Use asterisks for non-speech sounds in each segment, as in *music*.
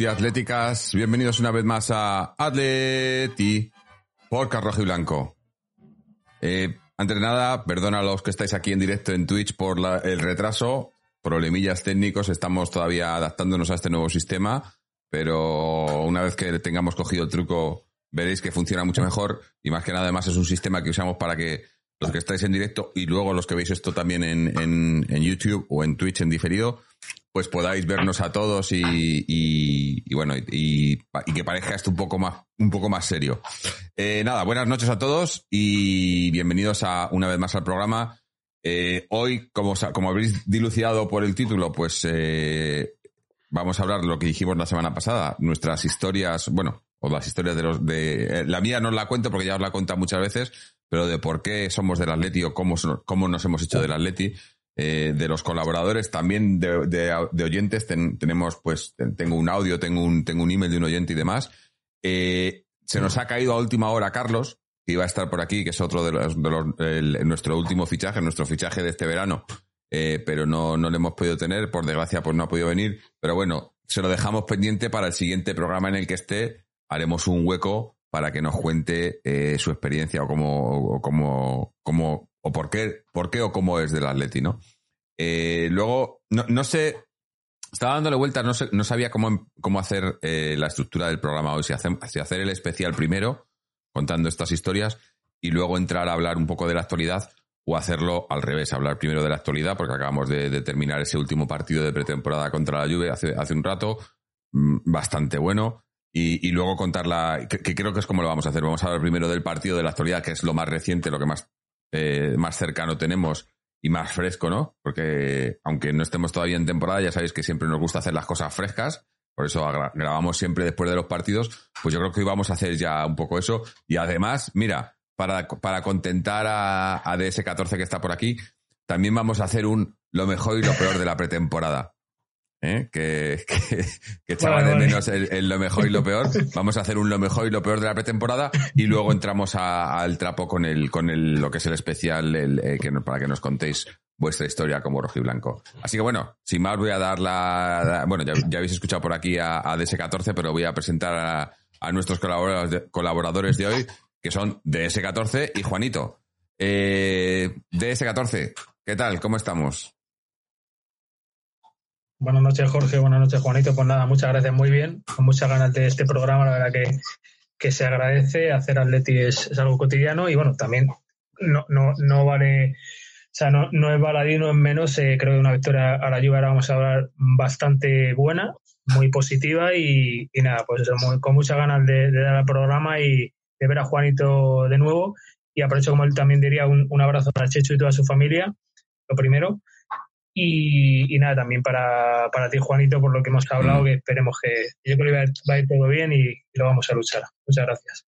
y atléticas, bienvenidos una vez más a Atleti por Rojo y Blanco. Eh, antes de nada, perdona a los que estáis aquí en directo en Twitch por la- el retraso, problemillas técnicos, estamos todavía adaptándonos a este nuevo sistema, pero una vez que tengamos cogido el truco veréis que funciona mucho mejor. Y más que nada además es un sistema que usamos para que los que estáis en directo y luego los que veis esto también en, en- en YouTube o en Twitch en diferido, pues podáis vernos a todos y, y- bueno, y, que parezca esto un poco más, un poco más serio. Eh, nada, buenas noches a todos y bienvenidos a una vez más al programa. Eh, hoy, como, como habréis dilucidado por el título, pues eh, vamos a hablar de lo que dijimos la semana pasada, nuestras historias, bueno, o las historias de los de eh, la mía no la cuento porque ya os la he muchas veces, pero de por qué somos del Atleti o cómo, cómo nos hemos hecho del Atleti, eh, de los colaboradores, también de, oyentes, ten- tenemos pues, ten- tengo un audio, tengo un, tengo un email de un oyente y demás. Eh, se nos ha caído a última hora Carlos, que iba a estar por aquí, que es otro de los, de los nuestro último fichaje, nuestro fichaje de este verano, eh, pero no, no le hemos podido tener, por desgracia pues no ha podido venir, pero bueno, se lo dejamos pendiente para el siguiente programa en el que esté, haremos un hueco para que nos cuente su experiencia o cómo, cómo, cómo, o por qué, por qué o cómo es del Atleti, ¿no? Eh, luego, no, no sé, estaba dándole vueltas, no, no sabía cómo, cómo hacer eh, la estructura del programa hoy, si, hacem- si hacer el especial primero, contando estas historias, y luego entrar a hablar un poco de la actualidad, o hacerlo al revés, hablar primero de la actualidad, porque acabamos de, terminar ese último partido de pretemporada contra la Juve hace, hace un rato, mm, bastante bueno, y, y luego contarla, que, que creo que es como lo vamos a hacer. Vamos a hablar primero del partido de la actualidad, que es lo más reciente, lo que más, eh, más cercano tenemos y más fresco, ¿no? Porque aunque no estemos todavía en temporada, ya sabéis que siempre nos gusta hacer las cosas frescas, por eso grabamos siempre después de los partidos, pues yo creo que hoy vamos a hacer ya un poco eso. Y además, mira, para, para contentar a, a DS14 que está por aquí, también vamos a hacer un lo mejor y lo peor de la pretemporada. ¿Eh? Que, *laughs* que, que echaba Vale, de menos el, el lo mejor y lo peor. *laughs* Vamos a hacer un lo mejor y lo peor de la pretemporada y luego entramos a- al trapo con el, con el, lo que es el especial el, eh, que nos- para que nos contéis vuestra historia como rojiblanco. Así que bueno, sin más voy a dar la, la- bueno, ya, ya habéis escuchado por aquí a, a DS14, pero voy a presentar a, a nuestros colaboradores de, colaboradores de hoy, que son DS14 y Juanito. Eh, DS14, ¿qué tal? ¿Cómo estamos? Buenas noches, Jorge. Buenas noches, Juanito. Pues nada, muchas gracias. Muy bien. Con muchas ganas de este programa. La verdad que, que se agradece. Hacer Atleti es, es algo cotidiano y bueno, también no, no, no vale. O sea, no, no es baladí, no es menos. eh, creo que una victoria a la Juve ahora vamos a hablar bastante buena, muy positiva y, nada, pues eso, muy- con muchas ganas de, de dar al programa y de ver a Juanito de nuevo. Y aprovecho, como él también diría, un, un abrazo para Checho y toda su familia, lo primero. Y, y nada, también para, para ti, Juanito, por lo que hemos hablado, Mm. que esperemos que yo creo que va a ir, va a ir todo bien y, y lo vamos a luchar. Muchas gracias.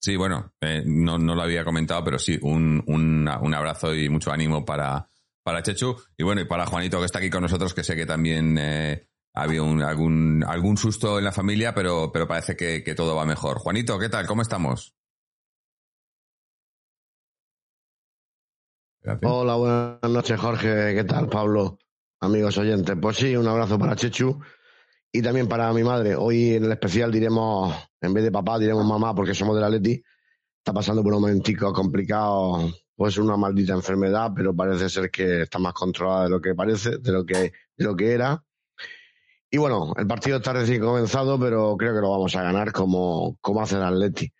Sí, bueno, eh, no, no lo había comentado, pero sí, un, un, un abrazo y mucho ánimo para, para Chechu. Y bueno, y para Juanito, que está aquí con nosotros, que sé que también eh, ha habido un- algún, algún susto en la familia, pero, pero parece que, que todo va mejor. Juanito, ¿qué tal? ¿Cómo estamos? Hola, buenas noches, Jorge. ¿Qué tal, Pablo? Amigos oyentes. Pues sí, un abrazo para Chechu y también para mi madre. Hoy en el especial diremos, en vez de papá, diremos mamá porque somos del Atleti. Está pasando por un momentico complicado, pues una maldita enfermedad, pero parece ser que está más controlada de lo que parece, de lo que, de lo que era. Y bueno, el partido está recién comenzado, pero creo que lo vamos a ganar como, como hace el Atleti.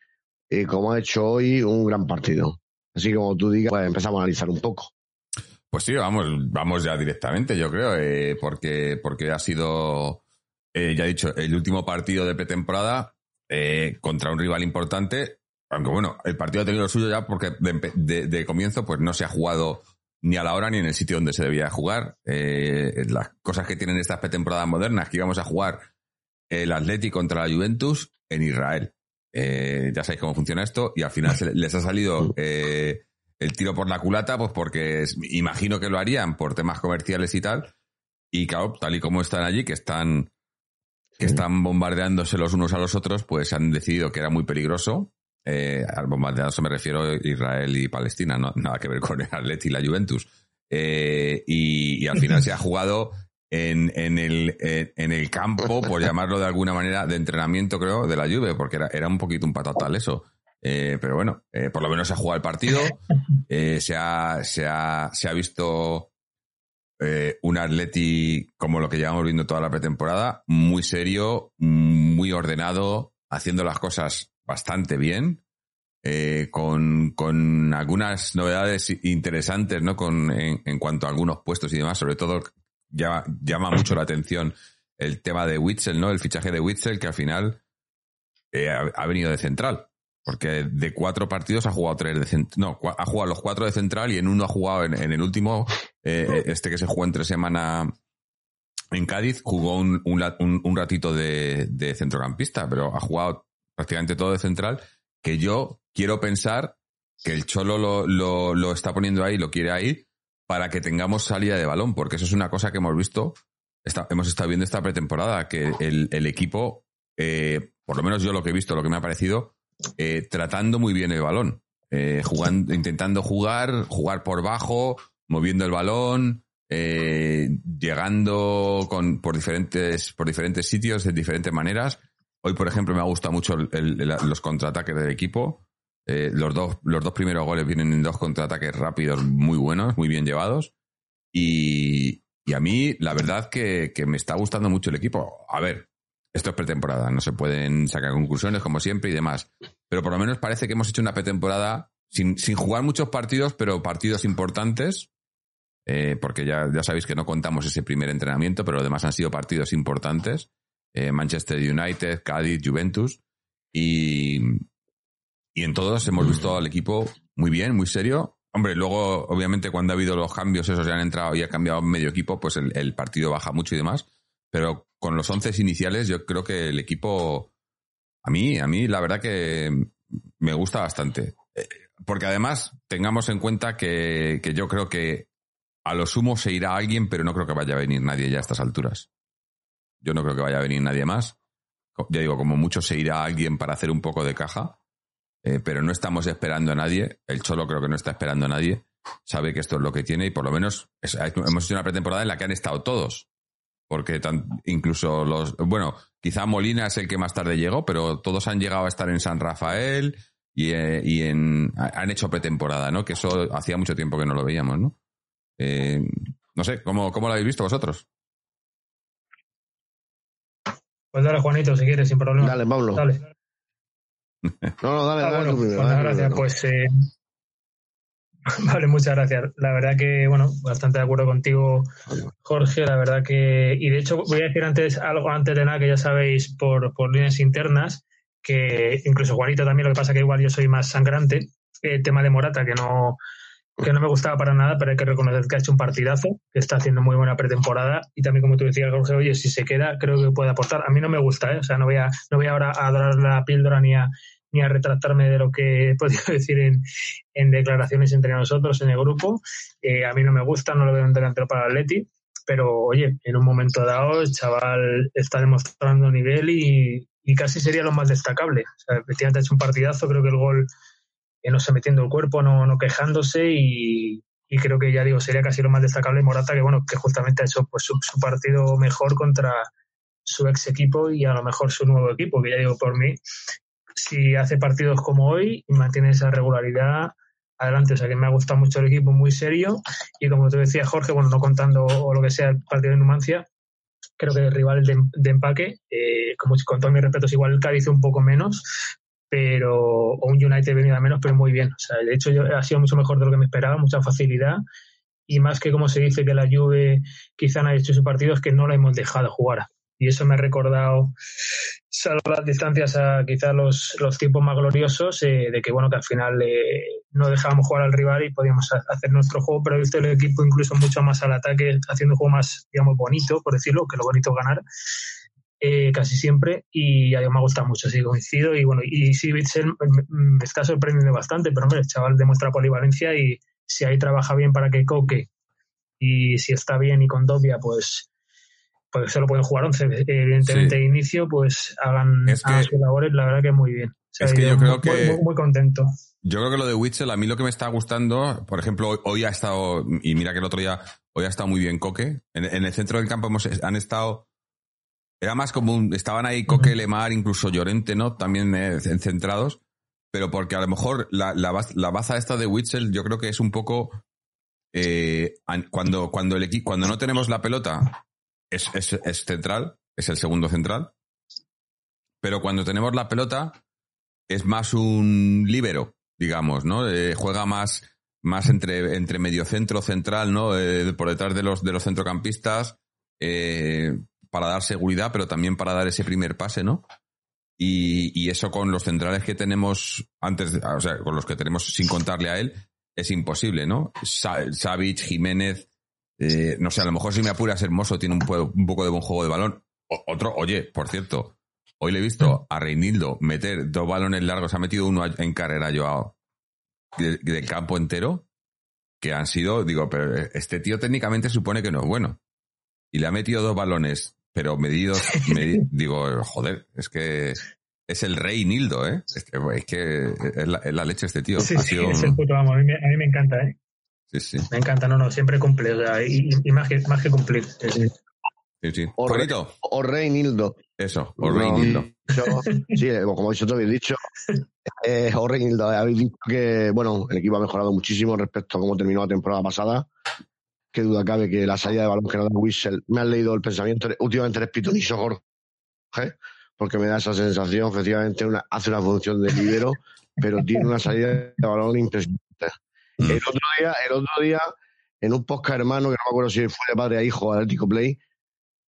Y como ha hecho hoy, un gran partido. Así como tú digas, pues empezamos a analizar un poco. Pues sí, vamos, vamos ya directamente, yo creo, eh, porque, porque ha sido, eh, ya he dicho, el último partido de pretemporada eh, contra un rival importante. Aunque bueno, el partido ha tenido lo suyo ya porque de, comienzo pues no se ha jugado ni a la hora ni en el sitio donde se debía jugar. Las cosas que tienen estas pretemporadas modernas, que íbamos a jugar el Atleti contra la Juventus en Israel. Eh, ya sabéis cómo funciona esto, y al final se les ha salido *laughs* eh, el tiro por la culata, pues porque es- imagino que lo harían por temas comerciales y tal, y claro, tal y como están allí, que están, que están bombardeándose los unos a los otros, pues han decidido que era muy peligroso. Eh, al bombardearse me refiero a Israel y Palestina, no, nada que ver con el Atleti y la Juventus. Eh, y, y al final se ha jugado en, en, el, en, en el campo, por llamarlo de alguna manera, de entrenamiento, creo, de la Juve, porque era, era un poquito un patatal eso. Eh, pero bueno, eh, por lo menos se ha jugado el partido, eh, se, ha, se, ha, se ha visto eh, un Atleti como lo que llevamos viendo toda la pretemporada, muy serio, muy ordenado, haciendo las cosas bastante bien, eh, con, con algunas novedades interesantes, ¿no? Con, en, en cuanto a algunos puestos y demás, sobre todo ya, llama mucho la atención el tema de Witzel, ¿no? El fichaje de Witzel, que al final eh, ha, venido de central. Porque de cuatro partidos ha jugado tres de central. No, ha jugado los cuatro de central y en uno ha jugado en, el último, eh, este que se jugó entre semana en Cádiz, jugó un, un- un ratito de, de centrocampista, pero ha jugado prácticamente todo de central. Que yo quiero pensar que el Cholo lo, lo, lo está poniendo ahí, lo quiere ahí, para que tengamos salida de balón, porque eso es una cosa que hemos visto, hemos estado viendo esta pretemporada, que el, equipo, eh, por lo menos yo lo que he visto, lo que me ha parecido, eh, tratando muy bien el balón, eh, jugando, intentando jugar, jugar por bajo, moviendo el balón, eh, llegando con, por diferentes, por diferentes sitios, de diferentes maneras. Hoy, por ejemplo, me ha gustado mucho el- los contraataques del equipo. Eh, los, dos, los dos primeros goles vienen en dos contraataques rápidos muy buenos, muy bien llevados. Y, y a mí, la verdad que, me está gustando mucho el equipo. A ver, esto es pretemporada, no se pueden sacar conclusiones como siempre y demás. Pero por lo menos parece que hemos hecho una pretemporada sin, sin jugar muchos partidos, pero partidos importantes. eh, porque ya, ya sabéis que no contamos ese primer entrenamiento, pero lo demás han sido partidos importantes. Eh, Manchester United, Cádiz, Juventus. Y, y en todos hemos visto al equipo muy bien, muy serio. Hombre, luego, obviamente, cuando ha habido los cambios, esos ya han entrado y ha cambiado medio equipo, pues el, el partido baja mucho y demás. Pero con los once iniciales, yo creo que el equipo, a mí, a mí, la verdad que me gusta bastante. Eh, Porque además, tengamos en cuenta que, que yo creo que a lo sumo se irá alguien, pero no creo que vaya a venir nadie ya a estas alturas. Yo no creo que vaya a venir nadie más. Ya digo, como mucho se irá alguien para hacer un poco de caja, eh, pero no estamos esperando a nadie. El Cholo creo que no está esperando a nadie. Sabe que esto es lo que tiene y por lo menos es- hemos hecho una pretemporada en la que han estado todos. Porque tan- incluso los. Bueno, quizá Molina es el que más tarde llegó, pero todos han llegado a estar en San Rafael y, eh, y en. ha- Han hecho pretemporada, ¿no? Que eso hacía mucho tiempo que no lo veíamos, ¿no? Eh, no sé, ¿cómo, ¿cómo lo habéis visto vosotros? Pues dale, Juanito, si quieres, sin problema. Dale, Pablo. Dale. *laughs* No, no, dale, Ah, dale bueno, tú primero. dale nada, tú gracias. Pues eh, *laughs* vale, muchas gracias. La verdad que, bueno, bastante de acuerdo contigo, Jorge. La verdad que, y de hecho voy a decir antes algo antes de nada que ya sabéis por, por líneas internas, que incluso Juanito también, lo que pasa que igual yo soy más sangrante. El tema de Morata, que no, que no me gustaba para nada, pero hay que reconocer que ha hecho un partidazo, que está haciendo muy buena pretemporada y también como tú decías, Jorge, oye, si se queda, creo que puede aportar. A mí no me gusta, ¿eh? o sea, no voy a, no voy ahora a dar la píldora ni a, ni a retractarme de lo que he podido *laughs* decir en, en declaraciones entre nosotros en el grupo. Eh, a mí no me gusta, no lo veo un delantero para Atleti, pero oye, en un momento dado el chaval está demostrando nivel y, y casi sería lo más destacable. O sea, efectivamente ha hecho un partidazo, creo que el gol no sé, metiendo el cuerpo, no, no quejándose y, creo que ya digo, sería casi lo más destacable Morata, que bueno, que justamente ha hecho pues su, su partido mejor contra su ex equipo y a lo mejor su nuevo equipo, que ya digo por mí, si hace partidos como hoy y mantiene esa regularidad, adelante. O sea que me ha gustado mucho el equipo, muy serio. Y como te decía Jorge, bueno, no contando o lo que sea el partido de Numancia, creo que el rival de, de empaque, eh, como con todos mis respetos, igual el Cádiz un poco menos, pero o un United venido a menos, pero muy bien. O sea, de hecho yo, ha sido mucho mejor de lo que me esperaba, mucha facilidad y más que como se dice que la Juve quizá no haya hecho su partido es que no la hemos dejado jugar. Y eso me ha recordado, salvo las distancias a quizá los, los tiempos más gloriosos, eh, de que bueno que al final eh, no dejábamos jugar al rival y podíamos hacer nuestro juego, pero he visto el equipo incluso mucho más al ataque, haciendo un juego más, digamos, bonito, por decirlo, que lo bonito es ganar eh, casi siempre y a mí me gusta mucho, sí, coincido. Y bueno, y sí, Bitzel me, está sorprendiendo bastante, pero hombre, el chaval demuestra polivalencia y si ahí trabaja bien para que coque y si está bien y con Dobia, pues pues solo pueden jugar 11. Evidentemente, Sí. de inicio, pues hagan, Es que- hagan sus labores, la verdad que muy bien. O sea, Es que yo creo muy- que- Muy, muy contento. Yo creo que lo de Witzel, a mí lo que me está gustando, por ejemplo, hoy, hoy ha estado, y mira que el otro día, hoy ha estado muy bien Coque. En, en el centro del campo hemos, han estado, era más como un, estaban ahí Coque. Lemar, incluso Llorente, ¿no? También eh, centrados, pero porque a lo mejor la, la, la baza esta de Witzel, yo creo que es un poco, eh, an- cuando, cuando el cuando no tenemos la pelota, es, es, es central, es el segundo central, pero cuando tenemos la pelota, es más un líbero, digamos, ¿no? Eh, juega más, más entre, entre mediocentro, central, ¿no? Eh, por detrás de los, de los centrocampistas, eh, para dar seguridad, pero también para dar ese primer pase, ¿no? Y, eso con los centrales que tenemos antes, o sea, con los que tenemos sin contarle a él, es imposible, ¿no? Sa- Savic, Jiménez, eh, no sé, a lo mejor si me apuras Hermoso tiene un, un poco de buen juego de balón. O- otro, oye, por cierto, hoy le he visto a Reinildo meter dos balones largos, ha metido uno en carrera Joao de- del campo entero, que han sido, digo, pero este tío técnicamente supone que no es bueno. Y le ha metido dos balones, pero medidos, *laughs* medi- digo, joder, es que es el rey Nildo, ¿eh? Es que, es, que es, la, es la leche este tío. Sí, ha sí, sido es el puto amo. A mí, me- a mí me encanta, ¿eh? sí, sí, Me encanta, no, no, siempre cumple. o sea, y, y más, que, más que cumplir. Sí, sí. O rey- Juanito, O Rey Nildo. eso, o rey Nildo. Yo- sí, eh, como vosotros habéis dicho, eh, o Rey Nildo, habéis dicho que, bueno, el equipo ha mejorado muchísimo respecto a cómo terminó la temporada pasada. Qué duda cabe que la salida de balón que nos da Whistle, me han leído el pensamiento, últimamente eres pitonizo, Jorge, porque me da esa sensación, efectivamente, una, hace una función de libero, pero tiene una salida de balón impresionante. Mm. El otro día, el otro día, en un podcast hermano, que no me acuerdo si fue de padre a hijo Atlético Play,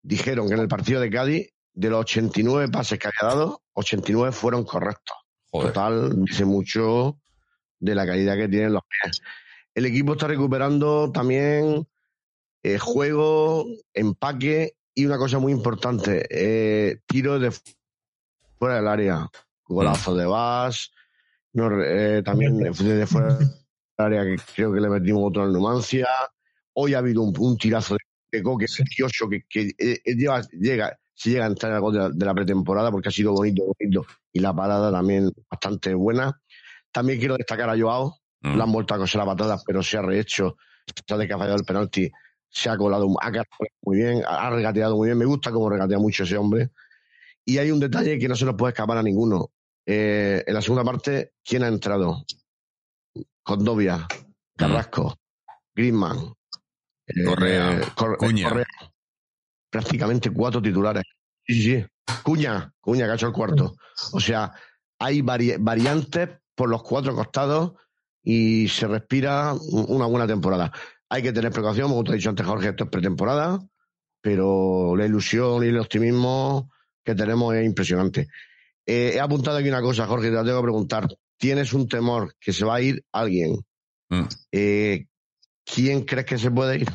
dijeron que en el partido de Cádiz, de los 89 pases que había dado, 89 fueron correctos. Joder. Total, dice mucho de la calidad que tienen los pies. El equipo está recuperando también eh, juego, empaque y una cosa muy importante, eh, tiros de fuera del área. Golazo de no, eh, también desde fuera del área que creo que le metimos otro en Numancia. Hoy ha habido un, un tirazo de Coque precioso que, que eh, lleva- llega, si llega a entrar gol de la, de la pretemporada porque ha sido bonito, bonito y la parada también bastante buena. También quiero destacar a Joao, Mm. le han vuelto a coser la patada, pero se ha rehecho. De que ha fallado el penalti, se ha colado, ha muy bien, ha regateado muy bien. Me gusta cómo regatea mucho ese hombre. Y hay un detalle que no se nos puede escapar a ninguno. Eh, en la segunda parte, ¿quién ha entrado? Condovia, Carrasco, Griezmann, eh, Correa, Cor- Cuña. Correa. Prácticamente cuatro titulares. Sí, sí, sí. Cuña, Cuña que ha hecho el cuarto. O sea, hay vari- variantes por los cuatro costados y se respira una buena temporada. Hay que tener precaución, como te he dicho antes, Jorge, esto es pretemporada, pero la ilusión y el optimismo que tenemos es impresionante. Eh, he apuntado aquí una cosa, Jorge, te la tengo que preguntar. ¿Tienes un temor que se va a ir alguien? Mm. Eh, ¿Quién crees que se puede ir?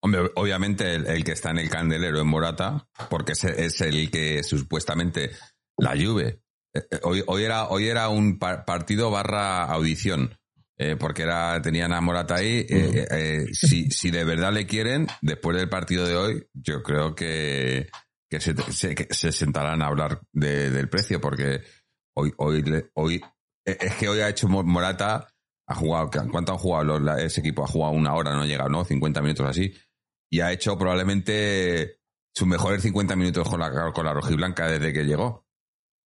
Hombre, obviamente el, el que está en el candelero es Morata, porque es, es el que supuestamente la Juve. Eh, Hoy, hoy era, hoy era un par- partido barra audición, eh, porque era, tenían a Morata ahí. eh, eh, si, si de verdad le quieren, después del partido de hoy, yo creo que, que, se, se- que se sentarán a hablar de- del precio, porque hoy, hoy, hoy, es que hoy ha hecho Mo- Morata, ha jugado, ¿cuánto han jugado los- ese equipo? Ha jugado una hora, no ha llegado, ¿no? 50 minutos así. Y ha hecho probablemente sus mejores 50 minutos con la, con la rojiblanca desde que llegó.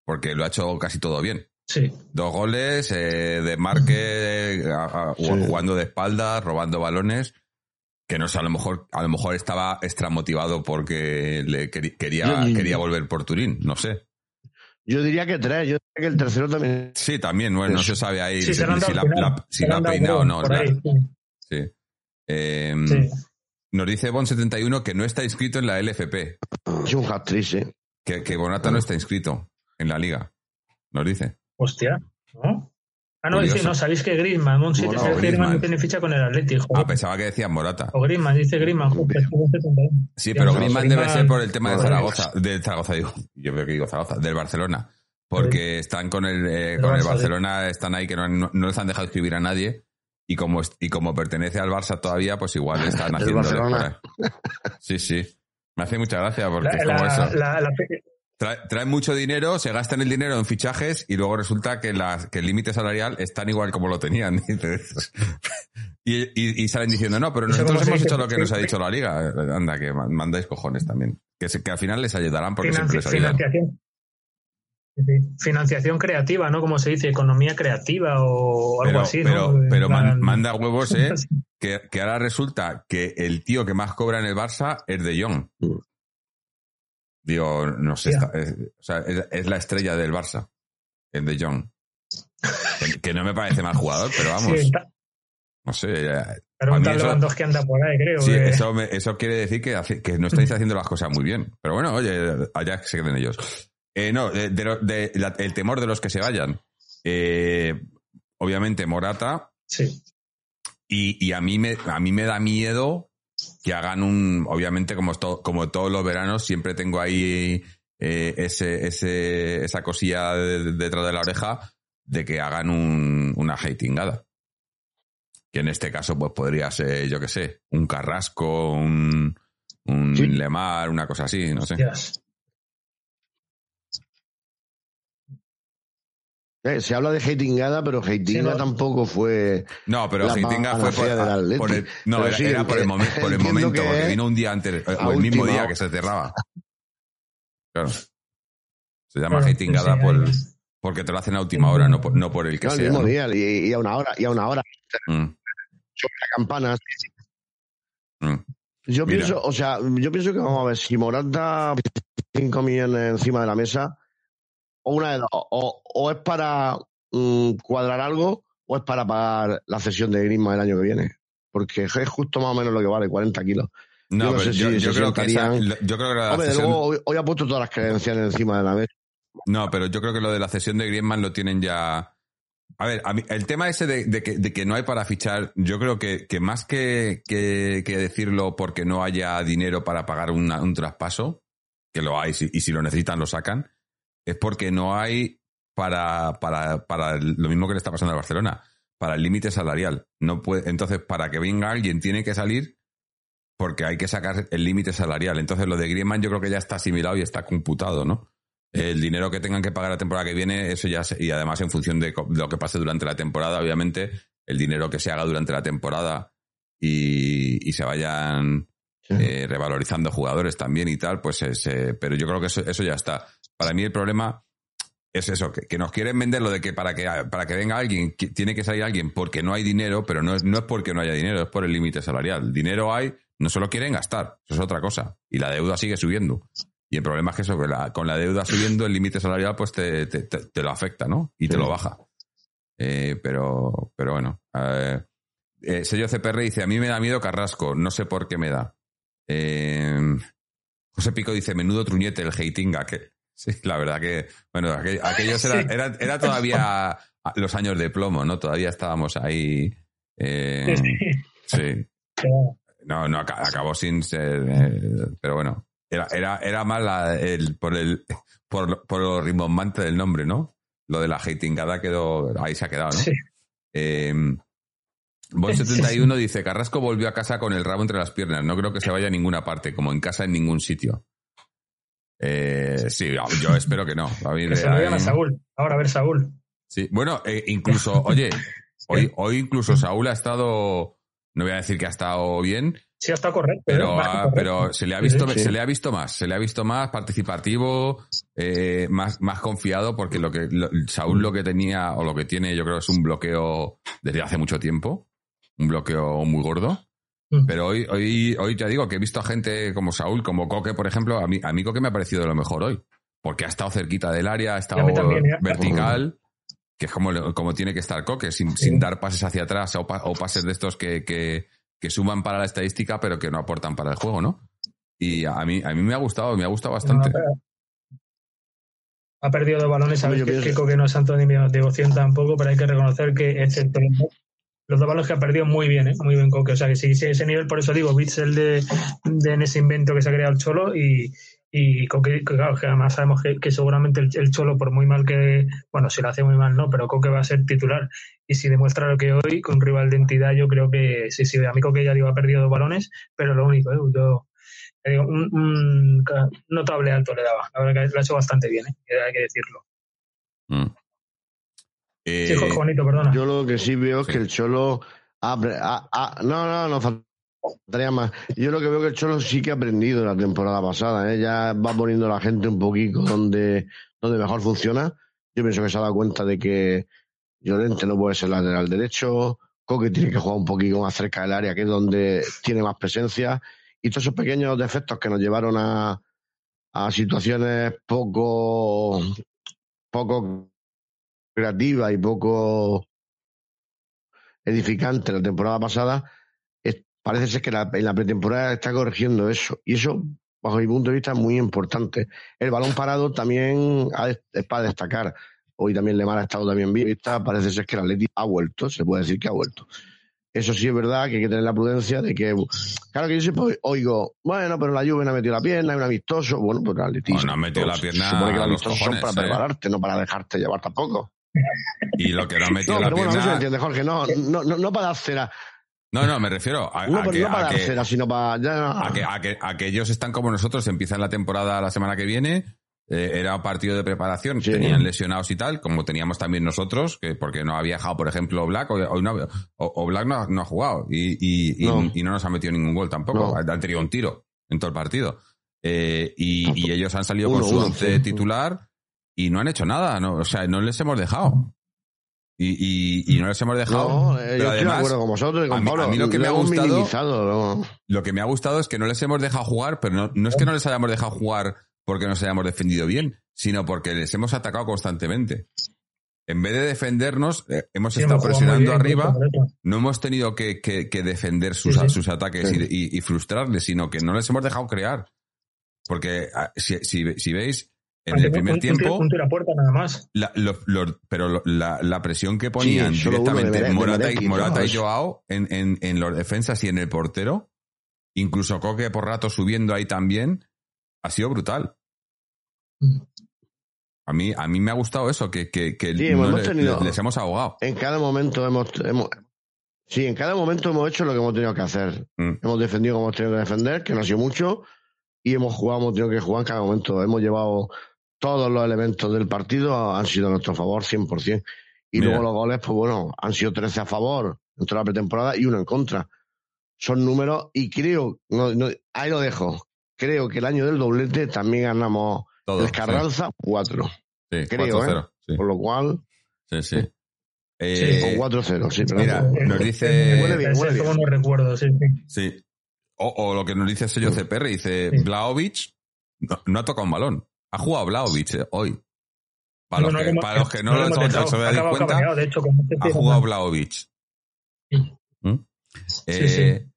Porque lo ha hecho casi todo bien. Sí, Dos goles, eh, de marque, eh, a- a- Sí. jugando de espaldas, robando balones. Que no sé, a lo mejor, a lo mejor estaba extra motivado porque le quería, Yo- quería volver por Turín, no sé. Yo diría que tres, yo diría que el tercero también. Sí, también, bueno, no se sabe ahí sí, si, se lo han si dado la, la- si lo ha peinado o no. la- sí. sí. Eh, Sí. Nos dice Bon71 que no está inscrito en la LFP. Es un hat-trick, sí. Que, que Bonata no está inscrito en la liga. Nos dice. Hostia, ¿no? Ah, no, Curioso. dice, no, sabéis que Griezmann, Monsi, que Bueno, sabes que Griezmann Griezmann. no tiene ficha con el Atlético. Ah, pensaba que decías Morata. O Griezmann, dice Griezmann, justo, estuvo en 71. Sí, pero Griezmann debe ser por el tema de. Zaragoza, de Zaragoza digo, yo veo que digo Zaragoza, del Barcelona, porque están con el eh, con el Barcelona, están ahí que no, no- no les han dejado escribir a nadie y como es- y como pertenece al Barça todavía, pues igual están El haciendo. Sí, sí. Me hace mucha gracia porque La, es como la- eso. la- la- Trae- traen mucho dinero, se gastan el dinero en fichajes y luego resulta que, las, que el límite salarial es tan igual como lo tenían. *laughs* Y, y- y salen diciendo, no, pero nosotros hemos hecho lo que nos ha dicho la liga. Anda, que ma- mandáis cojones también. Que, se- que al final les ayudarán porque financi- siempre les ayudan. financiación. Financiación creativa, ¿no? Como se dice, economía creativa o algo Pero, así, pero, ¿no? Pero man- manda huevos, ¿eh? *laughs* Que, que ahora resulta que el tío que más cobra en el Barça es De Jong. Digo, no sé, está- es, o sea, es, es la estrella del Barça, el De Jong. Que, que no me parece mal jugador, pero vamos, Sí, no sé. eh, pero un tal Lewandowski anda por ahí, creo. Sí, que- eso, me- eso quiere decir que, que no estáis haciendo las cosas muy bien. Pero bueno, oye, allá se queden ellos. Eh, no, de, de de- la- el temor de los que se vayan. Eh, obviamente Morata, Sí. y, y a mí me a mí me da miedo que hagan un obviamente como esto- como todos los veranos siempre tengo ahí eh, ese, ese esa cosilla de- detrás de la oreja de que hagan un, una hatingada que en este caso pues podría ser yo que sé un Carrasco un un Sí. Lemar una cosa así no sé. Eh, se habla de hatingada, pero hatingada Sí, no. tampoco fue. no pero Heitinga fue por, Atleti. por el, no Pero era, sí, era el por el, que- momen- por el entiendo momento que porque vino un día antes eh, o el mismo última día hora. que se cerraba claro se llama Claro, hatingada sí, por, porque te lo hacen a última hora, no por, no por el que No, el sea. mismo ¿no? día y, y a una hora, y a una hora, Mm, la campana. mm. Yo Mira. pienso, o sea, yo pienso que vamos a ver, si Morata 5 millones encima de la mesa, o una de dos, o, o es para mm, cuadrar algo, o es para pagar la cesión de Griezmann el año que viene. Porque es justo más o menos lo que vale, 40 kilos. No, Yo no pero sé yo, si yo creo que esa- sentarían- lo- yo creo que la Hombre, de cesión- luego hoy, hoy ha puesto todas las credenciales encima de la mesa. No, pero yo creo que lo de la cesión de Griezmann lo tienen ya. A ver, a mí- el tema ese de, de que, de que no hay para fichar, yo creo que, que más que, decirlo porque no haya dinero para pagar una- un traspaso, que lo hay y si lo necesitan lo sacan, es porque no hay para, para, para lo mismo que le está pasando a Barcelona, para el límite salarial. No puede, entonces, para que venga alguien tiene que salir porque hay que sacar el límite salarial. Entonces, lo de Griezmann yo creo que ya está asimilado y está computado, ¿no? El dinero que tengan que pagar la temporada que viene, eso ya, se- y además en función de lo que pase durante la temporada, obviamente, el dinero que se haga durante la temporada y, y se vayan Sí. eh, revalorizando jugadores también y tal, pues es, eh, pero yo creo que eso, eso ya está. Para mí el problema es eso, que, que nos quieren vender lo de que para que para que venga alguien, que tiene que salir alguien porque no hay dinero, pero no es, no es porque no haya dinero, es por el límite salarial. Dinero hay, no se lo quieren gastar, eso es otra cosa. Y la deuda sigue subiendo. Y el problema es que eso, que la- con la deuda subiendo, el límite salarial pues te, te, te- te lo afecta, ¿no? Y te lo baja. Eh, pero, pero bueno. eh, eh, sello CPR dice, a mí me da miedo Carrasco, no sé por qué me da. Eh, José Pico dice, menudo truñete el Heitinga, que sí, la verdad que, bueno, aqu- aquellos era, era, era *laughs* todavía los años de plomo, ¿no? Todavía estábamos ahí. eh, sí. *laughs* No, no, aca- acabó sin ser, eh, pero bueno. Era, era, era más la- el, por el, por, por lo rimbombante del nombre, ¿no? Lo de la hatingada quedó, ahí se ha quedado, ¿no? sí. Eh, Bon71 dice, Carrasco volvió a casa con el rabo entre las piernas. No creo que se vaya a ninguna parte, como en casa en ningún sitio. Eh, sí, yo *laughs* espero que no. A mí- Que se lo digan a ahí- Saúl. Ahora a ver Saúl. Sí, bueno, eh, incluso, oye, *laughs* hoy, hoy incluso Saúl ha estado, no voy a decir que ha estado bien, Sí, está correcto. pero, ¿eh? Correcto. pero se le ha visto, Sí. se le ha visto más, se le ha visto más participativo, eh, más, más confiado, porque lo que lo- Saúl lo que tenía o lo que tiene, yo creo, es un bloqueo desde hace mucho tiempo, un bloqueo muy gordo. Mm. Pero hoy, hoy, hoy ya digo que he visto a gente como Saúl, como Coque, por ejemplo, a mí, a mí Coque me ha parecido de lo mejor hoy, porque ha estado cerquita del área, ha estado también, ¿eh? vertical, que es como, como tiene que estar Coque, sin, Sí. sin dar pases hacia atrás o, pa- o pases de estos que, que, que suman para la estadística, pero que no aportan para el juego, ¿no? Y a mí, a mí me ha gustado, me ha gustado bastante. No, ha perdido dos balones, sabes Yo que, que Coque no es santo ni mi devoción tampoco, pero hay que reconocer que excepto los- dos balones que ha perdido muy bien, ¿eh? muy bien Coque. O sea que sí, ese nivel, por eso digo, Bits el de, de en ese invento que se ha creado el Cholo y, y Coque, que claro, que además sabemos que, que seguramente el, el Cholo, por muy mal que, bueno, si lo hace muy mal, no, pero Coque va a ser titular. Y si demuestra lo que hoy, con rival de entidad, yo creo que sí, sí, a mí Coque ya digo, ha perdido dos balones, pero lo único, ¿eh? yo un notable alto le daba. La verdad que lo ha hecho bastante bien, ¿eh? hay que decirlo. Mm. Eh, Sí, Jo- Juanito, perdona. Yo lo que sí veo es que el Cholo. ha apre- ha- ha- no, no, no faltaría más. Yo lo que veo que el Cholo sí que ha aprendido la temporada pasada. ¿eh? Ya va poniendo a la gente un poquito donde, donde mejor funciona. Yo pienso que se ha dado cuenta de que Llorente no puede ser lateral derecho. Coque tiene que jugar un poquito más cerca del área, que es donde tiene más presencia. Y todos esos pequeños defectos que nos llevaron a, a situaciones poco, poco creativas y poco edificante la temporada pasada, es- parece ser que la- en la pretemporada está corrigiendo eso. Y eso, bajo mi punto de vista, es muy importante. El balón parado también es para destacar. Hoy también Lemar ha estado también bien. Parece ser que el Atleti ha vuelto, se puede decir que ha vuelto. Eso sí es verdad que hay que tener la prudencia de que, claro que yo siempre oigo, bueno, pero la Juve no ha metido la pierna, es un amistoso. Bueno, pues el Atleti. Bueno, no ha metido la pierna Se supone que los amistosos son para ¿eh? prepararte, no para dejarte llevar tampoco. *laughs* Y lo que no ha metido No, la bueno, no pierna. entiende, Jorge, no, no, no, no para dar cera. No, no, me refiero a, No, a que, no para a dar que- cera, sino para. ya- a que, a que- a que ellos están como nosotros, empiezan la temporada la semana que viene. eh, era un partido de preparación, Sí. tenían lesionados y tal, como teníamos también nosotros, que porque no ha viajado, por ejemplo, Black, hoy, hoy no, o, o Black no, ha- no ha jugado y, y, y- No. y no nos ha metido ningún gol tampoco, No. han tenido un tiro en todo el partido. Eh, y, ellos han salido con su uno, once sí. titular y no han hecho nada, no, o sea, no les hemos dejado. Y, y, y no les hemos dejado. No, eh, pero yo estoy de además, acuerdo con vosotros y con a mí- Pablo. a mí lo que me ha gustado- lo que me ha gustado es que no les hemos dejado jugar, pero no, no es que no les hayamos dejado jugar porque nos hayamos defendido bien, sino porque les hemos atacado constantemente. En vez de defendernos, eh, hemos Sí, estado hemos presionando bien, arriba, no hemos tenido que, que- que defender sus, Sí, sí. sus ataques Sí. y, y- y frustrarles, sino que no les hemos dejado crear. Porque ah, si, si- si veis, en el primer un- tiempo, Un tiro a puerta nada más. la, lo- lo- pero lo- la, la presión que ponían Sí, de directamente de Morata, y, Morata y Joao en, en, en los defensas y en el portero, incluso Coque por rato subiendo ahí también, ha sido brutal. A mí, a mí me ha gustado eso, que, que, que Sí, no hemos le- tenido- le- les hemos ahogado. En cada momento hemos, hemos. Sí, en cada momento hemos hecho lo que hemos tenido que hacer. Mm. Hemos defendido como hemos tenido que defender, que no ha sido mucho, y hemos jugado, hemos tenido que jugar en cada momento. Hemos llevado todos los elementos del partido, han sido a nuestro favor 100%. Y Mira. luego los goles, pues bueno, han sido 13 a favor en toda la pretemporada y uno en contra. Son números, y creo, no, no, ahí lo dejo. Creo que el año del doblete también ganamos Todo. el sí, Carranza 4. sí, creo, 4-0, sí, Por lo cual, sí, sí. Eh, o 4-0, sí, pero mira, Eh, nos eh, dice- Huele bien, huele no recuerdo, sí, sí. Sí. O, o lo que nos dice el sello CPR, dice, Sí. Blaovic no, no ha tocado un balón. Ha jugado Blaovic eh, hoy. Para, los No, que, lo hemos- para los que no, lo lo hemos se dado cuenta, de hecho, ha jugado. Blaovic. Sí. ¿Mm? Eh,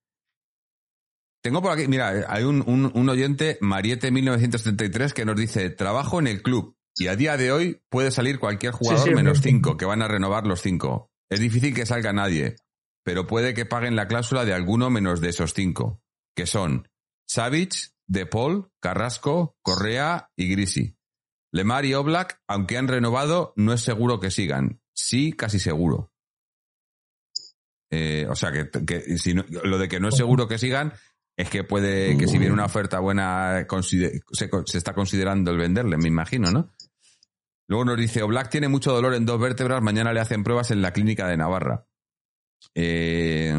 Tengo por aquí, mira, hay un, un, un oyente, Mariette1933, que nos dice, trabajo en el club y a día de hoy puede salir cualquier jugador menos cinco, que van a renovar los cinco. Es difícil que salga nadie, pero puede que paguen la cláusula de alguno menos de esos cinco, que son Savic, De Paul, Carrasco, Correa y Grisi. Lemar y Oblak, aunque han renovado, no es seguro que sigan. Sí, casi seguro. Eh, o sea, que, que si no- lo de que no es seguro que sigan es que puede que si viene una oferta buena se, se está considerando el venderle, me imagino, ¿no? Luego nos dice, Oblak tiene mucho dolor en dos vértebras, mañana le hacen pruebas en la clínica de Navarra. Eh,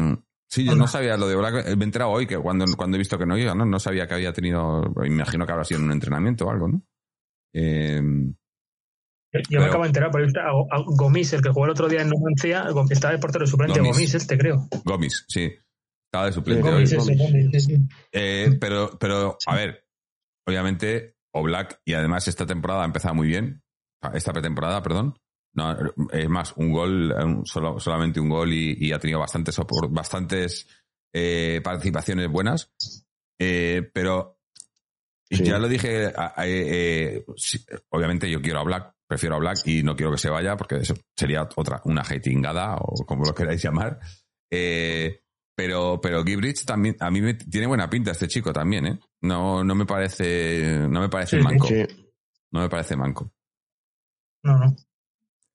sí, yo no sabía lo de Oblak, eh, me he enterado hoy que cuando, cuando he visto que no iba, ¿no? No sabía que había tenido, imagino que habrá sido en un entrenamiento o algo, ¿no? Eh, Yo me Pero- acabo de enterar, a- a Gomis, el que jugó el otro día en Numancia, estaba de portero suplente, Gomis. Gomis, este creo. Gomis, sí. Estaba de suplente hoy. Gomis, ese, Gomis, sí, sí. Eh, pero, pero, a ver, obviamente, Oblak, y además esta temporada ha empezado muy bien, esta pretemporada, perdón. No, es más, un gol, un- solo- solamente un gol y, y ha tenido bastantes, opor- bastantes eh, participaciones buenas. Eh, pero Sí. ya lo dije, eh, sí, obviamente yo quiero a Black, prefiero a Black y no quiero que se vaya porque eso sería otra, una hatingada o como lo queráis llamar. Eh, pero, pero Gibrich también, a mí me tiene buena pinta este chico también, ¿eh? No, no me parece, no me parece Sí, manco. Sí, No me parece manco. No, no.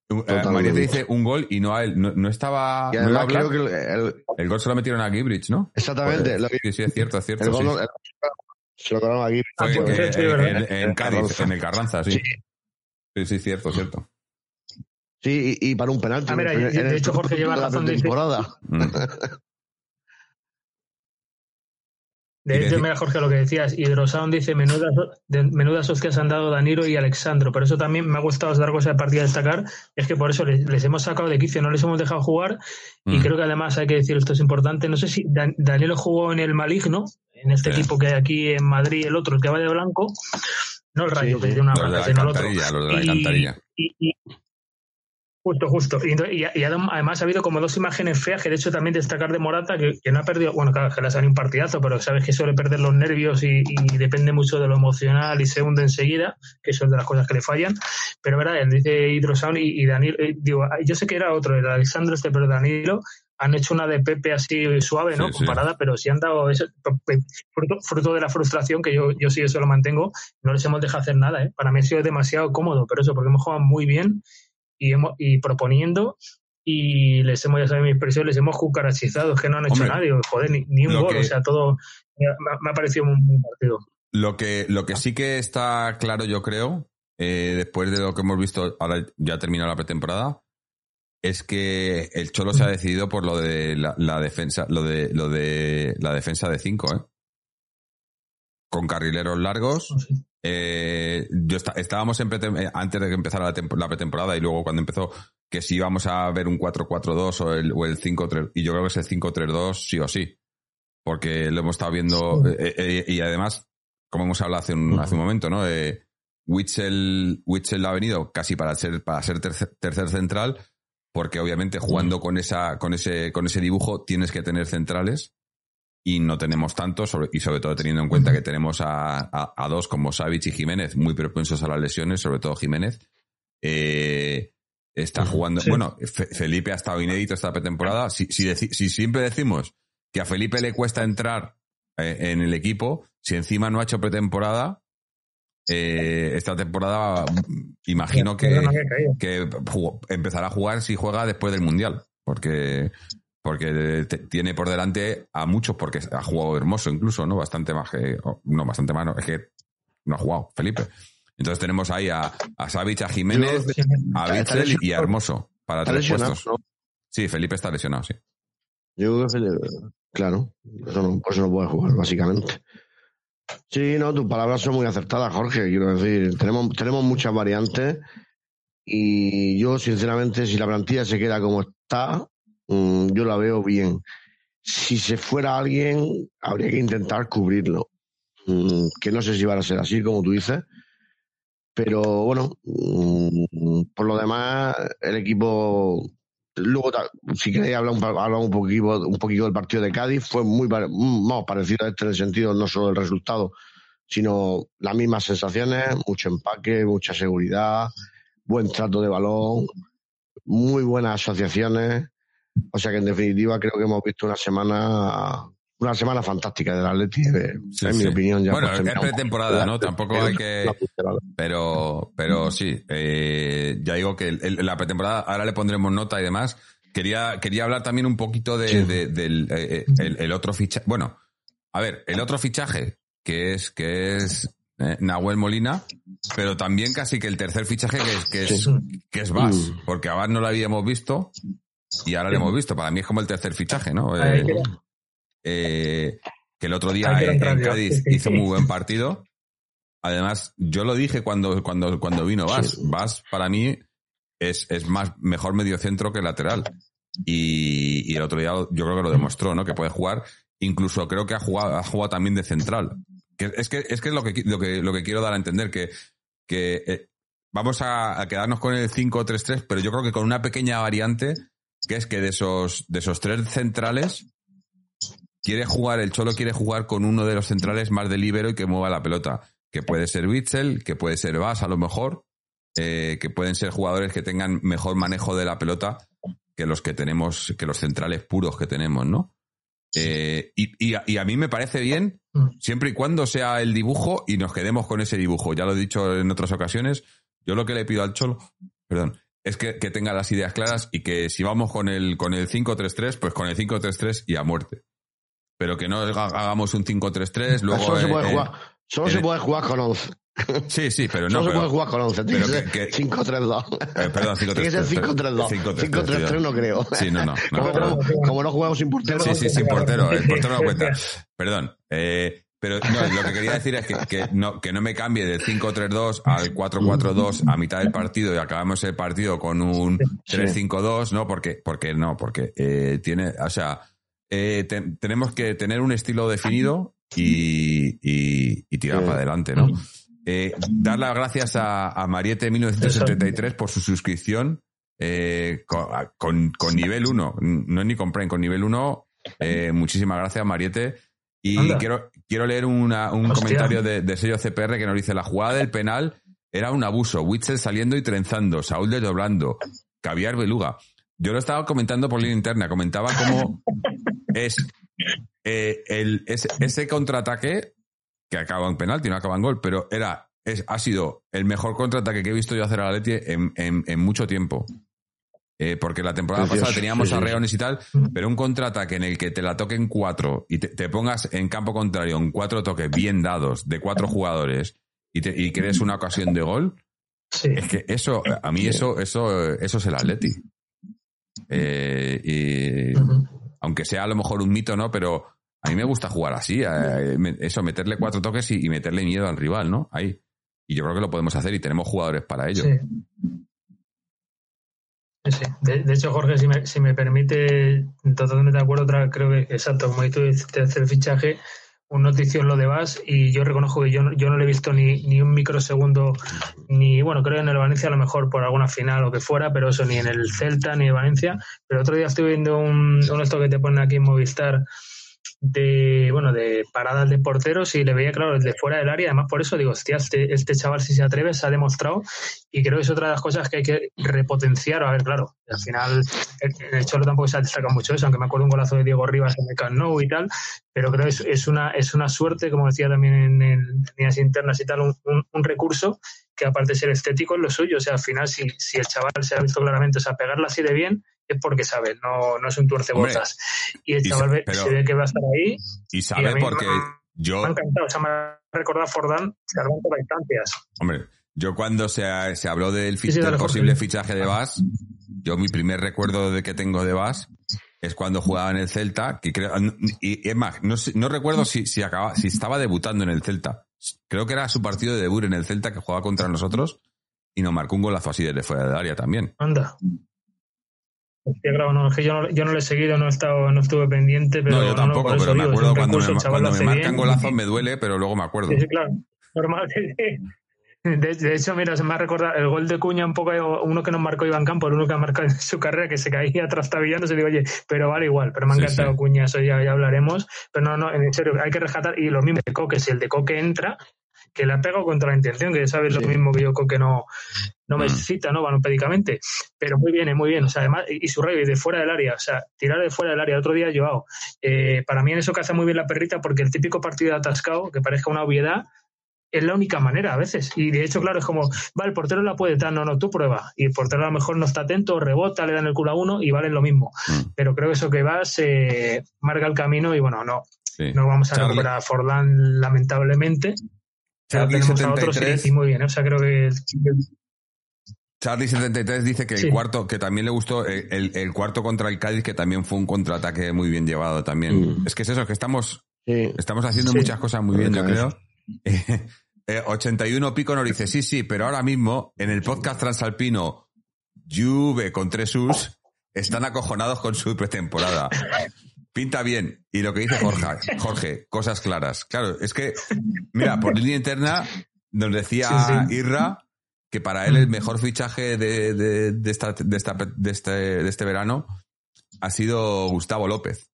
Uh, Totalmente. María te dice un gol y no a él. No, no estaba. y no creo que el, el- El gol se lo metieron a Gibrich, ¿no? exactamente Pues, lo que- sí, sí, es cierto, es cierto. el sí. gol el- se lo cobraron aquí. Fue Ah, en, sí, en- en- en Cádiz, en el Carranza, sí. Sí. Sí, sí, cierto, cierto. Sí, y, y para un penalti. Ah, mira, de- de hecho, Jorge lleva de la razón, dice- pretemporada. Mm. De hecho, mira, Jorge, lo que decías, Hidrosound dice menudas, de, menudas hostias han dado Danilo y Alexandro, pero eso también me ha gustado otra cosa de partida a destacar, es que por eso les, les hemos sacado de quicio, no les hemos dejado jugar, y Mm. creo que además hay que decir, esto es importante, no sé si Dan- Danilo jugó en el Maligno, en este Sí. equipo que hay aquí en Madrid, el otro, el que va de blanco, no el Rayo, Sí, que tiene una Los de la el otro. los de la Y- alcantarilla. y- y- Justo, justo. Y, y- y además ha habido como dos imágenes feas que de hecho también destacar de Morata, que, que no ha perdido, bueno, claro, que le ha salido un partidazo, pero sabes que suele perder los nervios y, y depende mucho de lo emocional y se hunde enseguida, que son de las cosas que le fallan. Pero verdad, él dice Hidrosound y, Danilo, eh, digo, yo sé que era otro, el Alexandro este, pero Danilo han hecho una de Pepe así suave, ¿no? Sí, sí. Comparada, pero si han dado eso, fruto, fruto de la frustración, que yo, yo sí eso lo mantengo, no les hemos dejado hacer nada, ¿eh? Para mí ha sido demasiado cómodo, pero eso, porque hemos jugado muy bien y, hemos, y proponiendo y les hemos, ya sabéis mi expresión, les hemos cucarachizado, es que no han hecho Hombre, digo, joder, ni, ni un gol, que- o sea, todo me ha, me ha parecido un buen partido. Lo que, lo que sí que está claro, yo creo, eh, después de lo que hemos visto, ahora ya terminado la pretemporada, es que el Cholo se ha decidido por lo de la, la defensa, lo de, lo de la defensa de cinco, ¿eh? Con carrileros largos. Eh, yo estábamos en eh, antes de que empezara la, tempo- la pretemporada y luego cuando empezó que si íbamos a ver un 4-4-2 o el, o el 5-3, y yo creo que es el 5-3-2 sí o sí. Porque lo hemos estado viendo, eh, eh, y además, como hemos hablado hace un, hace un momento, ¿no? Witzel, Witzel ha venido casi para ser, para ser tercer, tercer central, porque obviamente jugando con esa, con ese, con ese dibujo tienes que tener centrales y no tenemos tantos, sobre- y sobre todo teniendo en cuenta que tenemos a, a- a dos como Savic y Jiménez, muy propensos a las lesiones, sobre todo Jiménez. Eh, está jugando. Sí. Bueno, Fe- Felipe ha estado inédito esta pretemporada. Si, si, deci- si siempre decimos que a Felipe le cuesta entrar eh, en el equipo, si encima no ha hecho pretemporada, eh, esta temporada mm, imagino que, que jugó- empezará a jugar si juega después del Mundial. Porque, porque tiene por delante a muchos, porque ha jugado hermoso incluso, ¿no? Bastante más que. No, bastante más, no, es que no ha jugado, Felipe. Entonces tenemos ahí a, a Savic, a Jiménez, a Bitzel y a. Hermoso para tres puestos. ¿no? Sí, Felipe está lesionado, sí. Yo creo que claro, eso no, por eso no puede jugar, básicamente. Sí, no, tus palabras son muy acertadas, Jorge. Quiero decir, tenemos, tenemos muchas variantes y yo, sinceramente, si la plantilla se queda como está, mm, yo la veo bien. Si se fuera alguien, habría que intentar cubrirlo. Mm, que no sé si va a ser así, como tú dices. Pero bueno, mm, por lo demás, el equipo Luego, si queréis hablar un, hablar un poquito, un poquito del partido de Cádiz, fue muy más parecido a este en el sentido no solo del resultado, sino las mismas sensaciones, mucho empaque, mucha seguridad, buen trato de balón, muy buenas asociaciones. O sea que en definitiva creo que hemos visto una semana una semana fantástica del Atleti, eh, Sí, en sí. mi opinión. Ya Bueno, es pretemporada, ¿no? Tampoco hay que-. Pero, pero sí, eh, ya digo que el- el- la pretemporada, ahora le pondremos nota y demás. Quería, quería hablar también un poquito de, Sí. de- del eh, el, el otro fichaje. Bueno, a ver, el otro fichaje, que es, que es eh, Nahuel Molina, pero también casi que el tercer fichaje que es, que es, que es Vaz, Mm. porque a Vaz no lo habíamos visto y ahora lo hemos visto. Para mí es como el tercer fichaje, ¿no? Eh, eh, que el otro día en, en. Cádiz hizo muy buen partido. Además, yo lo dije cuando, cuando, cuando vino Vas. Vas para mí es, es más mejor mediocentro que lateral. Y, y el otro día yo creo que lo demostró, ¿no? Que puede jugar. Incluso creo que ha jugado, ha jugado también de central. Que es que es que es lo que, lo que, lo que quiero dar a entender, que, que eh, vamos a, a quedarnos con el 5-3-3, pero yo creo que con una pequeña variante, que es que de esos, de esos tres centrales, quiere jugar, el Cholo quiere jugar con uno de los centrales más de libero y que mueva la pelota. que puede ser Witzel, que puede ser Vas a lo mejor, eh, que pueden ser jugadores que tengan mejor manejo de la pelota que los que tenemos, que los centrales puros que tenemos, ¿no? Eh, y, y a- y a mí me parece bien, Mm. siempre y cuando sea el dibujo y nos quedemos con ese dibujo. Ya lo he dicho en otras ocasiones. Yo lo que le pido al Cholo, perdón, es que, que tenga las ideas claras y que si vamos con el, con el 5-3-3, pues con el 5-3-3 y a muerte. Pero que no haga- hagamos un 5-3-3, luego... solo se puede eh, jugar, solo en se el- puede jugar con 11. Sí, sí, pero no. Solo se puede jugar con 11. Tiene que que- ser que- 5-3-2. eh, perdón, 5-3-3. Tiene que ser 5-3-2. 5-3-3, 5-3-3 no creo. Sí, no, no. no, Como, pero- como no jugamos sin portero. Sí, sí, sin portero. El portero no cuenta. *laughs* Perdón. Eh, pero no, lo que quería decir es que, que no, que no me cambie del 5-3-2 al 4-4-2 a mitad del partido y acabamos el partido con un Sí. 3-5-2, ¿no? Porque, porque no, porque eh, tiene, o sea, eh, te- tenemos que tener un estilo definido y, y, y tirar para adelante, ¿no? Eh, dar las gracias a, a Mariette 1973 por su suscripción eh, con, con- con nivel 1. No es ni con Prime, con nivel 1. Eh, muchísimas gracias, Mariette. Y Anda. quiero, quiero leer una- un Hostia. comentario de, de sello CPR que nos dice: La jugada del penal era un abuso. Witzel saliendo y trenzando, Saúl desdoblando, caviar beluga. Yo lo estaba comentando por línea interna. Comentaba cómo *laughs* es eh, el, ese, ese contraataque que acaba en penalti, no acaba en gol, pero era, es, ha sido el mejor contraataque que he visto yo hacer a la Leti en, en, en mucho tiempo. Eh, porque la temporada pasada teníamos sí, a sí. Reones y tal, pero un contraataque en el que te la toquen cuatro y te, te pongas en campo contrario en cuatro toques bien dados de cuatro jugadores y, te, y crees una ocasión de gol, Sí. es que eso, a mí eso, eso, eso es el Atleti. Eh, y, aunque sea a lo mejor un mito, ¿no? Pero a mí me gusta jugar así, eh, eso, meterle cuatro toques y, y meterle miedo al rival, ¿no? Ahí. Y yo creo que lo podemos hacer y tenemos jugadores para ello. Sí. Sí. De, hecho, Jorge, si me, si me permite, totalmente de acuerdo, otra, creo que, exacto, como tú dices, el fichaje, un noticio en lo de y yo reconozco que yo, no- yo no le he visto ni, ni un microsegundo, ni, bueno, creo en el Valencia a lo mejor por alguna final o que fuera, pero eso ni en el Celta ni en Valencia. Pero otro día estuve viendo un, un esto que te ponen aquí en Movistar de bueno de paradas de porteros y le veía claro desde fuera del área. Además por eso digo hostia este, este chaval si se atreve se ha demostrado. Y creo que es otra de las cosas que hay que repotenciar. A ver claro al final el, el Cholo tampoco se ha destacado mucho eso aunque me acuerdo un golazo de Diego Rivas en el Camp Nou y tal. Pero creo que es, una es una suerte como decía también en, en líneas internas y tal un recurso que aparte de ser estético es lo suyo. O sea al final si, si el chaval se ha visto claramente o sea pegarla así de bien es porque sabe, no, no es un tuercebotas. Y el y chaval se- ve- se que va a estar ahí. Y sabe porque me- yo, Me ha encantado. O sea, me ha recordado Fordán salvando las distancias. hombre, yo cuando se, se habló del, fi- Sí, sí, del dale, Jorge. posible fichaje de Vas, yo mi primer recuerdo de que tengo de Vas es cuando jugaba en el Celta, que creo, y es más, no, no recuerdo si, si acaba, si estaba debutando en el Celta. Creo que era su partido de debut en el Celta que jugaba contra nosotros y nos marcó un golazo así desde fuera del área también. Anda. Hostia, claro, no, es que yo no, yo no lo he seguido, no he estado, no estuve pendiente, pero no, yo tampoco, pero me digo, acuerdo cuando me, el chaval cuando me marcan bien. golazos me duele, pero luego me acuerdo. Sí, sí, claro. Normal. *laughs* De, de hecho, mira, se me ha recordado el gol de Cuña, un poco uno que nos marcó Iván Campos, el uno que ha marcado *laughs* en su carrera, que se caía trastabillando, se digo, oye, pero vale igual, pero me ha Sí, encantado sí. Cuña, eso ya, ya hablaremos, pero no, no, en serio, hay que rescatar, y lo mismo de Coque, si el de Coque entra, que le ha pegado contra la intención, que ya sabes Sí. lo mismo que yo, Coque no, no me Mm. cita, ¿no? Vanopédicamente, pero muy bien, eh, muy bien, o sea, además, y, su rey de fuera del área, o sea, tirar de fuera del área, otro día Joao, eh, para mí en eso que hace muy bien la perrita, porque el típico partido atascado, que parezca una obviedad, es la única manera a veces. Y de hecho, claro, es como, vale, el portero la puede dar, no, no, tú prueba. Y el portero a lo mejor no está atento, rebota, le dan el culo a uno y vale lo mismo. Mm, Pero creo que eso que va se marca el camino y bueno, no, sí. no vamos a Charlie- recuperar a Forlán lamentablemente. Charlie tenemos a otros 73 y, y muy bien, ¿eh? o sea, creo que Charlie 73 dice que el Sí. cuarto, que también le gustó, el, el- el cuarto contra el Cádiz, que también fue un contraataque muy bien llevado también. Mm. Es que es eso, que estamos, Sí. estamos haciendo Sí. muchas cosas muy bien, yo creo. *laughs* Eh, 81 Pico nos dice, sí, sí, pero ahora mismo en el podcast transalpino Juve con tres U's están acojonados con su pretemporada. *laughs* Pinta bien. Y lo que dice Jorge, Jorge, cosas claras. Claro, es que, mira, por *laughs* línea interna nos decía Sí, sí. Irra que para él el mejor fichaje de, de- de esta, de, esta- de este, de este verano ha sido Gustavo López.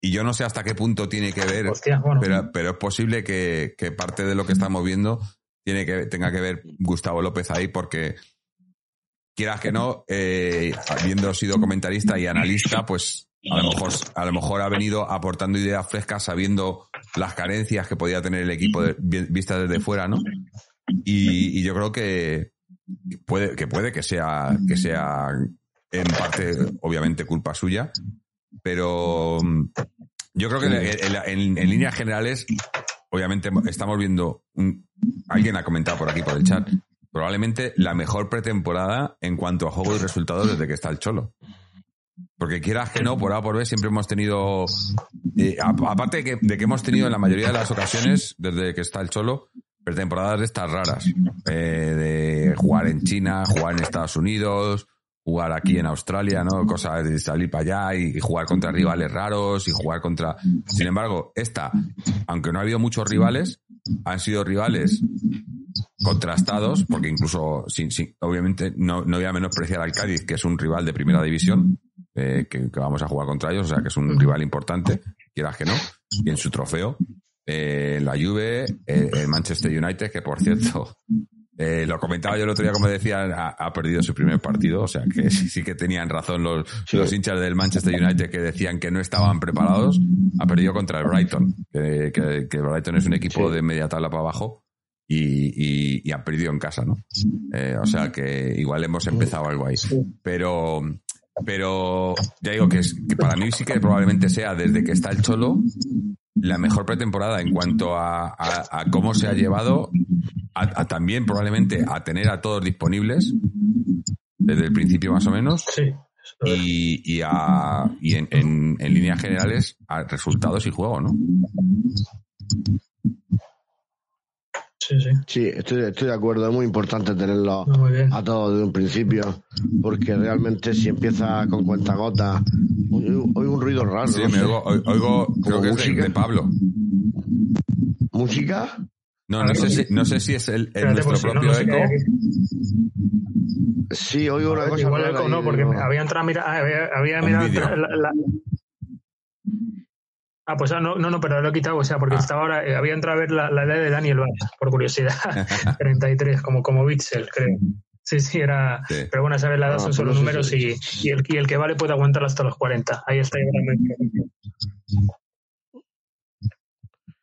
y yo no sé hasta qué punto tiene que ver, Hostia, bueno. pero, pero es posible que, que parte de lo que estamos viendo tiene que, tenga que ver Gustavo López ahí, porque quieras que no, eh, habiendo sido comentarista y analista, pues a lo mejor, a lo mejor ha venido aportando ideas frescas sabiendo las carencias que podía tener el equipo de- vistas desde fuera, ¿no? Y, y yo creo que puede que puede que sea que sea en parte obviamente culpa suya, pero mm, yo creo que en, en- en líneas generales obviamente estamos viendo un- alguien ha comentado por aquí por el chat probablemente la mejor pretemporada en cuanto a juego y resultados desde que está el Cholo. Porque quieras que no, por A por B siempre hemos tenido, eh, aparte de que, de que hemos tenido en la mayoría de las ocasiones, desde que está el Cholo, pretemporadas de estas raras. Eh, de jugar en China, jugar en Estados Unidos, jugar aquí en Australia, ¿no? Cosas de salir para allá y, y jugar contra rivales raros y jugar contra... Sin embargo, esta, aunque no ha habido muchos rivales, han sido rivales contrastados, porque incluso, sin, sin- obviamente, no, no voy a menospreciar al Cádiz, que es un rival de primera división, eh, que, que vamos a jugar contra ellos, o sea, que es un rival importante, quieras que no, y en su trofeo. Eh, la Juve, eh, el Manchester United, que por cierto, eh, lo comentaba yo el otro día, como decían, ha, ha perdido su primer partido, o sea que sí, sí que tenían razón los, los hinchas del Manchester United que decían que no estaban preparados, ha perdido contra el Brighton, que, que, que el Brighton es un equipo Sí. de media tabla para abajo y, y, y han perdido en casa, ¿no? Eh, o sea que igual hemos empezado algo ahí. Pero, pero ya digo que, es, que para mí sí que probablemente sea desde que está el Cholo la mejor pretemporada en cuanto a, a- a cómo se ha llevado, a, a también probablemente a tener a todos disponibles desde el principio más o menos Sí. y, y, a, y en, en- en líneas generales a resultados y juego, ¿no? Sí, sí. Sí, estoy, estoy de acuerdo. Es muy importante tenerlo No, muy bien. a todos desde un principio, porque realmente si empieza con cuentagotas, hoy, hoy un ruido raro. Sí, no me sé. oigo, oigo- oigo- creo que es de, Pablo. ¿Música? No, no sé si, no sé si es el, nuestro pues, si no, propio eco. Sí, oigo una cosa Igual eco no, porque había entrado a mirar, ah, había, mirado vídeo. la- la- Ah, pues ah, no, no, no, pero lo he quitado, o sea, porque Ah. estaba ahora, eh, había entrado a ver la, la edad de Daniel Vaz, por curiosidad, *laughs* 33, como, como Bitzel, creo. Sí, sí, era. Sí. Pero bueno, sabes, la edad son solo no números y, y, el, y el que vale puede aguantar hasta los 40. Ahí está.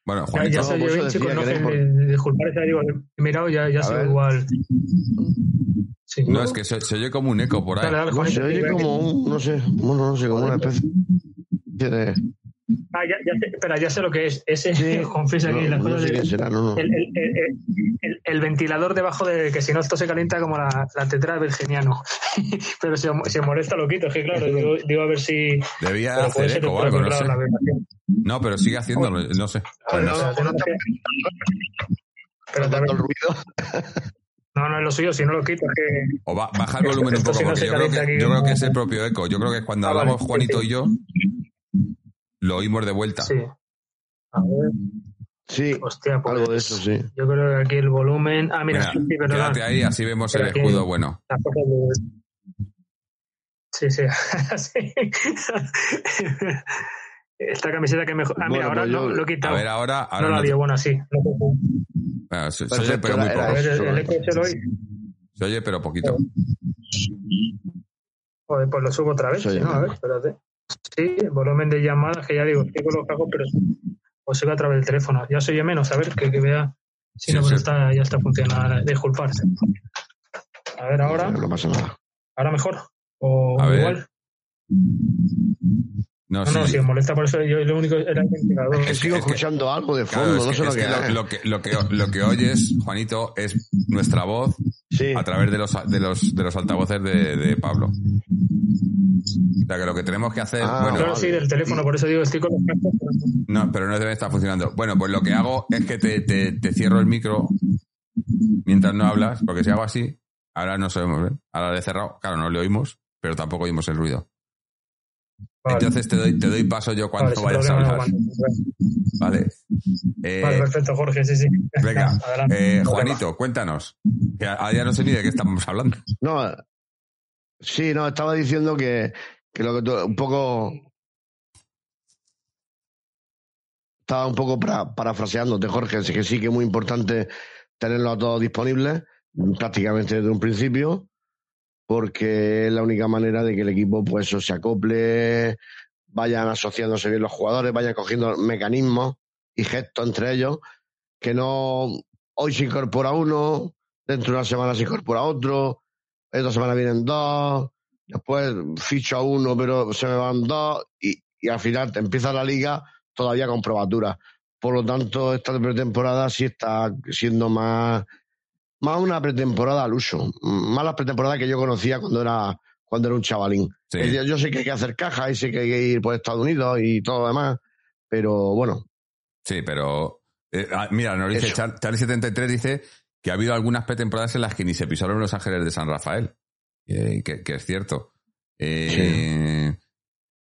Bueno, Ya, Juanito, ya No, eso bien, chicos, no, que que, por- eh, disculpad, ya digo, he mirado, ya, ya A se ve ver. igual. Sí. no, es que se, se oye como un eco por ahí. Dale, dale, No, Juanito, se oye como un, no sé, bueno, no sé, como una especie de... Ah, ya, ya sé, espera, ya sé lo que es. Ese, Sí, *laughs* confiesa aquí no, las no cosas. sé será, no, no. el, el, el, el- el ventilador debajo de que si no esto se calienta como la, la tetra virginiano. *laughs* pero si, si molesta lo quito, es que claro, digo, digo a ver si. Debía pero hacer eco o pero algo, no sé. No, pero sigue haciéndolo, no sé. Pero a ver. Tanto el ruido. no, no es lo suyo, si no lo quito, es que. O ba- baja el volumen un poco, porque se yo creo, que, yo creo es el propio eco. Yo creo que cuando Ah, vale. hablamos Juanito y yo, lo oímos de vuelta. Sí. A ver, Sí, hostia, pues. algo de eso, sí. Yo creo que aquí el volumen. Ah, mira, Mira, sí, sí, perdón. quédate ahí, así vemos el Espera que- escudo bueno. Sí, sí. *laughs* sí. Esta camiseta que mejor. Ah, mira, Bueno, ahora pues no, yo- lo he A quitado. ver, ahora, no ahora la no- vio, bueno. No sé cómo. ah, se, se oye, pero muy poco. A ver, el, el eco se lo oye. Se oye, pero poquito. Joder, pues lo subo otra vez. No, a ver, espérate. Sí, volumen de llamadas, que ya digo, estoy con los cajos, pero o sigo a través del teléfono. Ya se oye menos, a ver, que, que vea. Si Sí, no, pero sí. está, ya está funcionando. Disculpar. A ver, ahora, No pasa nada. ahora mejor. O A ver. igual. No, No, sí. no, si os molesta por eso, yo lo único era el ventilador. Es que sigo que- escuchando algo de fondo, no sé lo que lo que, lo, que, lo que oyes, Juanito, es nuestra voz Sí, a través de los, de los, de los altavoces de, de Pablo. O sea que lo que tenemos que hacer, Ah, bueno, Claro, sí, del teléfono, por eso digo, estoy con los cascos. pero no- pero no debe estar funcionando. Bueno, pues lo que hago es que te, te, te cierro el micro mientras no hablas, porque si hago así, ahora no sabemos ver. Ahora le he cerrado, claro, no le oímos, pero tampoco oímos el ruido. Vale. Entonces te doy, te doy paso yo cuando Vale, vayas a hablar. Vale. Eh, Vale, perfecto, Jorge, sí, sí. venga, *laughs* Adelante. eh. Juanito, cuéntanos. Que ya no sé ni de qué estamos hablando. no, sí, no, estaba diciendo que, que lo que tú- un poco estaba un poco para, parafraseándote, Jorge, que sí que es muy importante tenerlo a todos disponibles, prácticamente desde un principio, porque es la única manera de que el equipo pues se acople, vayan asociándose bien los jugadores, vayan cogiendo mecanismos y gestos entre ellos, que no hoy se incorpora uno, dentro de una semana se incorpora otro, esta semana vienen dos, después ficho a uno pero se me van dos y, y al final te empieza la liga todavía con probatura. Por lo tanto, esta pretemporada sí está siendo más, más una pretemporada al uso, más la pretemporada que yo conocía cuando era, cuando era un chavalín. Sí. Yo sé que hay que hacer caja y sé que hay que ir por Estados Unidos y todo lo demás, pero bueno, Sí, pero. eh, ah, mira, nos dice Eso. Char- Charlie73 dice que ha habido algunas pretemporadas en las que ni se pisaron los ángeles de San Rafael. Eh, que, que es cierto. Eh,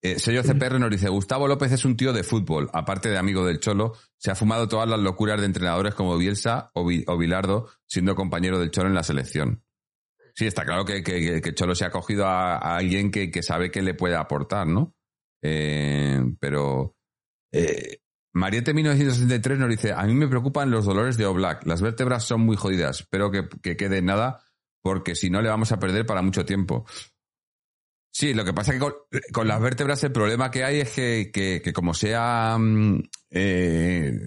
eh, sello CPR nos dice: Gustavo López es un tío de fútbol, aparte de amigo del Cholo. Se ha fumado todas las locuras de entrenadores como Bielsa o, Vi- o Bilardo, siendo compañero del Cholo en la selección. Sí, está claro que, que, que Cholo se ha cogido a, a alguien que, que sabe que le puede aportar, ¿no? Eh, pero. Eh, Mariette 1963 nos dice, a mí me preocupan los dolores de Oblak. Las vértebras son muy jodidas. Espero que, que quede nada porque si no le vamos a perder para mucho tiempo. Sí, lo que pasa es que con, las vértebras el problema que hay es que, que- como sea, mm, eh,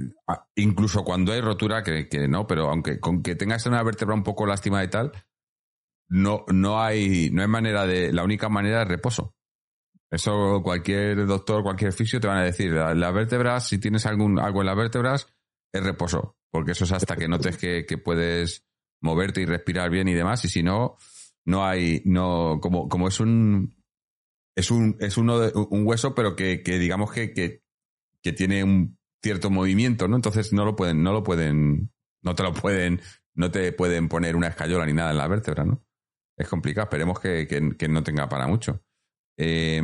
incluso cuando hay rotura, que, que no, pero aunque con que tengas una vértebra un poco lástima y tal, no, no hay, no hay manera de, la única manera es reposo. Eso cualquier doctor, cualquier fisio te van a decir. la- Las vértebras, si tienes algún, algo en las vértebras, es reposo. Porque eso es hasta que notes que, que puedes moverte y respirar bien y demás. Y si no, no hay, no, como, como es un, es un, es uno de- un hueso, pero que, que digamos que, que, tiene un cierto movimiento, ¿no? Entonces no lo pueden, no lo pueden, no te lo pueden, no te pueden poner una escayola ni nada en la vértebra, ¿no? Es complicado. Esperemos que, que- que no tenga para mucho. Eh,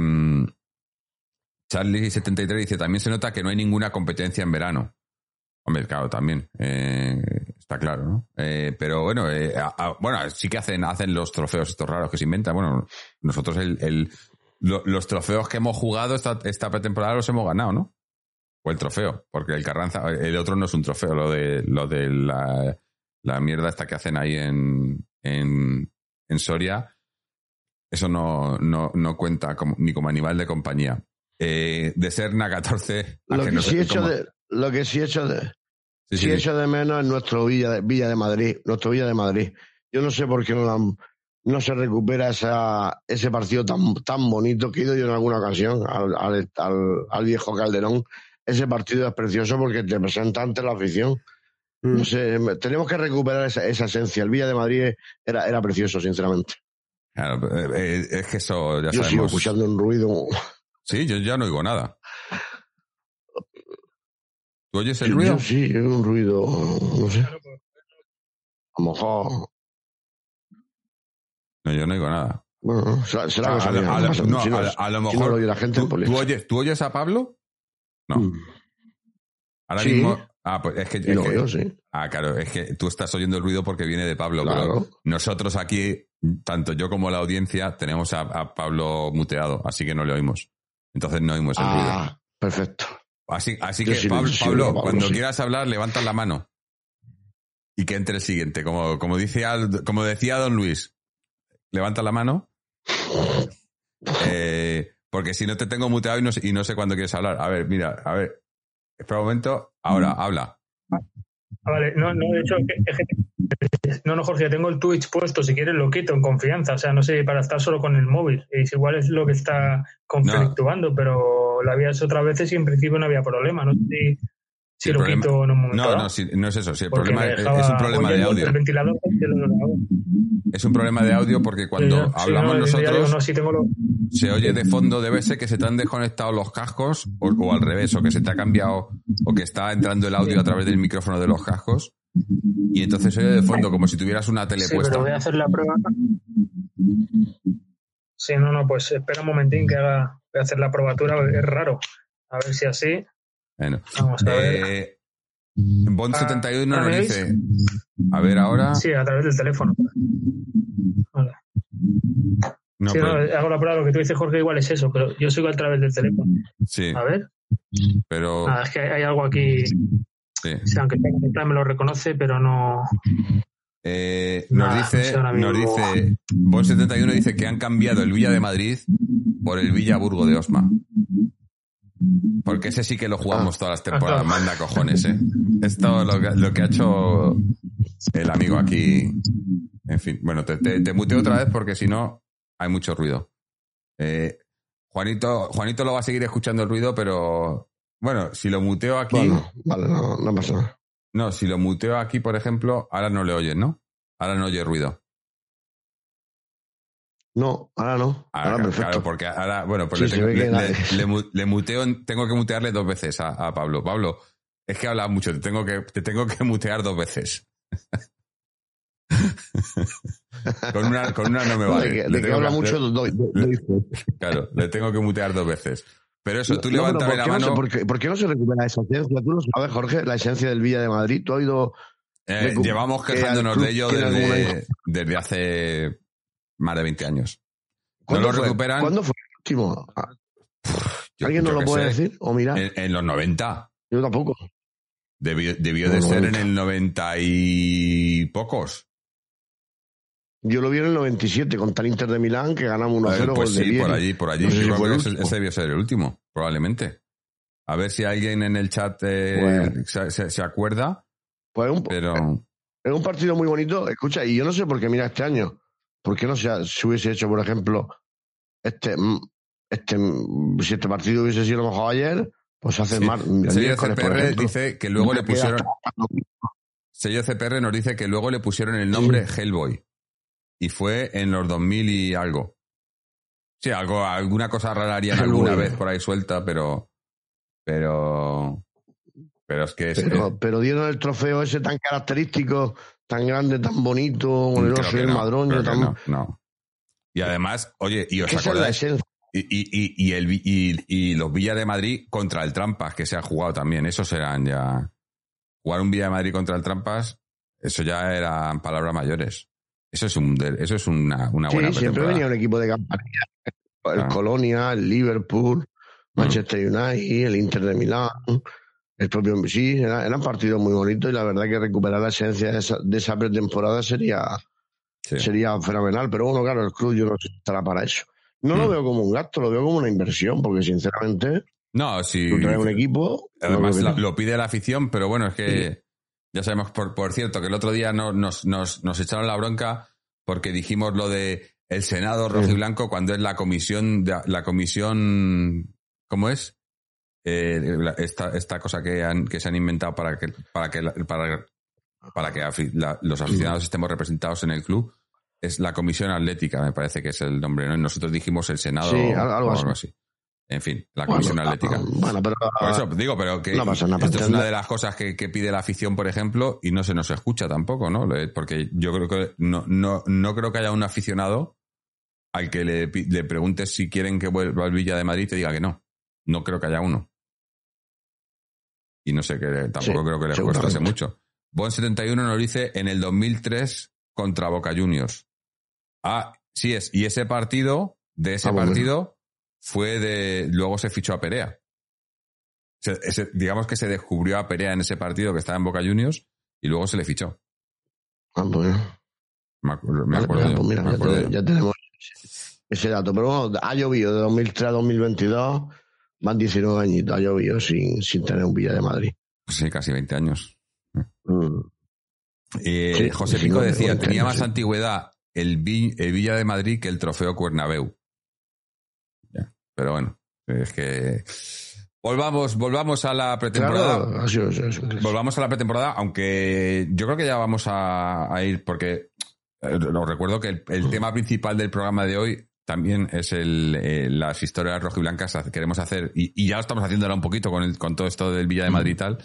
Charlie73 dice, también se nota que no hay ninguna competencia en verano. Hombre, claro, también. eh, está claro, ¿no? Eh, pero bueno, eh, a- a- bueno, sí que hacen, hacen los trofeos estos raros que se inventan. Bueno, nosotros el, el- lo- los trofeos que hemos jugado esta, esta pretemporada los hemos ganado, ¿no? O el trofeo, porque el Carranza, el otro no es un trofeo, lo de, lo de la, la mierda esta que hacen ahí en, en, en Soria, eso no, no, no cuenta como- ni como animal de compañía. Eh, de Serna 14. a lo que que, no sé sí echo cómo- de, lo que sí echo de, Sí, sí sí. echo de menos es nuestro Villa de, Villa de Madrid, nuestro Villa de Madrid. Yo no sé por qué no, la han- no se recupera esa, ese partido tan, tan bonito que he ido yo en alguna ocasión al, al, al- al viejo Calderón. Ese partido es precioso porque te presenta ante la afición. Mm. No sé, tenemos que recuperar esa, esa esencia. El Villa de Madrid era, era precioso, sinceramente. Claro, eh, eh, es que eso ya Yo sigo sabemos. escuchando un ruido. Sí, yo ya no oigo nada. ¿Tú oyes el ruido? yo sí, un ruido, no sé, a lo mejor. No, yo no oigo nada. Bueno, será, cosa a a lo- mejor. lo oye la gente, ¿tú, pues tú oyes, ¿Tú oyes a Pablo? No. Mm, Ahora mismo. Ah, pues es que. es lo oigo, sí. ah, claro, es que tú estás oyendo el ruido porque viene de Pablo, Claro. pero nosotros aquí, tanto yo como la audiencia, tenemos a, Pablo muteado, así que no le oímos. Entonces no oímos el ruido. Ah, perfecto. Así, así que, Pablo, cuando quieras hablar, levanta la mano. Y que entre el siguiente. Como, como, dice, como decía Don Luis, levanta la mano. Eh, porque si no te tengo muteado y no, sé- y no sé cuándo quieres hablar. A ver, mira, a ver. Espera un momento. Ahora, habla. Ah, vale, no, no, de hecho, es no, no, Jorge, tengo el Twitch puesto, si quieres lo quito en confianza, o sea, no sé, para estar solo con el móvil, es igual es lo que está conflictuando, pero la había hecho otras veces y en principio no había problema, no sé si, si el lo problema- quito en un momento. No, dado, no, si- no es eso. Si el porque problema me es, un problema de audio. El ventilador. Es un problema de audio porque cuando Sí, hablamos no, nosotros no, sí tengo lo- se oye de fondo, debe ser que se te han desconectado los cascos o, o al revés, o que se te ha cambiado o que está entrando el audio a través del micrófono de los cascos y entonces se oye de fondo como si tuvieras una tele Sí, puesta. pero voy a hacer la prueba. Sí, no, no, pues espera un momentín que haga, voy a hacer la probatura, es raro. A ver si así. Bueno, Vamos a ver. eh, Bond71 ¿ahora nos dice, a ver ahora, Sí, a través del teléfono. Vale. No, Sí, no, hago la prueba, lo que tú dices, Jorge, igual es eso, pero yo sigo a través del teléfono. sí, A ver, pero nada, es que hay algo aquí, sí. sí, aunque esté conectado, me lo reconoce, pero no. Eh, nos Nada, dice, no nos dice, Bon71 dice que han cambiado el Villa de Madrid por el Villa Burgo de Osma. Porque ese sí que lo jugamos todas las temporadas, manda cojones, eh. Es todo lo que, lo que ha hecho el amigo aquí. En fin, bueno, te, te, te muteo otra vez porque si no hay mucho ruido. Eh, Juanito, Juanito lo va a seguir escuchando el ruido, pero bueno, si lo muteo aquí, Bueno, vale, no, no pasa nada. no, si lo muteo aquí, por ejemplo, ahora no le oyes, ¿no? Ahora no oye ruido. No, ahora no. Ahora, Ahora, perfecto. claro, porque ahora, bueno, pues Sí, le, tengo- le- le- le *laughs* mu- le muteo, en- tengo que mutearle dos veces a, a Pablo. Pablo, es que hablas mucho, te tengo que, te tengo que mutear dos veces. *laughs* con, una, con una no me *laughs* vale. de que, de habla que- mucho, doy, doy- doy fe. claro, le tengo que mutear dos veces. Pero eso, tú No, levántame ¿por la no mano. por, qué, por qué no se recupera esa esencia? Tú lo sabes, Jorge, la esencia del Villa de Madrid. Tú has ido. Eh, llevamos que quejándonos de ello desde hace más de 20 años. ¿Cuándo lo fue? recuperan? ¿Cuándo fue el último? Ah, Yo- ¿Alguien nos lo puede sé, decir? O mirar. En, en los 90. Yo tampoco. Debió, debió No, de no, ser no. en el 90 y pocos. Yo lo vi en el 97 contra el Inter de Milán, que ganamos 1-0 Eh, pues de sí, por allí, por allí. No sé si fue ese, ese debió ser el último, probablemente. A ver si alguien en el chat eh, Bueno. se, se- se acuerda, Pues es un, pero es un partido muy bonito. Escucha, y yo no sé por qué, mira, este año, ¿por qué no se, se hubiese hecho, por ejemplo, este, mm, este, mm, si este partido hubiese sido a lo mejor ayer, pues hace Sí. más. CPR dice que luego le pusieron, sello CPR nos dice que luego le pusieron el nombre Hellboy. Y fue en los 2000 y algo. Sí, algo, alguna cosa rara harían Hellboy. alguna vez por ahí suelta, pero, pero, pero es que es, Pero, pero dieron el trofeo ese tan característico, tan grande, tan bonito, con el Creo oso y que el no, madroño, tan. no, no. Y además, oye, y os ¿Qué es la acordáis, y, y, y, el, y, los Villa de Madrid contra el Trampas, que se han jugado también, esos eran ya... Jugar un Villa de Madrid contra el Trampas, eso ya eran palabras mayores. Eso es un eso es una, una Sí, buena siempre pretemporada. venía un equipo de campanilla. El Claro. Colonia, el Liverpool, Manchester United, el Inter de Milán, el propio sí, era- eran partidos muy bonitos y la verdad que recuperar la esencia de esa, de esa pretemporada sería, Sí. sería fenomenal. Pero bueno, claro, el club yo no estará para eso. No lo Mm. veo como un gasto, lo veo como una inversión, porque sinceramente No, si tú traes un equipo. no además la- lo pide la afición, pero bueno, es que ya sabemos, por, por cierto, que el otro día no- nos, nos, nos echaron la bronca porque dijimos lo de el Senado rojo y blanco cuando es la comisión, la comisión, ¿cómo es? Eh, esta, esta cosa que, han, que se han inventado para que, para que, para, para que la- los aficionados estemos representados en el club es la comisión atlética, me parece que es el nombre, ¿no? Y Nosotros dijimos el Senado Sí, o algo algo así. En fin, la Bueno, comisión atlética. ah, Bueno, pero Por eso digo, pero que No pasa nada, esto es una de las cosas que, que pide la afición, por ejemplo, y no se nos escucha tampoco, ¿no? Le- Porque yo creo que no, no, no creo que haya un aficionado al que le, le preguntes si quieren que vuelva al Villa de Madrid y te diga que no. No creo que haya uno. Y no sé que tampoco Sí, creo que seguramente. costase mucho. Bon71 nos dice en el 2003 contra Boca Juniors. Ah, sí es. Y ese partido, de ese Ah, bueno. partido, fue de. Luego se fichó a Perea. Se- ese- digamos que se descubrió a Perea en ese partido que estaba en Boca Juniors y luego se le fichó. Ah, bueno. Me acuerdo, me pues mira, me ya, acuerdo te- yo. ya tenemos ese dato. Pero bueno, ha llovido de 2003 a 2022, van 19 añitos, ha llovido sin, sin tener un Villa de Madrid. Sí, casi 20 años. Mm. Eh, Sí, José Pico decía, 20 tenía más antigüedad el, Vi- el Villa de Madrid que el trofeo Cuernabeu. Pero bueno, es que... Volvamos, volvamos a la pretemporada. Claro, eso, eso. Volvamos a la pretemporada, aunque yo creo que ya vamos a, a ir, porque eh, os recuerdo que el, el tema principal del programa de hoy también es el, eh, las historias rojiblancas que queremos hacer, y, y ya lo estamos haciéndola un poquito con, el- con todo esto del Villa de Madrid y tal,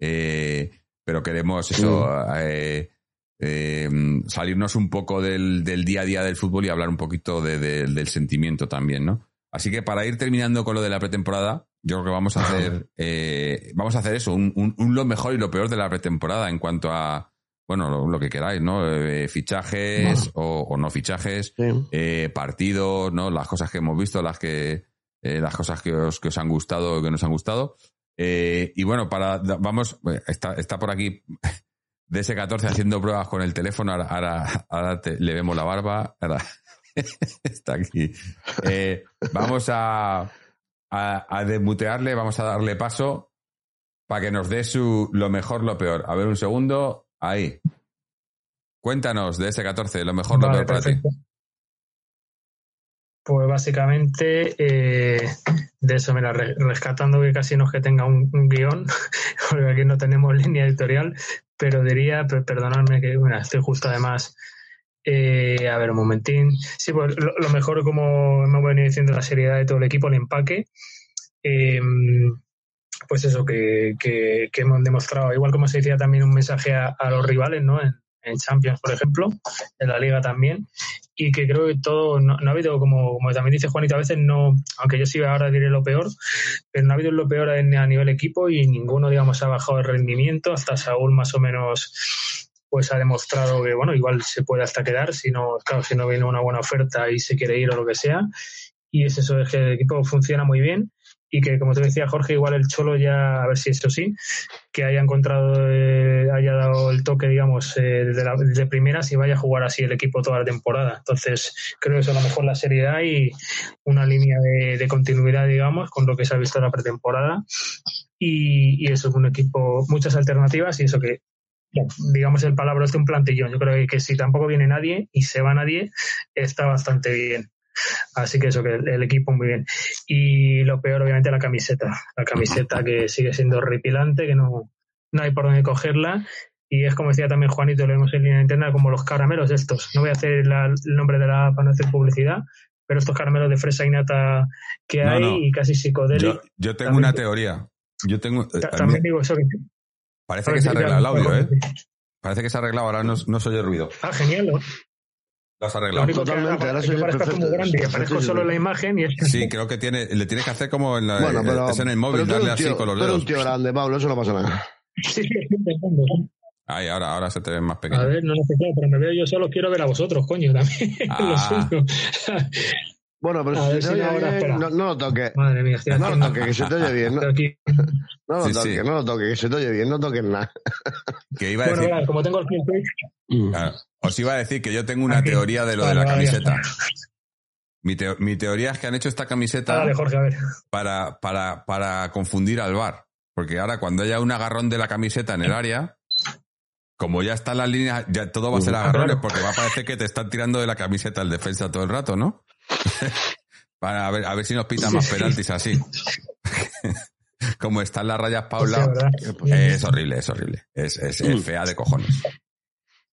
eh, pero queremos eso, eh, eh, salirnos un poco del, del día a día del fútbol y hablar un poquito de- de- del sentimiento también, ¿no? Así que para ir terminando con lo de la pretemporada, yo creo que vamos a hacer, *laughs* eh, vamos a hacer eso, un, un- un lo mejor y lo peor de la pretemporada en cuanto a, bueno, lo, lo que queráis, ¿no? Eh, fichajes o, o no fichajes, Sí. eh, partidos, ¿no? Las cosas que hemos visto, las que eh, las cosas que os, que os han gustado o que nos han gustado. Eh, y bueno, para vamos, eh, está, está por aquí *laughs* DS14 haciendo pruebas con el teléfono, ahora, ahora, ahora te- le vemos la barba, ahora *laughs* está aquí. Eh, vamos a, a, a desmutearle, vamos a darle paso para que nos dé su lo mejor, lo peor. A ver un segundo, ahí. Cuéntanos de ese 14, lo mejor, lo Vale, peor para ti. perfecto. Pues básicamente eh, de eso, mira, re- rescatando que casi no es que tenga un, un guion, *laughs* porque aquí no tenemos línea editorial, pero diría, per- perdonadme que bueno, estoy justo además, eh, a ver un momentín. Sí, pues lo, lo mejor, como hemos venido diciendo, la seriedad de todo el equipo, el empaque. eh, pues eso, que, que- que hemos demostrado, igual como se decía también un mensaje a, a los rivales, ¿no? En, Champions, por ejemplo, en la Liga también, y que creo que todo, no, ha habido, como, como también dice Juanito, a veces no, aunque yo sí ahora diré lo peor, pero no ha habido lo peor en- a nivel equipo y ninguno, digamos, ha bajado el rendimiento, hasta Saúl más o menos pues ha demostrado que, bueno, igual se puede hasta quedar, si no, claro, si no viene una buena oferta y se quiere ir o lo que sea, y es eso, es que el equipo funciona muy bien y que, como te decía Jorge, igual el Cholo ya, a ver si eso sí, que haya encontrado, eh, haya dado el toque, digamos, eh, de, la, de primeras y vaya a jugar así el equipo toda la temporada. Entonces, creo que eso a lo mejor la seriedad y una línea de, de continuidad, digamos, con lo que se ha visto en la pretemporada. Y, y eso, un equipo, muchas alternativas y eso que, digamos, el palabra es un plantillón. Yo creo que si tampoco viene nadie y se va nadie, está bastante bien. Así que eso, que el, el equipo muy bien. Y lo peor, obviamente, la camiseta. La camiseta que sigue siendo horripilante, que no, no hay por dónde cogerla. Y es como decía también Juanito, lo vemos en línea interna, como los caramelos estos. No voy a hacer la- el nombre de la para no hacer publicidad, pero estos caramelos de fresa y nata que No, hay no. y casi psicodélicos. Yo, yo tengo También- una teoría. Yo tengo. eh, Ta- También digo eso. que- parece que se arreglado el audio, ¿eh? Parece que se ha arreglado, ahora no, no se oye ruido. Ah, genial. Lo, Lo has lo arreglado. único que Totalmente, haga- ahora que se oye parezca como perfecto. grande y aparezco solo en la sí. imagen y es Sí, creo que tiene, le tienes que hacer como en la, Bueno, pero, es en el móvil, pero darle un así tío- con los dedos. un tío grande, Pablo, eso no pasa nada. *laughs* Sí, sí, estoy intentando. Ahí, ahora, ahora se te ve más A pequeño. ver, no lo sé, claro, pero me veo yo solo, quiero ver a vosotros, coño, también. *laughs* Lo Ah. siento. *laughs* Bueno, pero A si ver se si oye ahora, bien, espera. no, no lo toques. Madre mía, estoy No lo toques, que se te oye bien. No, no lo Sí, toques, sí. no lo toques, que se te oye bien, no toques nada. Que iba a Bueno, decir, como tengo el pie claro, os iba a decir que yo tengo una Aquí. teoría de lo de la vale, camiseta. Mi, teo- mi teoría es que han hecho esta camiseta Dale, Jorge, a ver. para, para, para confundir al bar. Porque ahora cuando haya un agarrón de la camiseta en el área, como ya están las líneas, ya todo va a ser Ah, agarrones, claro. porque va a parecer que te están tirando de la camiseta el defensa todo el rato, ¿no? *laughs* para ver, a ver si nos pitan más penaltis así. *laughs* como están las rayas Paula, ¿verdad? es horrible, es horrible. Es, es, es fea de cojones.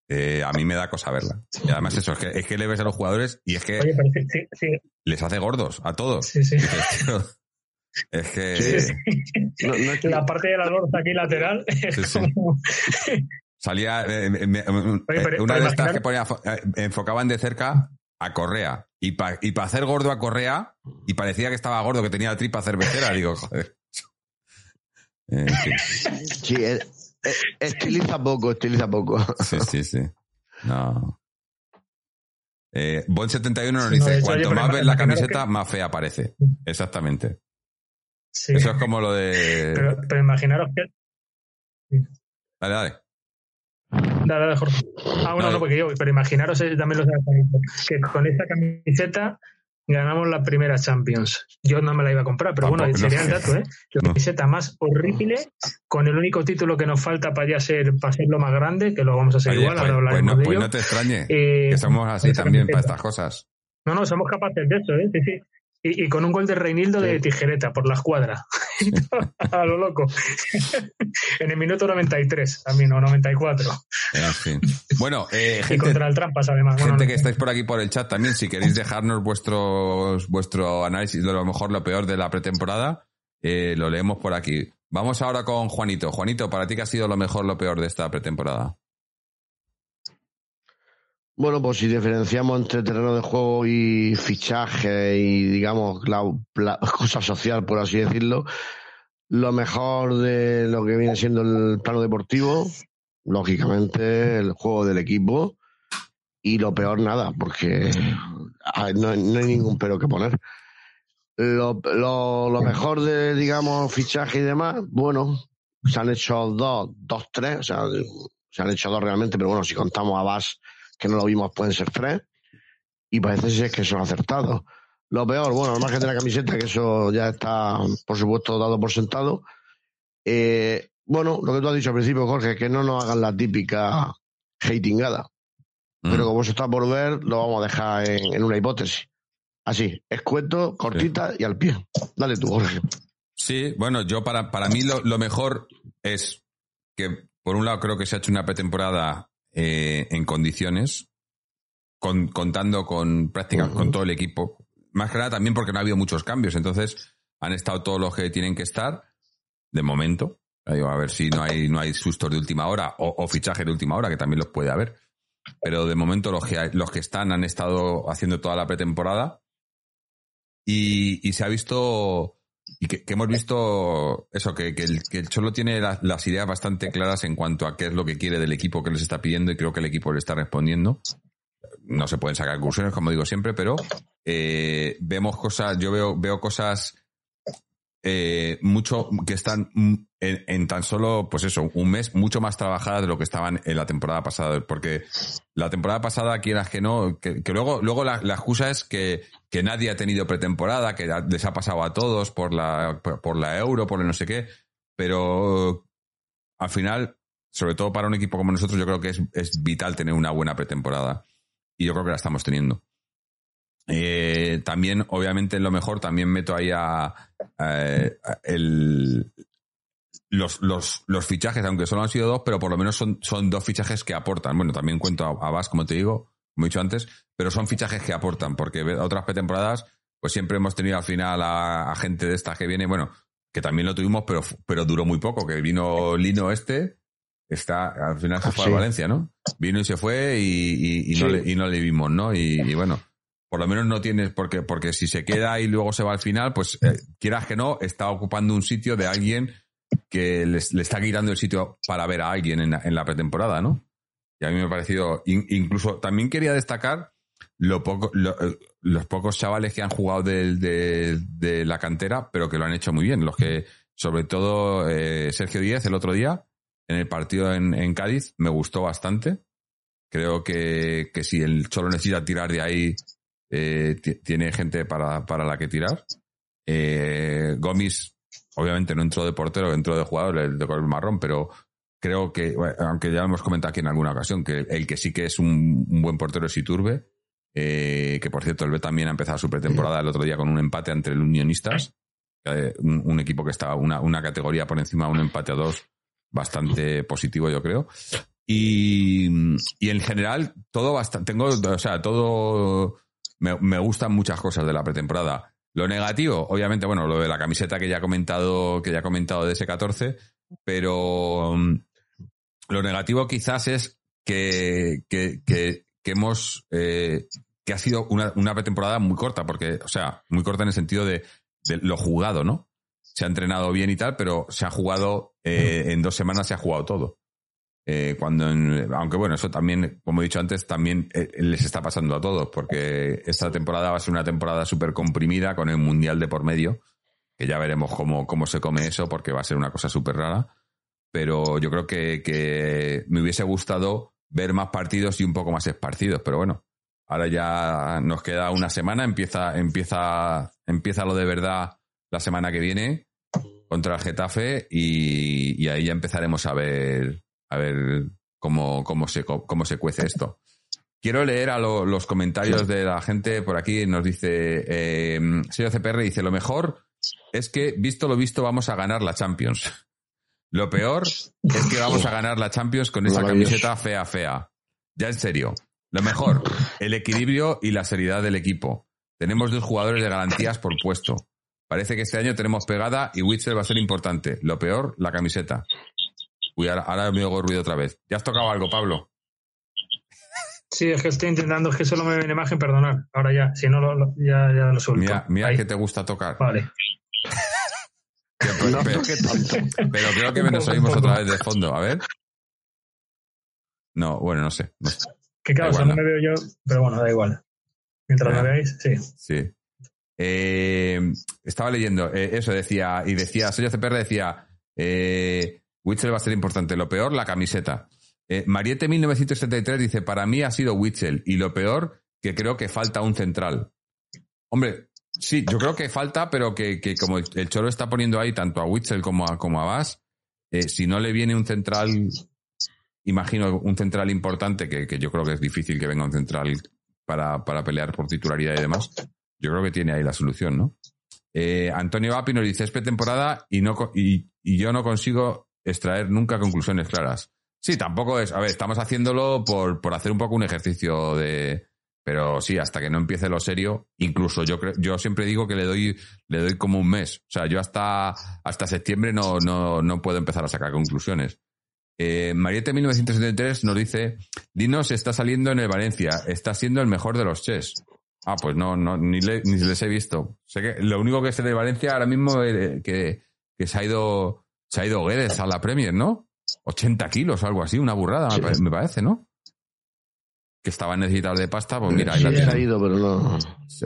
Eh, a mí me da cosa verla. Y además eso, es que, es que le ves a los jugadores y es que Oye, pero sí, sí, sí, les hace gordos a todos. sí, sí. Es que... Sí, sí. No, no es que- La parte de la bolsa aquí lateral *laughs* es Sí, sí. como... Salía eh, eh, me- pero- una pero de estas imaginar- que ponía, eh, enfocaban de cerca a Correa. Y para y pa hacer gordo a Correa, y parecía que estaba gordo, que tenía la tripa cervecera, digo, joder. *laughs* Eh, Sí, eh, estiliza poco, estiliza poco. sí, sí, sí. No. Eh, Bon71 nos Sí, no, dice, hecho, cuanto oye, más ves la camiseta, que- más fea parece. Exactamente. Sí, Eso es como lo de... pero, pero imaginaros que... Dale, dale. Dale, dale, Jorge. Ah, bueno, No, no, porque yo, pero imaginaros eh, también los de la camiseta, que con esta camiseta ganamos la primera Champions. Yo no me la iba a comprar, pero bueno, sería no. el dato, ¿eh? La No. camiseta más horrible, con el único título que nos falta para ya ser, para ser lo más grande, que lo vamos a hacer Oye, igual, pues, ahora pues hablaremos no, pues no te extrañe, Eh, que somos así esa también para estas cosas. No, no, somos capaces de eso, ¿eh? Sí, sí. Y, y con un gol de Reinildo de tijereta por la escuadra. *laughs* a lo loco. *laughs* en el minuto 93, también, o 94. En fin. Bueno, eh, Y gente, contra el Trampas, además. Bueno, Gente no- que estáis por aquí por el chat también, si queréis dejarnos vuestros, vuestro análisis de lo mejor, lo peor de la pretemporada, eh, lo leemos por aquí. Vamos ahora con Juanito. Juanito, ¿para ti qué ha sido lo mejor, lo peor de esta pretemporada? Bueno, pues si diferenciamos entre terreno de juego y fichaje y, digamos, la, la cosa social, por así decirlo, lo mejor de lo que viene siendo el plano deportivo, lógicamente, el juego del equipo y lo peor nada, porque no, no hay ningún pero que poner. Lo, lo, lo mejor de, digamos, fichaje y demás, bueno, se han hecho dos, dos, tres, o sea, se han hecho dos realmente, pero bueno, si contamos a Bas, que no lo vimos, pueden ser tres, y parece ser que son acertados. Lo peor, bueno, al margen de la camiseta, que eso ya está, por supuesto, dado por sentado. Eh, bueno, lo que tú has dicho al principio, Jorge, que no nos hagan la típica hatingada. Pero Mm. como eso está por ver, lo vamos a dejar en, en una hipótesis. Así, escueto, cortita y al pie. Dale tú, Jorge. Sí, bueno, yo para, para mí lo, lo mejor es que, por un lado, creo que se ha hecho una pretemporada eh, en condiciones, con- contando con práctica, Ujú. con todo el equipo. Más que nada también porque no ha habido muchos cambios, entonces han estado todos los que tienen que estar, de momento. A ver si no hay, no hay sustos de última hora o, o fichajes de última hora, que también los puede haber. Pero de momento los que, los que están han estado haciendo toda la pretemporada y, y se ha visto y que, hemos visto eso, que, el, que Cholo tiene la- las ideas bastante claras en cuanto a qué es lo que quiere del equipo que les está pidiendo y creo que el equipo le está respondiendo. No se pueden sacar conclusiones, como digo siempre, pero eh, vemos cosas, yo veo, veo cosas eh, mucho que están en, tan solo, pues eso, un mes mucho más trabajadas de lo que estaban en la temporada pasada. Porque la temporada pasada, quieras que no, que, que luego, luego la, la excusa es que, que nadie ha tenido pretemporada, que les ha pasado a todos por la, por, por la euro, por el no sé qué, pero al final, sobre todo para un equipo como nosotros, yo creo que es, es vital tener una buena pretemporada. Y yo creo que la estamos teniendo. Eh, también, obviamente, en lo mejor, también meto ahí a, a- a el, los, los, los fichajes, aunque solo han sido dos, pero por lo menos son, son dos fichajes que aportan. Bueno, también cuento a, a Bas, como te digo, como he dicho antes, pero son fichajes que aportan, porque otras pretemporadas, pues siempre hemos tenido al final a, gente de estas que viene, bueno, que también lo tuvimos, pero, pero duró muy poco, que vino Lino este, está, al final se fue Sí. a Valencia, ¿no? Vino y se fue y, y- y no, le, y no le vimos, ¿no? Y, y bueno, por lo menos no tienes, porque, porque si se queda y luego se va al final, pues eh, quieras que no, está ocupando un sitio de alguien que le está quitando el sitio para ver a alguien en, la- pretemporada, ¿no? Y a mí me ha parecido, in- incluso también quería destacar lo poco, eh, los pocos chavales que han jugado de, de- la cantera, pero que lo han hecho muy bien. Los que, sobre todo, eh, Sergio Díaz el otro día, en el partido en, en Cádiz, me gustó bastante. Creo que, que si el Cholo necesita tirar de ahí, eh, ti- tiene gente para, para la que tirar. Eh, Gomis, obviamente no entró de portero, entró de jugador, el de color marrón, pero creo que, aunque ya hemos comentado aquí en alguna ocasión, que el que sí que es un, un buen portero es Iturbe, eh, que por cierto el B también ha empezado su pretemporada el otro día con un empate entre el Unionistas, eh, un, un equipo que estaba una, una categoría por encima, un empate a dos, bastante positivo yo creo. Y, y en general, todo bastante, tengo, o sea, todo, me, gustan muchas cosas de la pretemporada. Lo negativo, obviamente, bueno, lo de la camiseta que ya he comentado, que ya he comentado de ese 14, pero mm, lo negativo quizás es que, que, que, que hemos, eh, que ha sido una, una pretemporada muy corta, porque, o sea, muy corta en el sentido de, de lo jugado, ¿no? Se ha entrenado bien y tal, pero se ha jugado, eh, en dos semanas se ha jugado todo. Eh, cuando en- aunque bueno, eso también, como he dicho antes, también eh, les está pasando a todos, porque esta temporada va a ser una temporada súper comprimida con el Mundial de por medio, que ya veremos cómo, cómo se come eso, porque va a ser una cosa súper rara. Pero yo creo que, que me hubiese gustado ver más partidos y un poco más esparcidos, pero bueno, ahora ya nos queda una semana, empieza, empieza, empieza lo de verdad la semana que viene contra el Getafe y, y ahí ya empezaremos a ver a ver cómo, cómo, se, cómo se cuece esto. Quiero leer a lo- los comentarios de la gente por aquí. Nos dice, eh, señor CPR, dice, lo mejor es que, visto lo visto, vamos a ganar la Champions. Lo peor es que vamos a ganar la Champions con esa camiseta fea, fea. Ya en serio. Lo mejor, el equilibrio y la seriedad del equipo. Tenemos dos jugadores de garantías por puesto. Parece que este año tenemos pegada y Witzel va a ser importante. Lo peor, la camiseta. Uy, ahora, ahora me oigo ruido otra vez. ¿Ya has tocado algo, Pablo? Sí, es que estoy intentando, es que solo me ve en imagen, perdonar. Ahora ya, si no, lo, lo- ya, ya lo suelto. Mira, mira Ahí. que te gusta tocar. Vale. Que- pero, No pero- toque tanto. pero creo que nos oímos otra vez de fondo. A ver. No, bueno, no sé. no sé. Que claro, no me veo yo, pero bueno, da igual. Mientras me veáis, sí. Sí. Eh, estaba leyendo, eh, eso decía, y decía, Sergio CPR decía, eh, Witzel va a ser importante. Lo peor, la camiseta. Eh, Mariette 1973 dice, para mí ha sido Witzel, y lo peor, que creo que falta un central. Hombre, sí, yo creo que falta, pero que, como el Choro está poniendo ahí tanto a Witzel como a, como a Bass, eh, si no le viene un central, imagino un central importante, que, yo creo que es difícil que venga un central para, para pelear por titularidad y demás, yo creo que tiene ahí la solución, ¿no? Eh, Antonio Vapi nos dice, es pretemporada y, no, y yo no consigo extraer nunca conclusiones claras. Sí, tampoco es, a ver, estamos haciéndolo por, por hacer un poco un ejercicio de, pero sí, hasta que no empiece lo serio, incluso yo yo siempre digo que le doy, le doy como un mes. O sea, yo hasta, hasta septiembre no, no, no puedo empezar a sacar conclusiones. Eh, Mariette 1973 nos dice, Dinos está saliendo en el Valencia, está siendo el mejor de los chess. Ah, pues no, no ni, le- ni les he visto. Sé que lo único que sé de Valencia ahora mismo es que, que se ha ido, se ha ido Guedes a la Premier, ¿no? 80 kilos o algo así, una burrada, me Sí. pare- me parece, ¿no? Que estaban necesitados de pasta, pues mira, ahí la ha ido, pero no.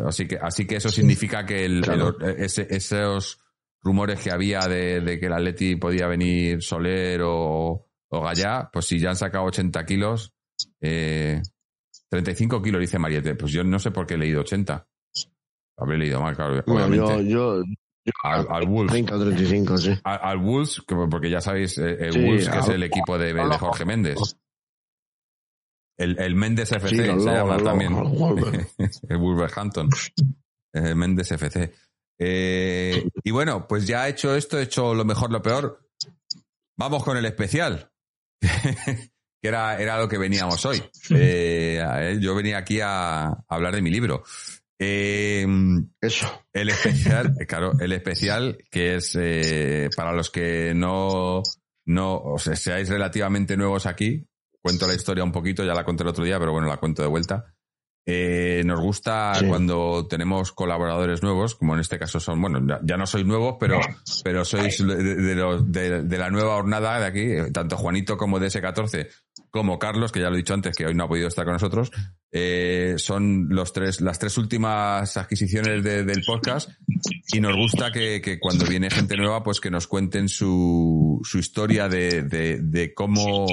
Así que, así que eso significa que el- Claro. el- ese- esos rumores que había de, de que el Atleti podía venir Soler o, o Gallá, pues si ya han sacado 80 kilos, eh, 35 kilos, dice Mariette. Pues yo no sé por qué he leído 80. Habré leído mal, claro, Bueno, yo, yo, al, al Wolves. 30 o 35, sí. Al, al Wolves, que- porque ya sabéis, eh, el Sí, Wolves, que es el equipo de, de Jorge Méndez. El, el Méndez FC Sí, se llama también. *laughs* el Wolverhampton. El Méndez FC. Eh, y bueno, pues ya he hecho esto, he hecho lo mejor, lo peor. Vamos con el especial. *laughs* que era, era lo que veníamos hoy. *laughs* Eh, yo venía aquí a, a hablar de mi libro. Eh, Eso. el especial, *laughs* claro, el especial que es eh, para los que no, no o sea, seáis relativamente nuevos aquí. Cuento la historia un poquito, ya la conté el otro día, pero bueno, la cuento de vuelta. Eh, nos gusta Sí. cuando tenemos colaboradores nuevos, como en este caso son, bueno, ya, no sois nuevos, pero, pero sois de, de los- de- de la nueva hornada de aquí, eh, tanto Juanito como DS14, como Carlos, que ya lo he dicho antes, que hoy no ha podido estar con nosotros, eh, son los tres, las tres últimas adquisiciones de- del podcast y nos gusta que, que cuando viene gente nueva, pues que nos cuenten su, su historia de, de, de cómo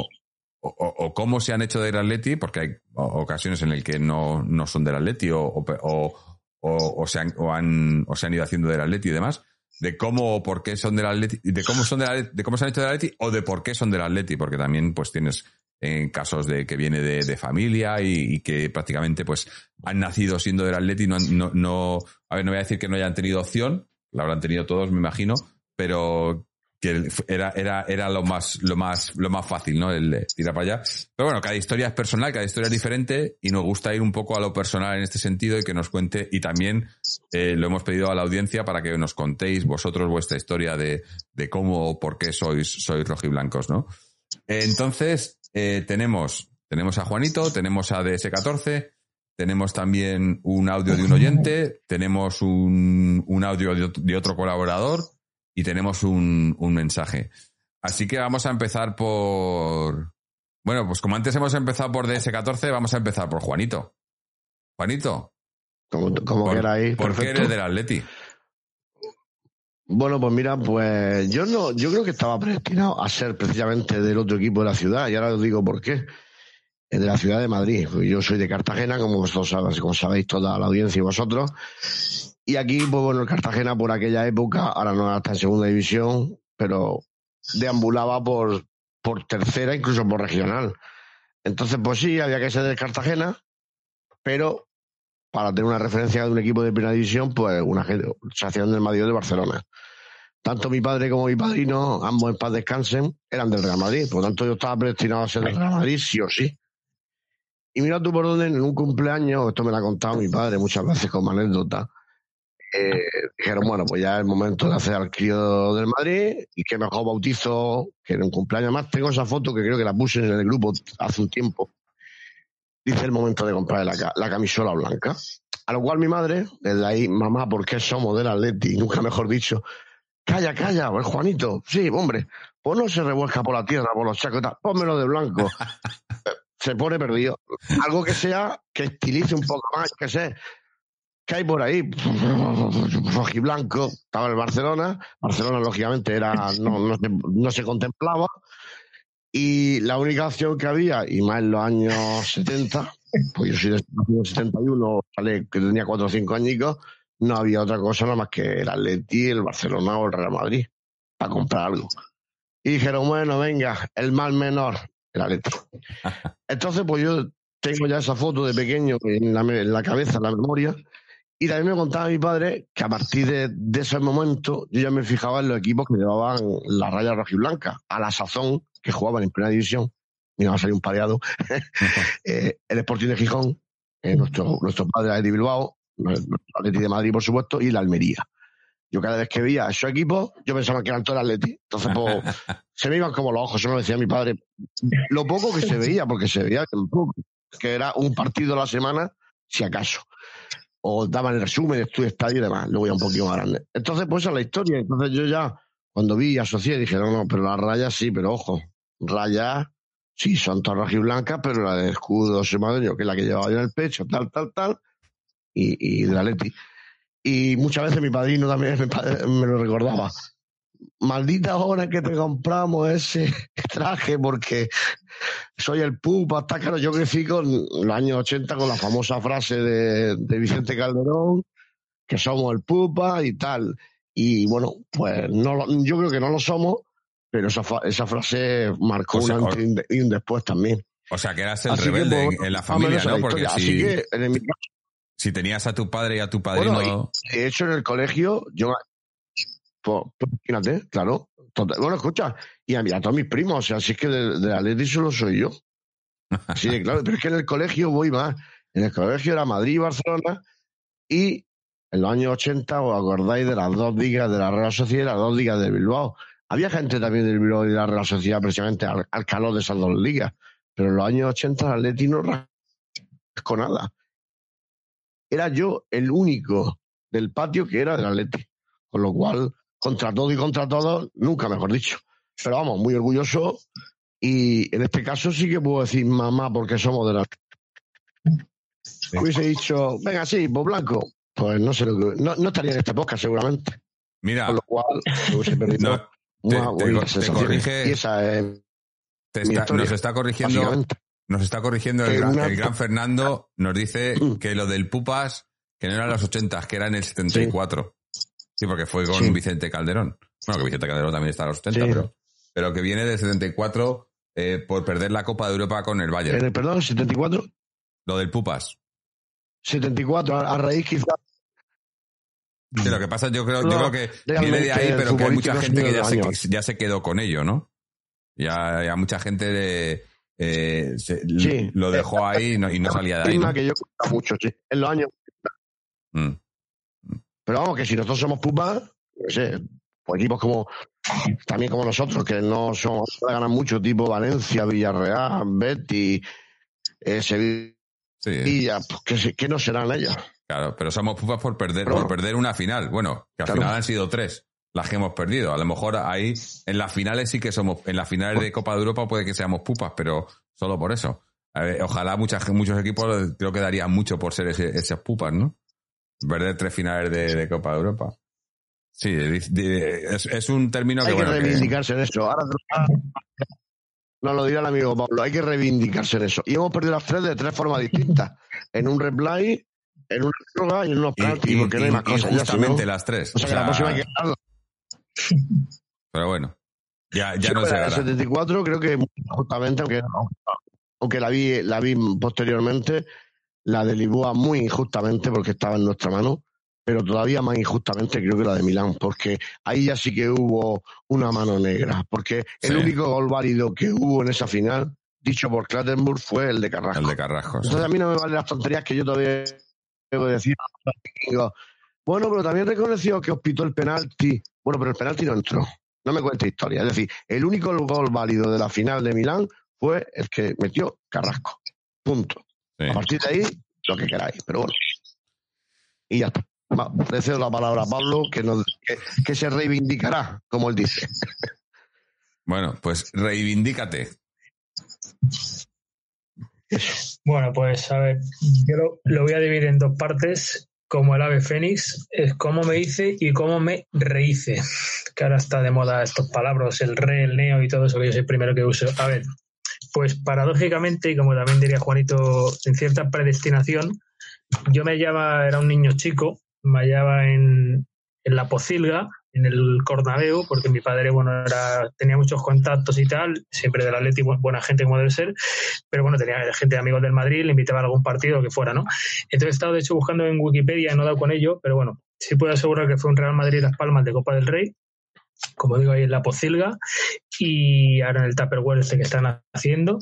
o, cómo se han hecho del Atleti, porque hay ocasiones en las que no, no son del Atleti o, o, o- se han, han, o se han ido haciendo del Atleti y demás, de cómo o por qué son del Atleti, de cómo son del Atleti, de cómo se han hecho del Atleti o de por qué son del Atleti, porque también pues tienes en casos de que viene de, de familia y, que prácticamente pues han nacido siendo del Atleti, no, no, no, a ver, no voy a decir que no hayan tenido opción, la habrán tenido todos, me imagino, pero que era, era, era lo más, lo más, lo más fácil, ¿no? El tirar para allá. Pero bueno, cada historia es personal, cada historia es diferente y nos gusta ir un poco a lo personal en este sentido y que nos cuente y también eh, lo hemos pedido a la audiencia para que nos contéis vosotros vuestra historia de, de cómo o por qué sois, sois rojiblancos, ¿no? Entonces, eh, tenemos, tenemos a Juanito, tenemos a DS14, tenemos también un audio de un oyente, tenemos un, un audio de otro colaborador y tenemos un, un mensaje. Así que vamos a empezar por... Bueno, pues como antes hemos empezado por DS14, vamos a empezar por Juanito. Juanito, Como, como ¿por, queráis. por qué eres del Atleti? Bueno, pues mira, pues yo no, yo creo que estaba predestinado a ser precisamente del otro equipo de la ciudad, y ahora os digo por qué. Es de la ciudad de Madrid. Yo soy de Cartagena, como vosotros sabéis, como sabéis toda la audiencia y vosotros. Y aquí, pues bueno, el Cartagena por aquella época, ahora no está en segunda división, pero deambulaba por, por tercera, incluso por regional. Entonces, pues sí, había que ser de Cartagena, pero para tener una referencia de un equipo de primera división, pues una se hacían del Madrid de Barcelona. Tanto mi padre como mi padrino, ambos en paz descansen, eran del Real Madrid. Por lo tanto, yo estaba predestinado a ser del Real Madrid, sí o sí. Y mira tú por dónde, en un cumpleaños, esto me lo ha contado mi padre muchas veces como anécdota, eh, dijeron, bueno, pues ya es el momento de hacer al crío del Madrid y que mejor bautizo que en un cumpleaños más. Tengo esa foto que creo que la puse en el grupo hace un tiempo. Dice el momento de comprar la, la camisola blanca. A lo cual mi madre, desde ahí, mamá, ¿por qué somos del Atleti? *laughs* Nunca mejor dicho. Calla, calla, pues Juanito. Sí, hombre, pues no se revuelca por la tierra, por los chacos, y tal. pónmelo de blanco. *laughs* se pone perdido. Algo que sea, que estilice un poco más, que sé. ¿Qué hay por ahí? *laughs* Rojiblanco, estaba el Barcelona. Barcelona, lógicamente, era no, no, se, no se contemplaba. Y la única opción que había, y más en los años 70, pues yo soy de 71, sale que tenía 4 o 5 añicos, no había otra cosa nada más que el Atleti, el Barcelona o el Real Madrid para comprar algo. Y dijeron, bueno, venga, el mal menor, el Atleti. *laughs* Entonces, pues yo tengo ya esa foto de pequeño en la, en la cabeza, en la memoria, y también me contaba mi padre que a partir de, de ese momento yo ya me fijaba en los equipos que llevaban la raya rojiblanca, a la sazón, que jugaban en primera división, y va a salir un pareado, *laughs* eh, el Sporting de Gijón, eh, nuestro, nuestro padre de Bilbao, nuestro Atleti de Madrid, por supuesto, y la Almería. Yo cada vez que veía esos equipos, yo pensaba que eran todos Atleti. Entonces, pues, *laughs* se me iban como los ojos, eso me lo decía mi padre. Lo poco que se veía, porque se veía que era un partido a la semana, si acaso. O daban el resumen de tu estadio y demás, luego ya un poquito más grande. Entonces, pues esa es la historia. Entonces yo ya, cuando vi y asocié, dije, no, no, pero las rayas sí, pero ojo, rayas sí, son todas blancas, pero la de escudo madrileño, que es la que llevaba yo en el pecho, tal, tal, tal, y, y de la Leti. Y muchas veces mi padrino también *laughs* me lo recordaba. Maldita hora que te compramos ese *laughs* traje porque soy el pupa, claro. Yo crecí con los años 80 con la famosa frase de, de Vicente Calderón, que somos el pupa y tal. Y bueno, pues no yo creo que no lo somos, pero esa, frase marcó O sea, un antes y un de- y un después también. O sea, que eras el Así rebelde pues, en, en la familia, ¿no? la Porque si, Así que en mi caso, si tenías a tu padre y a tu padrino... Bueno, de hecho, en el colegio, yo. Pues, pues, imagínate, claro. Total- bueno, escucha, y a, mí, a todos mis primos, o sea, si es que de, de Atleti solo soy yo. *laughs* Sí, claro, pero es que en el colegio voy más. En el colegio era Madrid y Barcelona, y en los años 80, ¿os acordáis de las dos ligas de la Real Sociedad y las dos ligas de Bilbao? Había gente también del Bilbao y de la Real Sociedad precisamente al, al calor de esas dos ligas, pero en los años 80 el Atleti no rascó nada. Era yo el único del patio que era del Atleti. Con lo cual, contra todo y contra todo, nunca mejor dicho. Pero vamos, muy orgulloso. Y en este caso sí que puedo decir mamá porque somos de la. Hubiese dicho, venga, sí, pues blanco. Pues no sé lo que. No, no estaría en esta podcast seguramente. Mira, Con lo cual, hubiese perdido no, te- te- te corrige- Y esa es te mi está- historia, nos está corrigiendo, nos está corrigiendo el gran, el gran Fernando, nos dice Mm. que lo del Pupas, que no eran los 80, que era en el 74. Sí, porque fue con Sí. Vicente Calderón. Bueno, que Vicente Calderón también está a los 80, Sí. pero, pero que viene del 74 eh, por perder la Copa de Europa con el Bayern. El, perdón, 74. Lo del Pupas. 74, a, a raíz quizás Sí, lo que pasa, yo creo, yo creo que viene de ahí, pero que hay mucha gente que ya de se, ya se quedó con ello, ¿no? Ya, ya mucha gente de, eh, se- Sí. lo dejó ahí y no, y no salía de ahí. Una ¿no? que yo mucho, sí. En los años. Mm. Pero vamos, que si nosotros somos pupas, no sé, pues equipos como también como nosotros, que no somos ganan mucho, tipo Valencia, Villarreal, Betis, eh, Sí, Sevilla, pues que, que no serán ellas. claro, pero somos pupas por perder, Pero- por perder una final. Bueno, que al Claro. final han sido tres las que hemos perdido. A lo mejor ahí, en las finales sí que somos, en las finales de Copa de Europa puede que seamos pupas, pero solo por eso. A ver, ojalá muchas, muchos equipos creo que darían mucho por ser ese- esas pupas, ¿no? Perder tres finales de, de Copa de Europa. Sí, di- di- es, es un término que Hay que bueno. que- reivindicarse en eso. Ahora nos lo dirá el amigo Pablo, hay que reivindicarse en eso. Y hemos perdido las tres de tres formas distintas. En un replay, en una droga y en unos y, penaltis, y- porque no hay y- más y cosas. ya, justamente no- las tres. o sea, que la próxima hay que ganarla. Pero bueno, ya, ya Sí, no se hará. 74 creo que justamente, aunque, aunque la vi, la vi posteriormente, la de Lisboa muy injustamente porque estaba en nuestra mano, pero todavía más injustamente creo que la de Milán, porque ahí ya sí que hubo una mano negra, porque el Sí. único gol válido que hubo en esa final, dicho por Clattenburg, fue el de Carrasco. El de Carrasco. sí. Entonces a mí no me valen las tonterías que yo todavía debo decir. Digo, bueno, pero también reconoció que os pitó el penalti. Bueno, pero el penalti no entró. No me cuente historia. Es decir, el único gol válido de la final de Milán fue el que metió Carrasco. Punto. Sí. A partir de ahí, lo que queráis. Pero bueno. Y ya está. Le cedo la palabra a Pablo, que, nos, que, que se reivindicará, como él dice. Bueno, pues reivindícate. Bueno, pues a ver, yo lo, lo voy a dividir en dos partes. Como el ave fénix, es cómo me hice y cómo me rehice. Que ahora está de moda estos palabras, el re, el neo y todo eso que yo soy el primero que uso. A ver, pues paradójicamente, y como también diría Juanito, en cierta predestinación, yo me hallaba, era un niño chico, me hallaba en, en la Pocilga, en el Cornaveu, porque mi padre, bueno, era, tenía muchos contactos y tal, siempre del Atleti, bu- buena gente como debe ser, pero bueno, tenía gente de amigos del Madrid, le invitaba a algún partido que fuera, ¿no? Entonces he estado, de hecho, buscando en Wikipedia, no he dado con ello, pero bueno, sí puedo asegurar que fue un Real Madrid Las Palmas de Copa del Rey, como digo, ahí en la Pocilga, y ahora en el Tupperware este que están haciendo.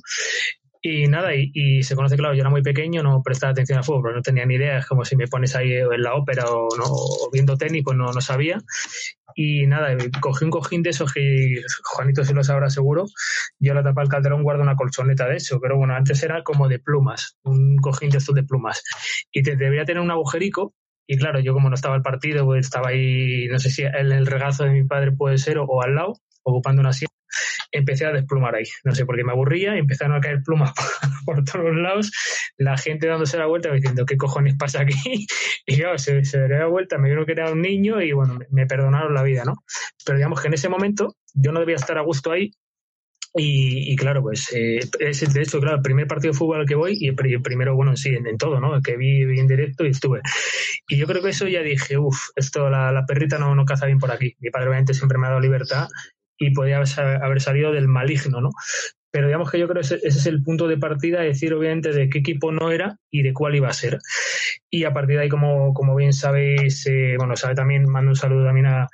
Y nada, y, se conoce, claro, yo era muy pequeño, no prestaba atención al fútbol, no tenía ni idea, es como si me pones ahí en la ópera o, no, o viendo tenis, pues no, no sabía. Y nada, cogí un cojín de esos que Juanito se lo sabrá seguro. Yo la tapa del calderón guardo una colchoneta de eso, pero bueno, antes era como de plumas, un cojín de estos de plumas. Y te debería tener un agujerico. Y claro, yo como no estaba el partido, pues estaba ahí, no sé si en el regazo de mi padre puede ser o, o al lado, ocupando una silla empecé a desplumar ahí. No sé por qué me aburría empezaron a caer plumas por, *laughs* por todos lados. La gente dándose la vuelta diciendo, ¿qué cojones pasa aquí? *laughs* Y claro, se, se dio la vuelta, me vieron que era un niño y bueno, me, me perdonaron la vida, ¿no? Pero digamos que en ese momento yo no debía estar a gusto ahí. Y, y claro, pues eh, es de hecho, claro, el primer partido de fútbol al que voy y el, pri- el primero, bueno, sí, en, todo, ¿no? El que vi, vi en directo y estuve. Y yo creo que eso ya dije, uff, esto, la, la perrita no, no caza bien por aquí. Mi padre obviamente siempre me ha dado libertad y podía haber haber salido del maligno, ¿no? Pero digamos que yo creo que ese, ese es el punto de partida, decir obviamente de qué equipo no era y de cuál iba a ser. Y a partir de ahí, como, como bien sabéis, eh, bueno, sabe también, mando un saludo también a,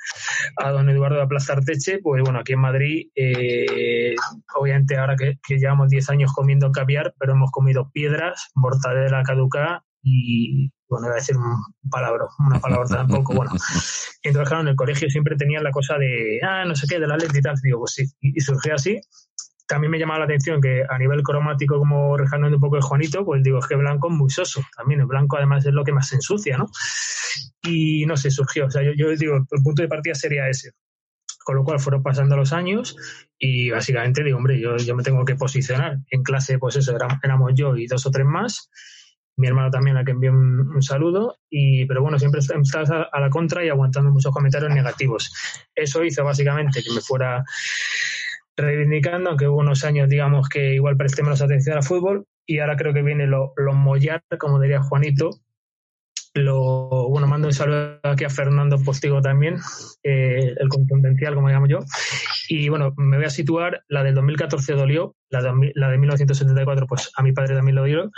a don Eduardo de Plaza Arteche, pues bueno, aquí en Madrid, eh, obviamente ahora que, que llevamos 10 años comiendo caviar, pero hemos comido piedras, mortadela caducada y, bueno, iba a decir un palabra, una palabra tampoco, bueno. *laughs* Entonces, claro, en el colegio siempre tenían la cosa de, ah, no sé qué, de la ley y tal, digo, pues sí, y, y surgió así. También me llamaba la atención que a nivel cromático, como rescatando un poco el Juanito, pues digo, es que blanco es muy soso. También el blanco además es lo que más se ensucia, ¿no? Y no sé, surgió. O sea, yo, yo digo, el punto de partida sería ese. Con lo cual fueron pasando los años y básicamente digo, hombre, yo, yo me tengo que posicionar. En clase, pues eso, éramos, éramos yo y dos o tres más. Mi hermano también, a quien envió un, un saludo. Y, pero bueno, siempre estabas a, a la contra y aguantando muchos comentarios negativos. Eso hizo básicamente que me fuera reivindicando, aunque hubo unos años, digamos, que igual presté menos atención al fútbol, y ahora creo que viene lo, mollar, como diría Juanito. Lo, bueno, mando un saludo aquí a Fernando Postigo también, eh, el contundencial, como llamo yo. Y bueno, me voy a situar, la del 2014 dolió, la de, la de 1974, pues a mi padre también lo dio,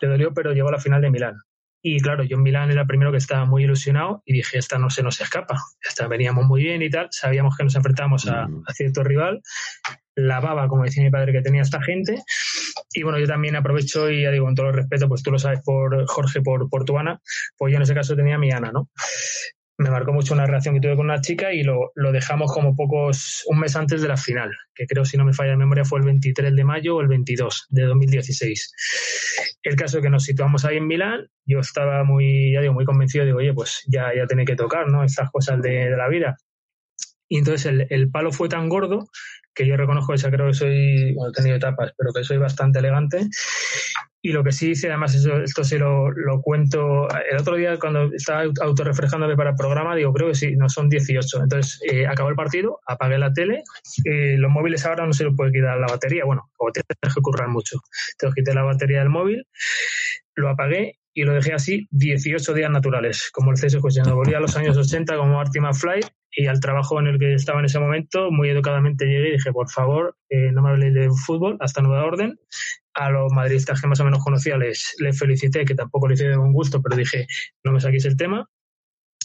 le dolió, pero llegó a la final de Milán. Y claro, yo en Milán era el primero que estaba muy ilusionado y dije, esta no se nos escapa. Esta veníamos muy bien y tal, sabíamos que nos enfrentábamos a, a cierto rival, la baba, como decía mi padre, que tenía esta gente. Y bueno, yo también aprovecho y ya digo, con todo el respeto, pues tú lo sabes por Jorge, por, por tu Ana, pues yo en ese caso tenía a mi Ana, ¿no? Me marcó mucho una relación que tuve con una chica y lo, lo dejamos como pocos, un mes antes de la final, que creo, si no me falla la memoria, fue el 23 de mayo o el 22 de 2016. El caso es que nos situamos ahí en Milán, yo estaba muy, ya digo, muy convencido, digo, oye, pues ya, ya tiene que tocar, ¿no? Estas cosas de, de la vida. Y entonces el, el, palo fue tan gordo que yo reconozco esa creo que soy, bueno, he tenido etapas, pero que soy bastante elegante. Y lo que sí hice, además, eso, esto sí lo, lo, cuento. El otro día, cuando estaba autorrefrescándome para el programa, digo, creo que sí, no son 18. Entonces, eh, acabó el partido, apagué la tele. Eh, los móviles ahora no se les puede quitar la batería. Bueno, como tienes que currar mucho. Entonces, quité la batería del móvil, lo apagué y lo dejé así 18 días naturales, como el CSO cuando volví a los años 80 como Marty McFly y al trabajo en el que estaba en ese momento, muy educadamente llegué y dije, por favor, eh, no me habléis de fútbol, hasta nueva orden. A los madridistas que más o menos conocía les, les felicité, que tampoco lo hice de buen gusto, pero dije, no me saquéis el tema.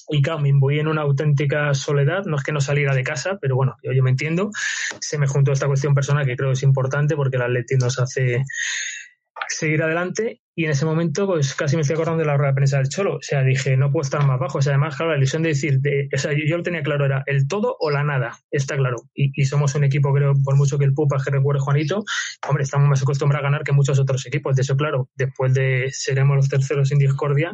Y claro, me en una auténtica soledad, no es que no saliera de casa, pero bueno, yo, yo me entiendo. Se me juntó esta cuestión personal que creo que es importante porque el Atleti nos hace seguir adelante y en ese momento pues casi me estoy acordando de la rueda de prensa del Cholo, o sea, dije, no puedo estar más bajo, o sea, además, claro, la ilusión de decir, de, o sea, yo, lo tenía claro, era el todo o la nada, está claro, y, somos un equipo, creo, por mucho que el Pupa, que recuerde Juanito, hombre, estamos más acostumbrados a ganar que muchos otros equipos, de eso, claro, después de seremos los terceros sin discordia,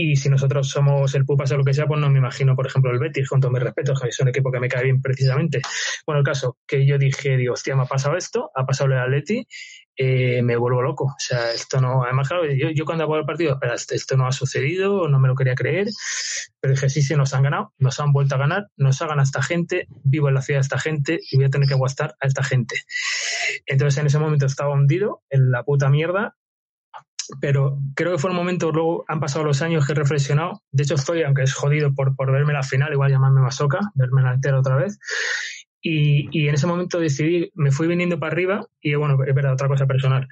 y si nosotros somos el Pupas o lo que sea, pues no me imagino, por ejemplo, el Betis, con todo mi respeto, es un equipo que me cae bien precisamente. Bueno, el caso, que yo dije, digo, hostia, me ha pasado esto, ha pasado el Atleti, eh, me vuelvo loco. O sea, esto no, además, claro, yo, yo cuando acabo el partido, espera, esto no ha sucedido, no me lo quería creer, pero dije, sí, sí, nos han ganado, nos han vuelto a ganar, nos ha ganado esta gente, vivo en la ciudad esta gente y voy a tener que aguantar a esta gente. Entonces en ese momento estaba hundido en la puta mierda, pero creo que fue un momento, luego han pasado los años que he reflexionado, de hecho estoy, aunque es jodido por, por verme la final, igual llamarme masoca, verme la entera otra vez, y, y, en ese momento decidí, me fui viniendo para arriba y bueno, es verdad, otra cosa personal.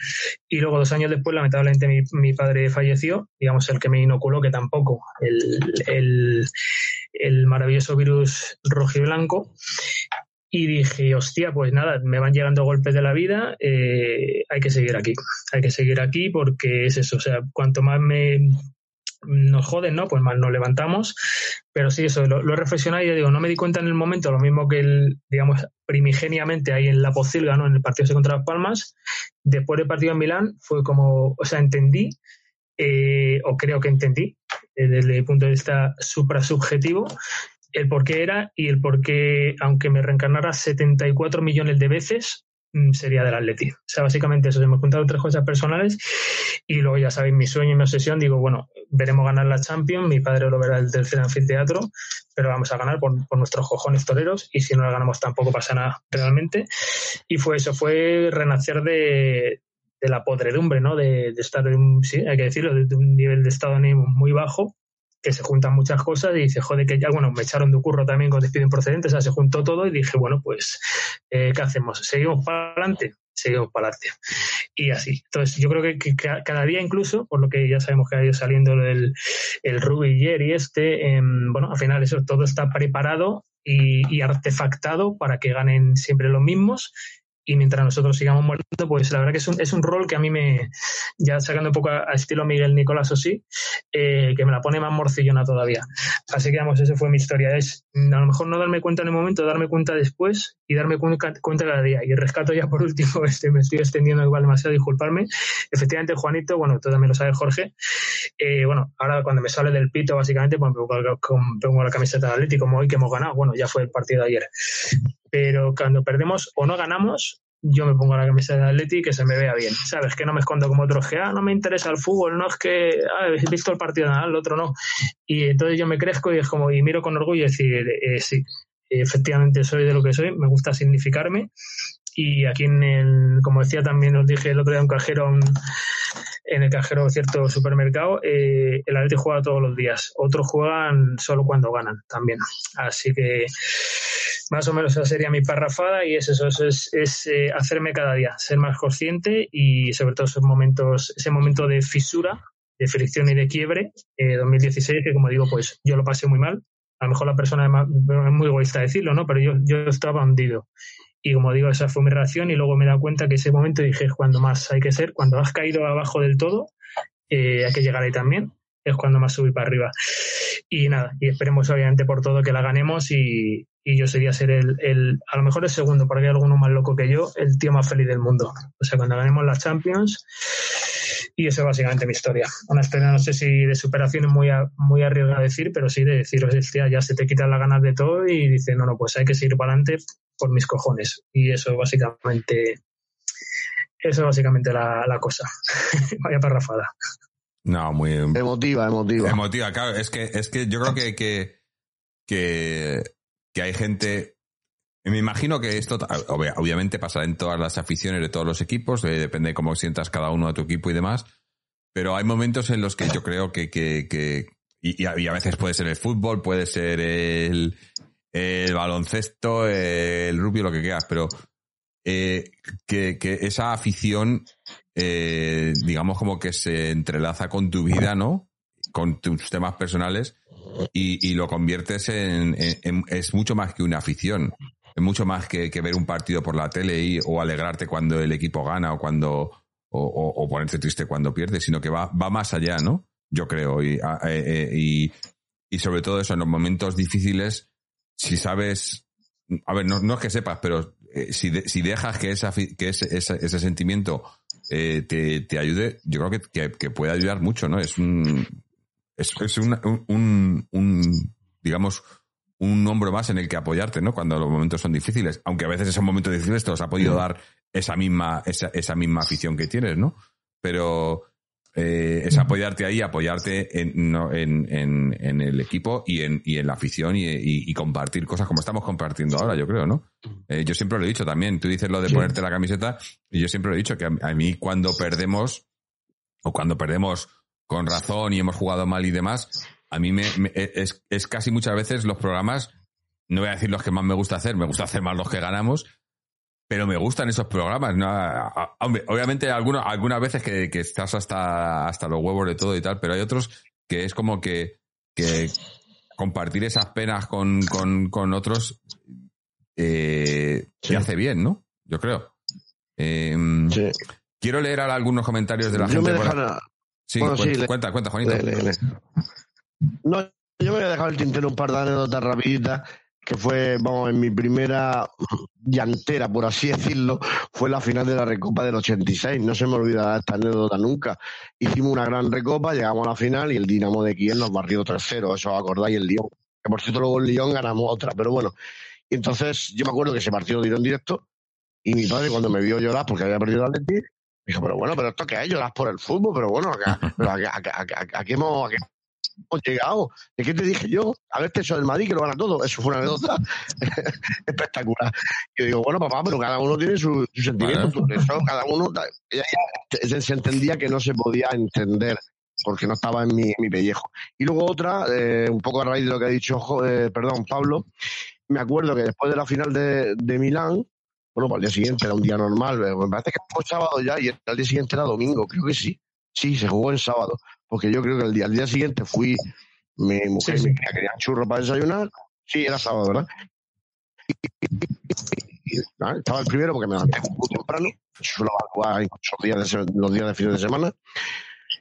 Y luego dos años después, lamentablemente, mi, padre falleció, digamos, el que me inoculó, que tampoco, el, el, el maravilloso virus rojo y blanco. Y dije, hostia, pues nada, me van llegando golpes de la vida, eh, hay que seguir aquí, hay que seguir aquí porque es eso, o sea, cuanto más me, nos joden, ¿no? Pues más nos levantamos. Pero sí, eso, lo, he reflexionado y ya digo, no me di cuenta en el momento, lo mismo que el, digamos, primigeniamente ahí en la Pocilga, ¿no? En el partido contra Las Palmas. Después del partido en Milán fue como, o sea, entendí, eh, o creo que entendí, eh, desde el punto de vista suprasubjetivo, el por qué era y el por qué, aunque me reencarnara 74 millones de veces, sería del Atleti. O sea, básicamente eso, se me juntaron tres cosas personales y luego ya sabéis mi sueño y mi obsesión, digo, bueno, veremos ganar la Champions, mi padre lo verá el tercer anfiteatro, pero vamos a ganar por, nuestros cojones toreros y si no la ganamos tampoco pasa nada realmente. Y fue eso, fue renacer de, la podredumbre, ¿no? De, estar, en sí, hay que decirlo, de, un nivel de estado ánimo muy bajo que se juntan muchas cosas y dice, joder, que ya, bueno, me echaron de curro también con despido improcedente, o sea, se juntó todo y dije, bueno, pues, eh, ¿qué hacemos? ¿Seguimos para adelante? Seguimos para adelante. Y así. Entonces, yo creo que, cada día incluso, por lo que ya sabemos que ha ido saliendo el, el Rubiller y este, eh, bueno, al final eso todo está preparado y artefactado para que ganen siempre los mismos y mientras nosotros sigamos muertos, pues la verdad que es un, es un rol que a mí me, ya sacando un poco a, estilo Miguel Nicolás o sí, eh, que me la pone más morcillona todavía. Así que vamos, esa fue mi historia. Es a lo mejor no darme cuenta en el momento, darme cuenta después y darme cuenta, cuenta cada día. Y rescato ya por último, *laughs* este, me estoy extendiendo igual demasiado, disculparme. Efectivamente, Juanito, bueno, tú también lo sabes, Jorge. Bueno, ahora cuando me sale del pito, básicamente, pues pongo, pongo la camiseta de Atlético, como hoy que hemos ganado. Bueno, ya fue el partido de ayer pero cuando perdemos o no ganamos, yo me pongo la camisa de Atleti que se me vea bien, ¿sabes? Que no me escondo como otros que, ah, no me interesa el fútbol, no es que, ah, he visto el partido, nada, el otro no. Y entonces yo me crezco y es como, y miro con orgullo y decir, eh, sí, efectivamente soy de lo que soy, me gusta significarme. Y aquí en el, como decía también, os dije el otro día un cajero, en el cajero de cierto supermercado, eh, el Atleti juega todos los días. Otros juegan solo cuando ganan también. Así que más o menos esa sería mi parrafada y es eso, es, es eh, hacerme cada día, ser más consciente y sobre todo esos momentos, ese momento de fisura, de fricción y de quiebre, eh, 2016, que como digo, pues yo lo pasé muy mal. A lo mejor la persona es muy egoísta decirlo, ¿no? Pero yo, yo estaba hundido. Y como digo, esa fue mi reacción y luego me he dado cuenta que ese momento dije, cuando más hay que ser, cuando has caído abajo del todo, eh, hay que llegar ahí también, es cuando más subir para arriba. Y nada, y esperemos obviamente por todo que la ganemos y, y yo sería ser el, el, a lo mejor el segundo, porque hay alguno más loco que yo, el tío más feliz del mundo. O sea, cuando ganemos las Champions, y eso es básicamente mi historia. Una historia, no sé si de superación es muy, a, muy arriesgada decir, pero sí de decir, hostia, ya se te quitan las ganas de todo y dice, no, no, pues hay que seguir para adelante por mis cojones. Y eso básicamente, eso es básicamente la, la cosa. *laughs* Vaya parrafada. No, muy emotiva, emotiva. Emotiva, claro. Es que, es que yo creo que, que, que, que hay gente. Me imagino que esto obviamente pasará en todas las aficiones de todos los equipos, eh, depende de cómo sientas cada uno de tu equipo y demás. Pero hay momentos en los que yo creo que, que, y, a veces puede ser el fútbol, puede ser el, el baloncesto, el rugby, lo que quieras, pero eh, que, que, esa afición, eh, digamos como que se entrelaza con tu vida, ¿no? Con tus temas personales y, y lo conviertes en, es mucho más que una afición. Es mucho más que, ver un partido por la tele y, o alegrarte cuando el equipo gana o cuando, o, o, ponerte triste cuando pierdes, sino que va, va más allá, ¿no? Yo creo. Y, eh, y, y sobre todo eso, en los momentos difíciles, si sabes, a ver, no, no es que sepas, pero eh, si, de, si dejas que, esa, que ese, ese, ese sentimiento eh, te, te ayude, yo creo que, que, puede ayudar mucho, ¿no? Es un, es, es un, un, digamos, un hombro más en el que apoyarte, ¿no? Cuando los momentos son difíciles. Aunque a veces esos momentos difíciles te los ha podido dar esa misma, esa, esa misma afición que tienes, ¿no? Pero eh, es apoyarte ahí, apoyarte en, no, en, en, en el equipo y en, y en la afición y, y- y compartir cosas como estamos compartiendo ahora, yo creo, ¿no? Eh, yo siempre lo he dicho también. Tú dices lo de ponerte la camiseta y yo siempre lo he dicho que a, a mí cuando perdemos o cuando perdemos con razón y hemos jugado mal y demás, a mí me, me- es, es casi muchas veces los programas, no voy a decir los que más me gusta hacer, me gusta hacer más los que ganamos, pero me gustan esos programas. ¿no? A- a- hombre, obviamente algunos, algunas veces que, que estás hasta, hasta los huevos de todo y tal, pero hay otros que es como que, que compartir esas penas con, con, con otros eh, Sí. te hace bien, ¿no? Yo creo. Eh, Sí. Quiero leer ahora algunos comentarios de la Yo gente. me por- dejan. Sí, bueno, cuenta, le- cuenta, cuenta, Juanito. Le- le. No, yo me voy a dejar el tintero un par de anécdotas rapiditas, que fue, vamos, en mi primera llantera, por así decirlo, fue la final de la Recopa del 86. No se me olvida esta anécdota nunca. Hicimos una gran Recopa, llegamos a la final y el Dinamo de Kiev nos barrió 3-0, eso os acordáis, el Lyon. Que por cierto luego el Lyon ganamos otra, pero bueno. Entonces yo me acuerdo que ese partido dieron en directo y mi padre cuando me vio llorar porque había perdido el Atleti, dijo, pero bueno, pero esto qué es, lloras por el fútbol, pero bueno, acá, pero a, qué- a, qué- a, qué- a, qué- a qué hemos, hemos llegado. ¿De qué te dije yo? A ver, eso del Madrid que lo gana todo. Eso fue una anécdota *laughs* espectacular. Yo digo, bueno, papá, pero cada uno tiene su, su sentimiento. Vale. Eso, cada uno. ella se, entendía que no se podía entender porque no estaba en mi, en mi pellejo. Y luego otra, eh, un poco a raíz de lo que ha dicho, eh, perdón, Pablo, me acuerdo que después de la final de, de Milán, bueno, pues al día siguiente era un día normal, me parece que fue sábado ya y el día siguiente era domingo, creo que sí. Sí, se jugó en sábado, porque yo creo que el día, al día siguiente fui, mi mujer Sí, cría querían churros para desayunar, sí, era sábado, ¿verdad? Y, estaba el primero porque me levanté muy temprano, suelo jugar incluso días de los días de fin de semana,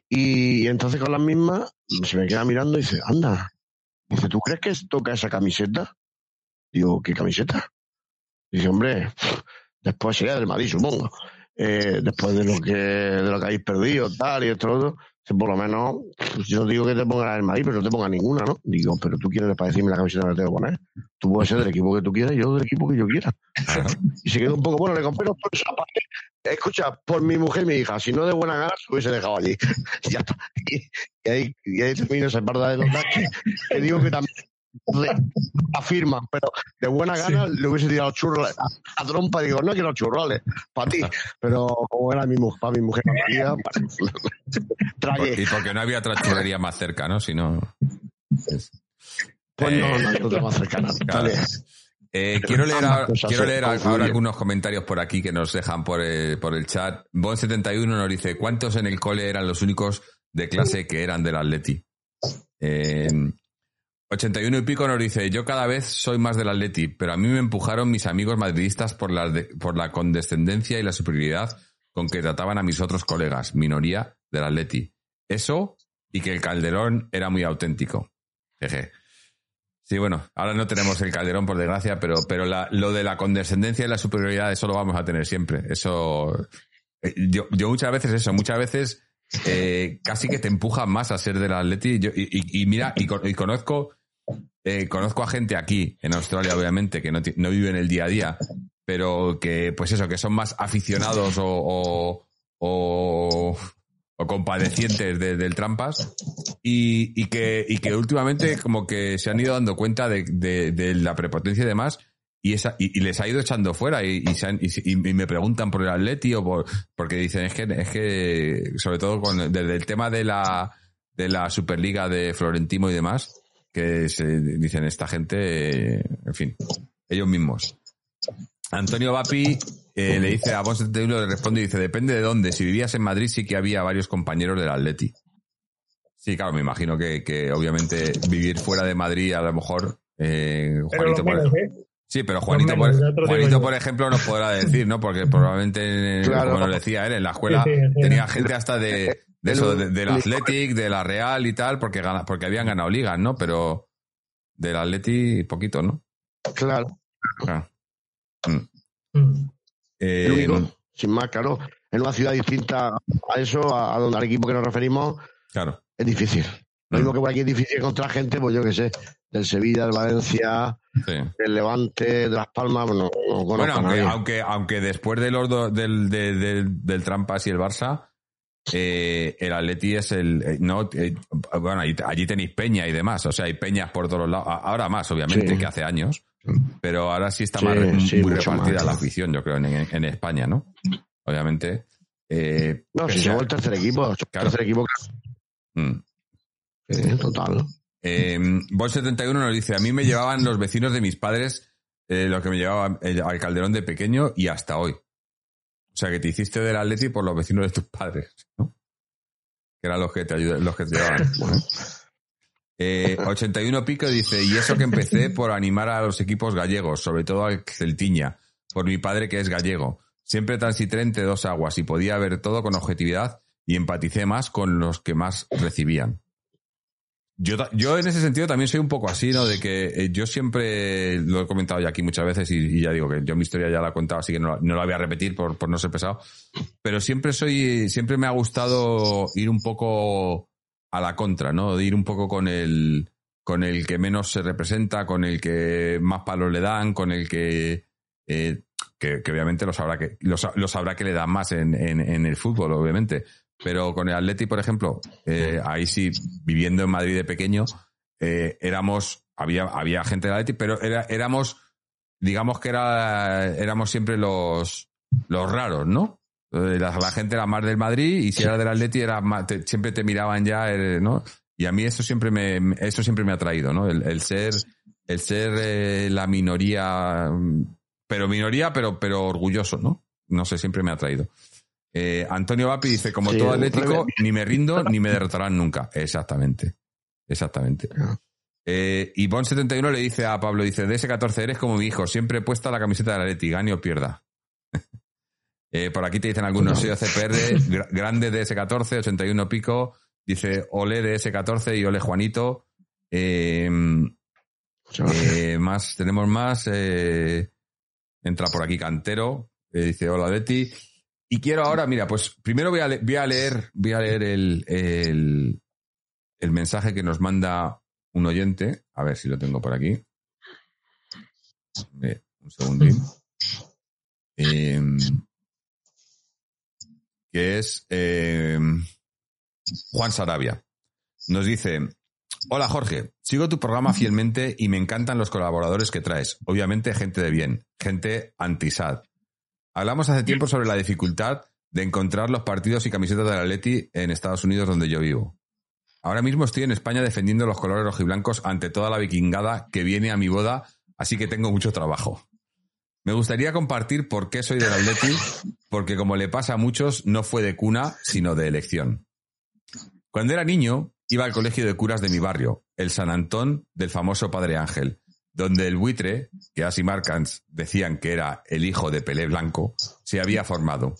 y entonces con las mismas se me queda mirando y dice, anda, dice, ¿tú crees que toca esa camiseta? Digo, ¿qué camiseta? Dice, hombre, después sería del Madrid, supongo. Eh, después de lo que de lo que habéis perdido, tal y esto, otro, por lo menos, yo no digo que te ponga la del Madrid, pero no te ponga ninguna, ¿no? Digo, pero tú quieres para decirme la camiseta que me tengo que poner. Tú puedes ser del equipo que tú quieras, yo del equipo que yo quiera. Y se quedó un poco, bueno, le compré los por esa parte. Escucha, por mi mujer y mi hija, si no de buena gana, se hubiese dejado allí. Y *laughs* ya está. Y, y ahí, y ahí termino esa parda de los *laughs* que, que digo que también afirman, pero de buena gana le hubiese tirado churros a, a trompa y digo, no quiero churrales, para ti. Pero como era mi mujer, para mi mujer, *laughs* bueno, tragué. Y porque no había otra churrería más cerca, ¿no? Si no. es- Pues no, Eh, no hay otra más cercana. Claro. Dale. Eh, quiero leer, ahora, quiero leer ahora algunos comentarios por aquí que nos dejan por, eh, por el chat. Bon71 nos dice, ¿cuántos en el cole eran los únicos de clase que eran del Atleti? Eh, 81 y pico nos dice, yo cada vez soy más del Atleti, pero a mí me empujaron mis amigos madridistas por la, de- por la condescendencia y la superioridad con que trataban a mis otros colegas, minoría del Atleti. Eso y que el Calderón era muy auténtico. Jeje. Sí, bueno, ahora no tenemos el Calderón, por desgracia, pero, pero lo de la condescendencia y la superioridad, eso lo vamos a tener siempre. Eso. eh, Yo, yo muchas veces eso, muchas veces eh, casi que te empuja más a ser del Atleti. Y, mira, y conozco, eh, conozco a gente aquí, en Australia, obviamente, que no, no vive en el día a día, pero que, pues eso, que son más aficionados o, o, o, compadecientes de- del trampas y, y que, y que últimamente como que se han ido dando cuenta de, de- la prepotencia y demás y, esa, y, les ha ido echando fuera y, y, se han- y me preguntan por el Atleti o por, porque dicen es que, es que sobre todo con, desde el tema de la, de la Superliga de Florentino y demás, que se dicen esta gente, eh, en fin, ellos mismos. Antonio Vapi eh, le dice a Bon 71, le responde y dice, depende de dónde. Si vivías en Madrid sí que había varios compañeros del Atleti. Sí, claro, me imagino que, que obviamente vivir fuera de Madrid a lo mejor eh, Pero Juanito, lo por, menos, ¿eh? sí, pero Juanito, menos, por, Juanito, ejemplo, nos podrá decir, ¿no? Porque probablemente, *laughs* Claro. como nos decía él, en la escuela Sí, sí, sí. tenía gente hasta de, de eso, El- de- del el- Athletic, de la Real y tal, porque, porque habían ganado ligas, ¿no? Pero del Atleti poquito, ¿no? Claro. Claro. Mm. Eh, único, sin más, claro, en una ciudad distinta a eso, a, a donde al equipo que nos referimos, claro. es difícil. Lo mismo que por aquí es difícil encontrar gente, pues yo qué sé, del Sevilla, del Valencia, Sí. del Levante, de Las Palmas, bueno, no conozco Bueno, aunque, aunque, aunque después de los do- del, de- del, del Trampas y el Barça, eh, el Atleti es el. eh, no, eh, bueno, allí tenéis peña y demás. O sea, hay peñas por todos lados. Ahora más, obviamente, Sí. que hace años. Pero ahora sí está Sí, más, sí, muy repartida más. la afición, yo creo, en, en España, ¿no? Obviamente. eh, No, si pese a- somos el tercer equipo, el Claro. tercer equipo, Mm. eh, total. Eh, Bon71 nos dice, a mí me llevaban los vecinos de mis padres, eh, lo que me llevaba al Calderón de pequeño y hasta hoy. O sea, que te hiciste del Atleti por los vecinos de tus padres, ¿no? Que eran los que te ayudan, los que te llevaban. *laughs* Eh, 81 Pico dice, y eso que empecé por animar a los equipos gallegos, sobre todo al Celtiña, por mi padre que es gallego. Siempre transité entre dos aguas y podía ver todo con objetividad y empaticé más con los que más recibían. Yo, yo en ese sentido también soy un poco así, ¿no? De que eh, yo siempre lo he comentado ya aquí muchas veces y, ya digo que yo mi historia ya la he contado, así que no, no la voy a repetir por, por no ser pesado. Pero siempre soy, siempre me ha gustado ir un poco a la contra, ¿no? De ir un poco con el, con el que menos se representa, con el que más palos le dan, con el que, eh, que, obviamente lo sabrá que, lo, sa- lo sabrá que le dan más en, en, en el fútbol, obviamente. Pero con el Atleti, por ejemplo, eh, ahí sí, viviendo en Madrid de pequeño, eh, éramos, había, había gente del Atleti, pero era, éramos, digamos que era, éramos siempre los, los raros, ¿no? Eh, La, la gente era más del Madrid y si era del Atleti era más- te- siempre te miraban ya, ¿no? Y a mí eso siempre me, eso siempre me ha traído, ¿no? El, el ser, el ser eh, la minoría, pero minoría, pero, pero orgulloso, ¿no? No sé, siempre me ha traído. Eh, Antonio Vapi dice, como Sí, todo Atlético, ni me rindo ni me derrotarán nunca. Exactamente. Exactamente. Ah. Eh, y Bon71 le dice a Pablo, dice, de ese 14 eres como mi hijo, siempre puesta la camiseta del Atleti, gane o pierda. *laughs* Eh, por aquí te dicen algunos, soy CPR, gra- grande de S14, 81 pico, dice ole de S14 y ole Juanito. Eh, más, tenemos más. entra por aquí Cantero, dice hola Betty. Y quiero ahora, mira, pues primero voy a, le- voy a leer, voy a leer el, el, el mensaje que nos manda un oyente. A ver si lo tengo por aquí. Eh, un segundín. Eh, que es eh, Juan Sarabia. Nos dice, Hola Jorge, sigo tu programa fielmente y me encantan los colaboradores que traes. Obviamente gente de bien, gente anti-sad. Hablamos hace tiempo sobre la dificultad de encontrar los partidos y camisetas del Atleti en Estados Unidos donde yo vivo. Ahora mismo estoy en España defendiendo los colores rojiblancos ante toda la vikingada que viene a mi boda, así que tengo mucho trabajo. Me gustaría compartir por qué soy del Atleti, porque como le pasa a muchos, no fue de cuna, sino de elección. Cuando era niño, iba al colegio de curas de mi barrio, el San Antón del famoso Padre Ángel, donde el buitre, que As y Marcans decían que era el hijo de Pelé Blanco, se había formado.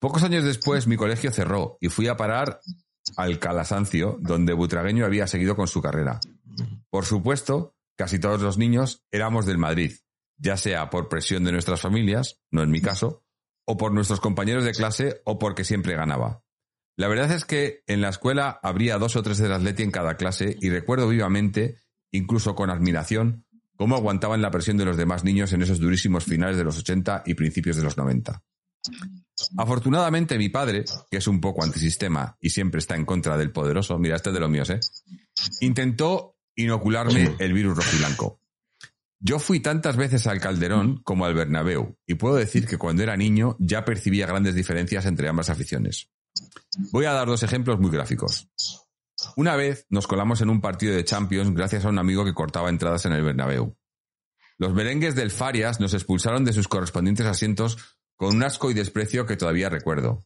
Pocos años después mi colegio cerró y fui a parar al Calasancio, donde Butragueño había seguido con su carrera. Por supuesto, casi todos los niños éramos del Madrid, ya sea por presión de nuestras familias, no en mi caso, o por nuestros compañeros de clase o porque siempre ganaba. La verdad es que en la escuela habría dos o tres del Atleti en cada clase y recuerdo vivamente, incluso con admiración, cómo aguantaban la presión de los demás niños en esos durísimos finales de los 80 y principios de los 90. Afortunadamente mi padre, que es un poco antisistema y siempre está en contra del poderoso, mira, este es de los míos, ¿eh? Intentó inocularme el virus rojiblanco. Yo fui tantas veces al Calderón como al Bernabéu y puedo decir que cuando era niño ya percibía grandes diferencias entre ambas aficiones. Voy a dar dos ejemplos muy gráficos. Una vez nos colamos en un partido de Champions gracias a un amigo que cortaba entradas en el Bernabéu. Los merengues del Farias nos expulsaron de sus correspondientes asientos con un asco y desprecio que todavía recuerdo.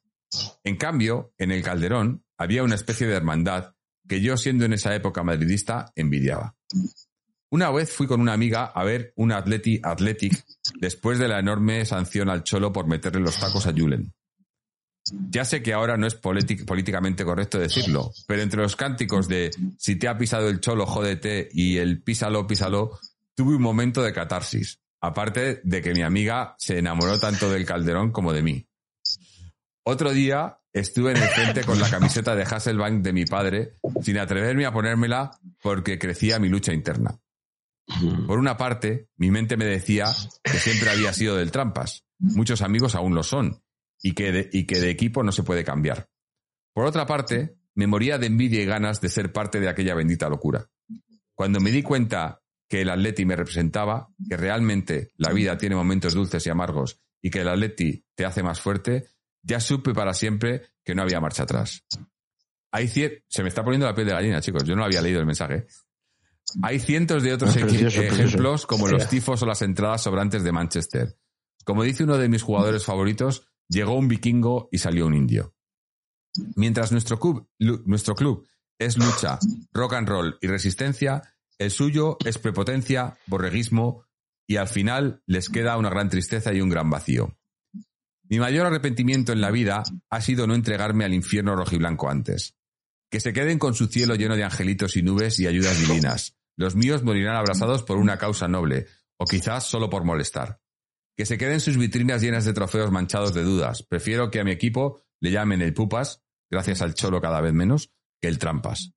En cambio, en el Calderón había una especie de hermandad que yo, siendo en esa época madridista, envidiaba. Una vez fui con una amiga a ver un Atleti Athletic después de la enorme sanción al Cholo por meterle los tacos a Julen. Ya sé que ahora no es polític- políticamente correcto decirlo, pero entre los cánticos de si te ha pisado el cholo, jódete y el písalo, písalo, tuve un momento de catarsis. Aparte de que mi amiga se enamoró tanto del Calderón como de mí. Otro día estuve en el frente con la camiseta de Hasselbank de mi padre, sin atreverme a ponérmela porque crecía mi lucha interna. Por una parte, mi mente me decía que siempre había sido del trampas. Muchos amigos aún lo son y que de, y que de equipo no se puede cambiar. Por otra parte, me moría de envidia y ganas de ser parte de aquella bendita locura. Cuando me di cuenta que el Atleti me representaba, que realmente la vida tiene momentos dulces y amargos y que el Atleti te hace más fuerte, ya supe para siempre que no había marcha atrás. Hay cier- Se me está poniendo la piel de gallina, chicos. Yo no había leído el mensaje. Hay cientos de otros precioso, ejemplos como los tifos o las entradas sobrantes de Manchester. Como dice uno de mis jugadores *laughs* favoritos, llegó un vikingo y salió un indio. Mientras nuestro club, es lucha, rock and roll y resistencia, el suyo es prepotencia, borreguismo y al final les queda una gran tristeza y un gran vacío. Mi mayor arrepentimiento en la vida ha sido no entregarme al infierno rojiblanco antes. Que se queden con su cielo lleno de angelitos y nubes y ayudas divinas. Los míos morirán abrazados por una causa noble, o quizás solo por molestar. Que se queden sus vitrinas llenas de trofeos manchados de dudas. Prefiero que a mi equipo le llamen el Pupas, gracias al Cholo cada vez menos, que el Trampas.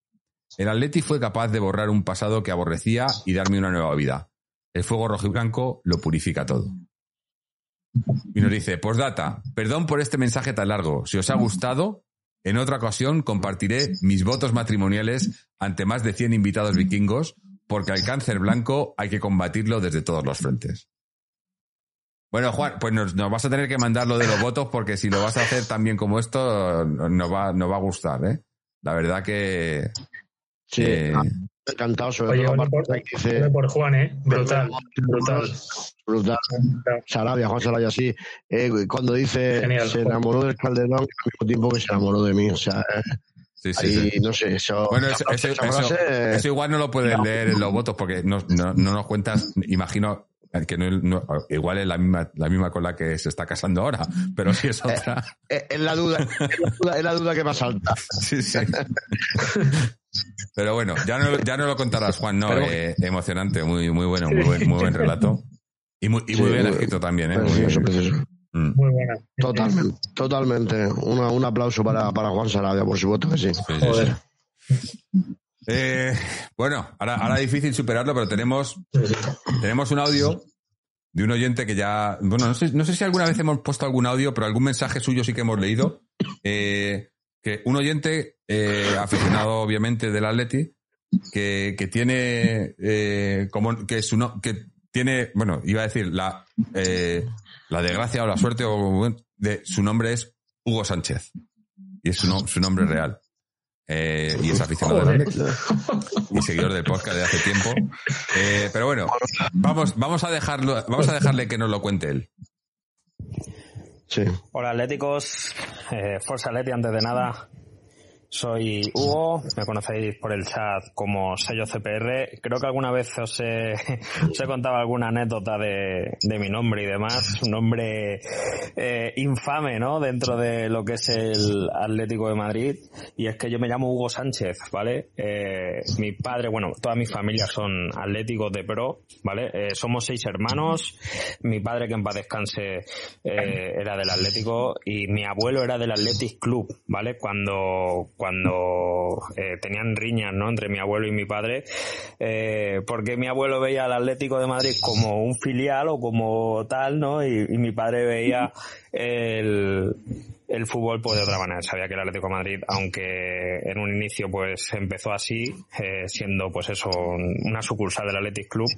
El Atleti fue capaz de borrar un pasado que aborrecía y darme una nueva vida. El fuego rojiblanco lo purifica todo. Y nos dice, postdata, perdón por este mensaje tan largo. Si os ha gustado, en otra ocasión compartiré mis votos matrimoniales ante más de 100 invitados vikingos, porque al cáncer blanco hay que combatirlo desde todos los frentes. Bueno, Juan, pues nos, nos vas a tener que mandar lo de los votos, porque si lo vas a hacer tan bien como esto, nos va, nos va a gustar, ¿eh? La verdad que... Sí, eh, ah, encantado, sobre Oye, todo por, que dice ole por Juan, ¿eh? Brutal, brutal. brutal. Sarabia, Juan Sarabia, sí. Eh, cuando dice Genial. se enamoró del Calderón al mismo tiempo que se enamoró de mí. O sea, eh, sí, sí, ahí sí. no sé, eso. Bueno, eso, esa eso- frase, eso- eso igual no lo puedes leer en los votos porque no, no- no nos cuentas, imagino que no, no- igual es la misma, la misma con la que se está casando ahora, *laughs* pero sí es otra. eh, es, la duda, es, la duda, es la duda que me asalta. *laughs* Sí, sí. Pero bueno, ya no, ya no lo contarás, Juan, no, Pero- eh, emocionante, muy, muy bueno, muy buen, muy buen relato. Y muy, y muy Sí, bien muy- escrito también, ¿eh? Muy- Precioso, precioso. Mm, Muy buena. Totalmente, totalmente. Una- un aplauso para, para Juan Sarabia, por supuesto que sí. sí, sí, Joder. Eh, bueno, ahora, difícil superarlo, pero tenemos. Tenemos un audio de un oyente que ya. Bueno, no sé, no sé si alguna vez hemos puesto algún audio, pero algún mensaje suyo sí que hemos leído. Eh, que un oyente, eh, aficionado obviamente del Atleti, que, que tiene. eh, como que su no- que tiene. Bueno, iba a decir la, eh, la desgracia o la suerte de su nombre es Hugo Sánchez. Y es su, su nombre real. Eh, y es aficionado Joder. Atleti y seguidor del podcast de hace tiempo. Eh, pero bueno, vamos, vamos a dejarlo, vamos a dejarle que nos lo cuente él. Sí. Hola Atléticos, eh, Forza Atleti antes de nada. Soy Hugo, me conocéis por el chat como sello CPR. Creo que alguna vez os he, os he contado alguna anécdota de, de mi nombre y demás. Un nombre eh, infame, ¿no? Dentro de lo que es el Atlético de Madrid. Y es que yo me llamo Hugo Sánchez, ¿vale? Eh, mi padre, bueno, toda mi familia son atléticos de pro, ¿vale? Eh, somos seis hermanos. Mi padre, que en paz descanse, eh, era del Atlético y mi abuelo era del Athletic Club, ¿vale? Cuando, cuando eh, tenían riñas, ¿no? Entre mi abuelo y mi padre, eh, porque mi abuelo veía al Atlético de Madrid como un filial o como tal, ¿no? Y, y mi padre veía el, el fútbol pues de otra manera. Sabía que el Atlético Madrid, aunque en un inicio pues empezó así, eh, siendo pues eso, una sucursal del Athletic Club,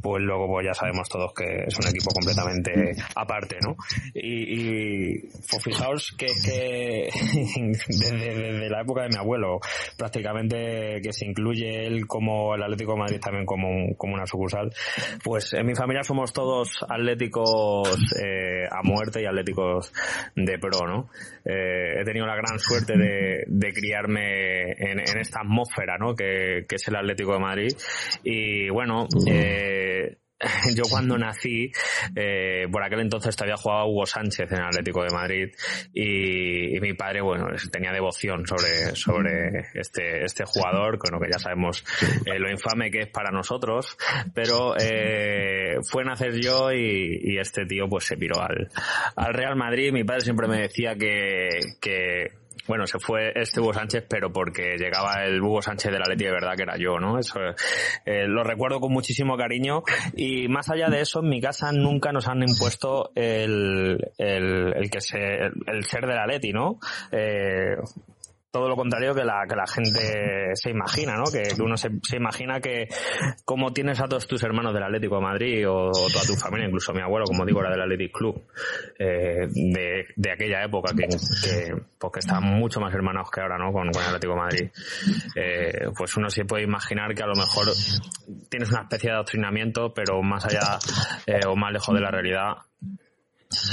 pues luego pues ya sabemos todos que es un equipo completamente aparte, ¿no? Y, y pues fijaos que, que *laughs* desde, la época de mi abuelo, prácticamente que se incluye él como el Atlético Madrid también como, como una sucursal, pues en mi familia somos todos atléticos eh, a muerte y atléticos de pro, ¿no? Eh, he tenido la gran suerte de, de criarme en, en esta atmósfera, ¿no? Que, que es el Atlético de Madrid. Y bueno, eh, *laughs* yo cuando nací, eh, por aquel entonces todavía jugaba Hugo Sánchez en el Atlético de Madrid y, y mi padre, bueno, tenía devoción sobre, sobre este, este jugador, con lo que ya sabemos *laughs* eh, lo infame que es para nosotros, pero eh, fue nacer yo y, y este tío pues se piró al, al Real Madrid. Mi padre siempre me decía que, que bueno, se fue este Hugo Sánchez, pero porque llegaba el Hugo Sánchez de la Leti de verdad que era yo, ¿no? Eso eh, lo recuerdo con muchísimo cariño y más allá de eso, en mi casa nunca nos han impuesto el, el, el que se, el, ser de la Leti, ¿no? Eh, todo lo contrario que la, que la gente se imagina, ¿no? Que, uno se, imagina que como tienes a todos tus hermanos del Atlético Madrid o, toda tu familia, incluso mi abuelo, como digo, era del Athletic Club, eh, de, de, aquella época que, que, pues que están mucho más hermanados que ahora, ¿no? Con, el Atlético Madrid. Eh, pues uno se puede imaginar que a lo mejor tienes una especie de adoctrinamiento, pero más allá eh, o más lejos de la realidad,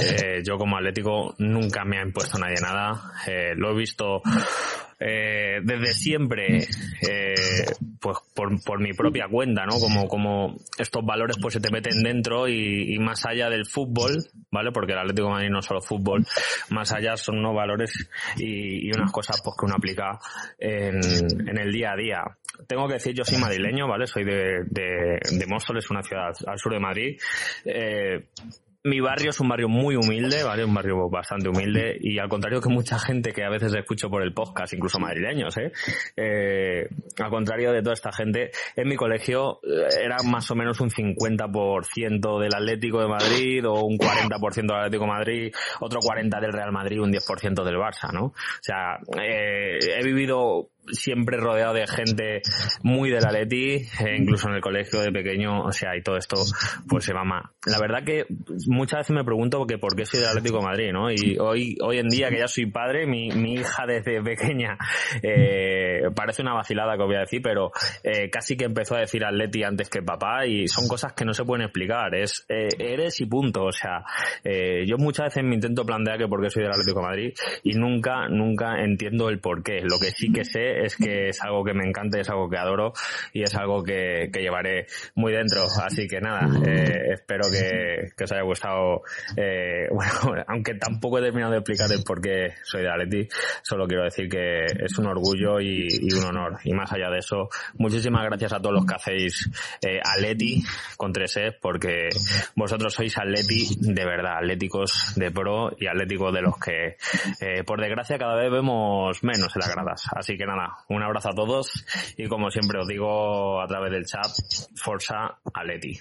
eh, yo como atlético nunca me ha impuesto nadie nada. Eh, lo he visto eh, desde siempre, pues por, por, mi propia cuenta, ¿no? Como, como estos valores pues se te meten dentro y, y, más allá del fútbol, ¿vale? Porque el Atlético Madrid no es solo fútbol, más allá son unos valores y, y unas cosas pues que uno aplica en, en, el día a día. Tengo que decir, yo soy madrileño, ¿vale? Soy de, de, de Móstoles, una ciudad al sur de Madrid. Eh, mi barrio es un barrio muy humilde, ¿vale? Un barrio bastante humilde y al contrario que mucha gente que a veces escucho por el podcast, incluso madrileños, ¿eh? eh al contrario de toda esta gente, en mi colegio era más o menos un 50% del Atlético de Madrid o un 40% del Atlético de Madrid, otro 40% del Real Madrid, un 10% del Barça, ¿no? O sea, eh, he vivido siempre rodeado de gente muy del Atleti, eh, incluso en el colegio de pequeño, o sea, y todo esto, pues se mama. La verdad que muchas veces me pregunto que por qué soy del Atlético de Madrid, ¿no? Y hoy, hoy en día que ya soy padre, mi, mi hija desde pequeña, eh, parece una vacilada que voy a decir, pero eh, casi que empezó a decir Atleti antes que papá y son cosas que no se pueden explicar, es eh, eres y punto, o sea, eh, yo muchas veces me intento plantear que por qué soy del Atlético de Madrid y nunca, nunca entiendo el por qué. Lo que sí que sé es que es algo que me encanta, es algo que adoro y es algo que, que llevaré muy dentro. Así que nada, eh, espero que, que, os haya gustado. Eh, *laughs* bueno, aunque tampoco he terminado de explicar el por qué soy de Atleti, solo quiero decir que es un orgullo y, y un honor. Y más allá de eso, muchísimas gracias a todos los que hacéis eh, Atleti con 3E, porque vosotros sois Atleti de verdad, atléticos de pro y atléticos de los que, eh, por desgracia, cada vez vemos menos en las gradas. Así que nada, un abrazo a todos y como siempre os digo a través del chat, Forza Aleti.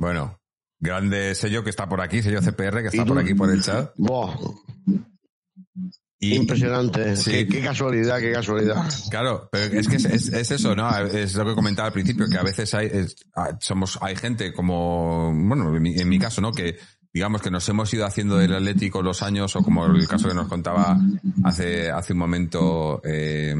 Bueno, grande sello que está por aquí, sello CPR que está por aquí por el chat. Wow. Y, Impresionante. Sí. Qué, qué, casualidad, qué casualidad. Claro, pero es que es, es, es, eso, ¿no? Es lo que comentaba al principio, que a veces hay, somos, hay gente como, bueno, en mi, en mi caso, ¿no? Que, digamos que nos hemos ido haciendo del Atlético los años, o como el caso que nos contaba hace, hace un momento eh,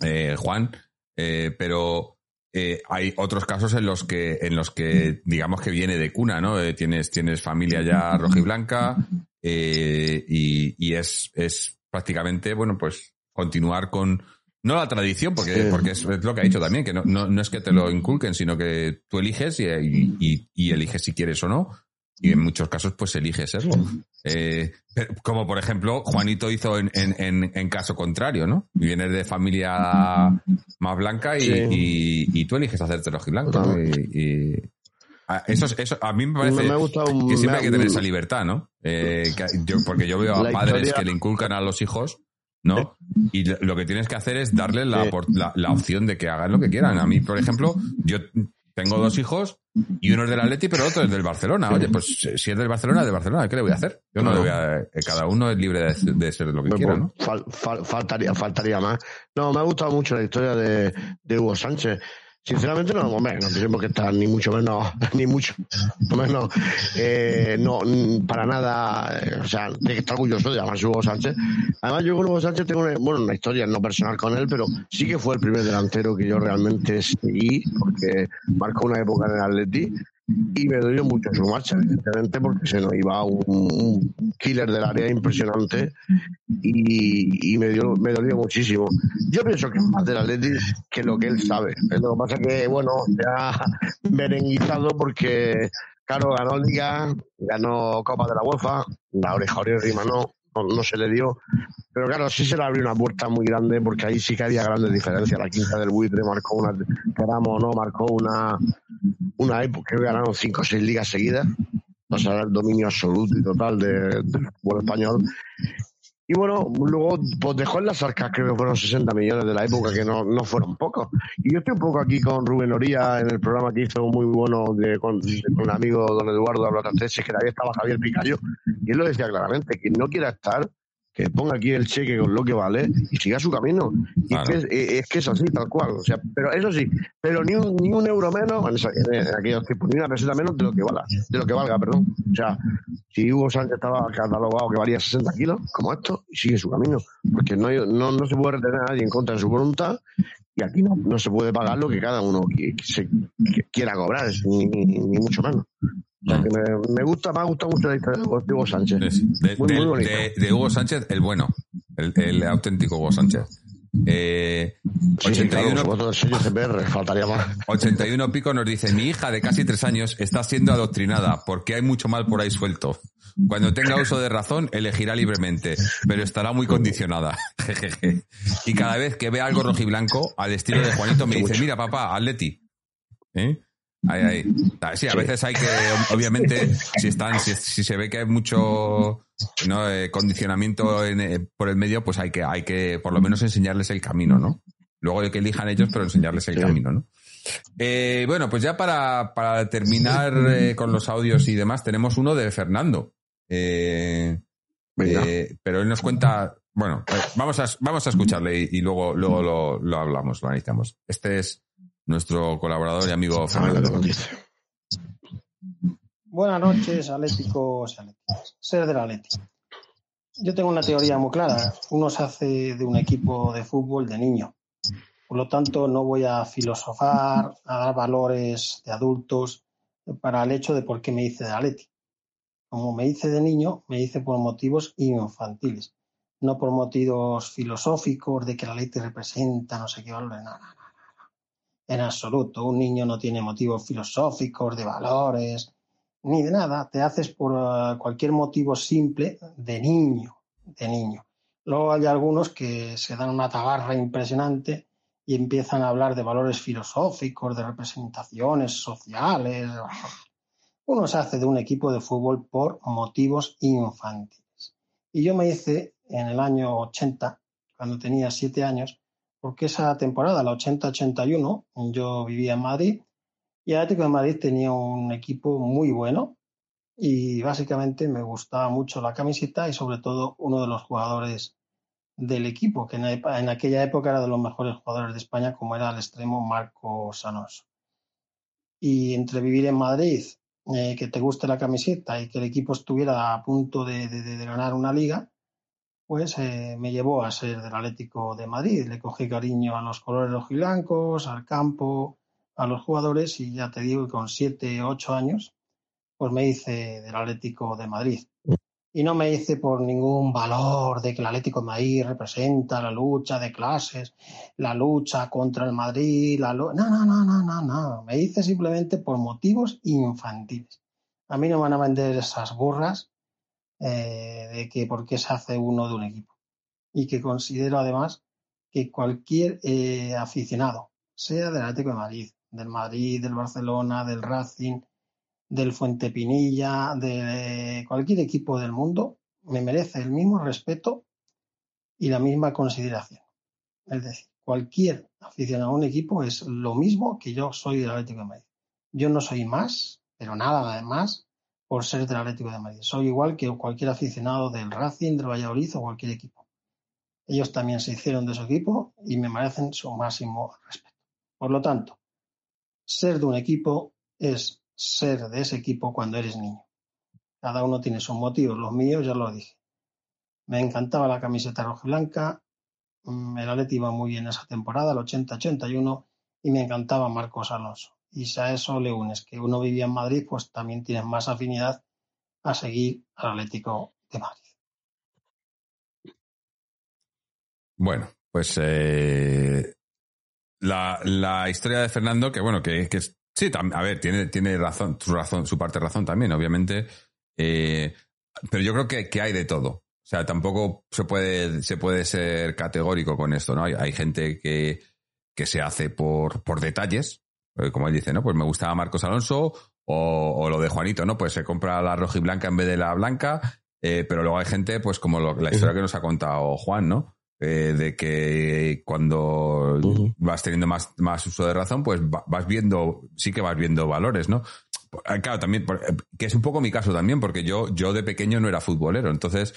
eh, Juan, eh, pero eh, hay otros casos en los que, en los que, digamos que viene de cuna, ¿no? tienes, tienes familia ya rojiblanca, y, y es, es prácticamente, bueno, pues continuar con, no la tradición, porque, porque es, es, lo que ha dicho también, que no, no, no, es que te lo inculquen, sino que tú eliges y, y, y, eliges si quieres o no. Y en muchos casos, pues eliges serlo. Eh, como por ejemplo, Juanito hizo en, en, en, caso contrario, ¿no? Vienes de familia más blanca y, sí. y, y tú eliges hacerte rojiblanco, ¿no? Y, eso, eso a mí me parece me, que siempre hay que tener esa libertad, ¿no? Eh, que yo, porque yo veo a padres historia... que le inculcan a los hijos, ¿no? Y lo que tienes que hacer es darle la, la, la, opción de que hagan lo que quieran. A mí, por ejemplo, yo tengo dos hijos y uno es del Atleti, pero otro es del Barcelona. Oye, pues si es del Barcelona, es del Barcelona. ¿Qué le voy a hacer? Yo no, le voy a... Cada uno es libre de, de ser lo que quiera, ¿no? Fal, fal, faltaría, faltaría más. No, me ha gustado mucho la historia de, de Hugo Sánchez. Sinceramente no, hombre, no tenemos que estar ni mucho menos, *laughs* ni mucho menos, eh, no, para nada, o sea, tiene que estar orgulloso de llamarse Hugo Sánchez. Además, yo con Hugo Sánchez tengo una, bueno, una historia no personal con él, pero sí que fue el primer delantero que yo realmente seguí, porque marcó una época en el Atleti y me dolió mucho su marcha, evidentemente, porque se nos iba un, killer del área impresionante y, y me, dio, me dolió muchísimo. Yo pienso que es más del Atleti que lo que él sabe. Lo que pasa que, bueno, ha merenguizado porque, claro, ganó Liga, ganó Copa de la UEFA, la oreja Rima no, no, no se le dio. Pero claro, sí se le abrió una puerta muy grande porque ahí sí que había grandes diferencias. La quinta del buitre marcó una, queramos o no, marcó una, una época que ganaron cinco o seis ligas seguidas. O sea, el dominio absoluto y total de- del fútbol español. Y bueno, luego pues dejó en las arcas, creo que fueron 60 millones de la época, que no, no fueron pocos. Y yo estoy un poco aquí con Rubén Oría en el programa que hizo muy bueno de, con, un amigo, don Eduardo Ablatanteses, que ahí estaba Javier Picayo, y él lo decía claramente, quien no quiera estar, que ponga aquí el cheque con lo que vale y siga su camino. Y es, que, es, es que es así, tal cual. O sea, pero eso sí, pero ni un, ni un euro menos, en, esa- en- aquellos tiempos, ni una peseta menos de lo que valga, de lo que valga, perdón. O sea, si Hugo Sánchez estaba catalogado que valía 60 kilos, como esto, y sigue su camino. Porque no, no, no se puede retener a nadie en contra de su voluntad, y aquí no, no se puede pagar lo que cada uno qui- que se- que quiera cobrar, es ni, ni- ni mucho menos. O sea, que me, me gusta, me ha gustado mucho la historia de Hugo- Sánchez. De, Muy, muy del- bonito. de- de Hugo Sánchez, el bueno, el, el auténtico Hugo Sánchez. Eh, Sí, sí, claro, 81, por supuesto, el sello CPR, faltaría más. 81 Pico nos dice, mi hija de casi tres años está siendo adoctrinada porque hay mucho mal por ahí suelto. Cuando tenga uso de razón, elegirá libremente, pero estará muy condicionada. *laughs* Jejeje. y cada vez que ve algo rojiblanco, al estilo de Juanito, me dice, mira papá, Atleti. ¿Eh? Ahí, ahí. Ah, Sí, a veces hay que, obviamente, si están, si, si se ve que hay mucho ¿no? eh, condicionamiento en, eh, por el medio, pues hay que, hay que por lo menos enseñarles el camino, ¿no? Luego de que elijan ellos, pero enseñarles el Sí. camino, ¿no? Eh, bueno, pues ya para, para terminar con los audios y demás, tenemos uno de Fernando. Pero él nos cuenta, bueno, vamos a, vamos a escucharle y, y luego, luego lo, lo hablamos, lo analizamos. Este es nuestro colaborador y amigo Fernando. Buenas noches, atléticos y atléticas. Ser del Atleti. Yo tengo una teoría muy clara. Uno se hace de un equipo de fútbol de niño. Por lo tanto, no voy a filosofar, a dar valores de adultos para el hecho de por qué me hice de Atleti. Como me hice de niño, me hice por motivos infantiles, no por motivos filosóficos de que la Atleti representa no sé qué valores. No, no, no, no. En absoluto. Un niño no tiene motivos filosóficos, de valores, ni de nada, te haces por eh, cualquier motivo simple de niño, de niño. Luego hay algunos que se dan una tabarra impresionante y empiezan a hablar de valores filosóficos, de representaciones sociales. Uno se hace de un equipo de fútbol por motivos infantiles. Y yo me hice en el año 80, cuando tenía siete años, porque esa temporada, la 80-81, yo vivía en Madrid y el Atlético de Madrid tenía un equipo muy bueno y básicamente me gustaba mucho la camiseta y sobre todo uno de los jugadores del equipo, que en, aquella época era de los mejores jugadores de España, como era el extremo Marcos Alonso. Y entre vivir en Madrid, eh, que te guste la camiseta y que el equipo estuviera a punto de ganar una liga, pues eh, me llevó a ser del Atlético de Madrid. Le cogí cariño a los colores rojiblancos, al campo, a los jugadores y ya te digo con siete, ocho años, pues me hice del Atlético de Madrid. Y no me hice por ningún valor de que el Atlético de Madrid representa la lucha de clases, la lucha contra el Madrid, la no, no, no, no, no, no. Me hice simplemente por motivos infantiles. A mí no me van a vender esas burras eh, de que por qué se hace uno de un equipo. Y que considero además que cualquier eh, aficionado, sea del Atlético de Madrid, del Madrid, del Barcelona, del Racing, del Fuente Pinilla, de cualquier equipo del mundo, me merece el mismo respeto y la misma consideración. Es decir, cualquier aficionado a un equipo es lo mismo que yo soy del Atlético de Madrid. Yo no soy más, pero nada más, por ser del Atlético de Madrid. Soy igual que cualquier aficionado del Racing, del Valladolid o cualquier equipo. Ellos también se hicieron de su equipo y me merecen su máximo respeto. Por lo tanto, ser de un equipo es ser de ese equipo cuando eres niño. Cada uno tiene sus motivos. Los míos ya lo dije. Me encantaba la camiseta roja y blanca. mm, El Atleti iba muy bien esa temporada, el 80-81, y me encantaba Marcos Alonso. Y si a eso le unes que uno vivía en Madrid, pues también tienes más afinidad a seguir al Atlético de Madrid. Bueno, pues eh, la, la historia de Fernando, que bueno, que, que sí, a ver, tiene, tiene razón, su razón, su parte razón también, obviamente. eh, pero yo creo que, que hay de todo. O sea, tampoco se puede, se puede ser categórico con esto, ¿no? Hay, hay gente que, que se hace por, por detalles, como él dice, ¿no? Pues me gustaba Marcos Alonso, o, o lo de Juanito, ¿no? Pues se compra la roja y blanca en vez de la blanca, eh, pero luego hay gente, pues como lo- la historia que nos ha contado Juan, ¿no? Eh, de que cuando vas teniendo más, más uso de razón, pues va- vas viendo, sí que vas viendo valores, ¿no? Eh, Claro, también, eh, que es un poco mi caso también, porque yo, yo de pequeño no era futbolero, entonces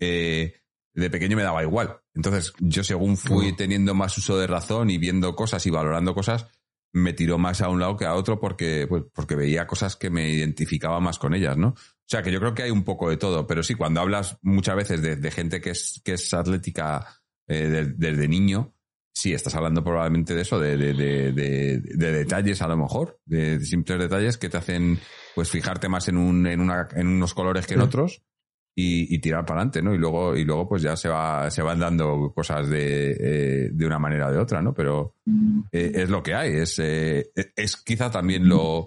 eh, de pequeño me daba igual. Entonces, yo según fui teniendo más uso de razón y viendo cosas y valorando cosas, me tiró más a un lado que a otro porque, pues, porque veía cosas que me identificaba más con ellas, ¿no? O sea, que yo creo que hay un poco de todo, pero sí, cuando hablas muchas veces de, de gente que es, que es atlética eh, de- desde niño, sí, estás hablando probablemente de eso, de, de, de, de- de detalles a lo mejor, de simples detalles que te hacen pues fijarte más en, un, en, una, en unos colores que en otros y, tirar para adelante, ¿no? Y luego, y luego pues ya se va, se van dando cosas de, eh, de una manera o de otra, ¿no? Pero eh, es lo que hay, es, eh, es quizá también lo,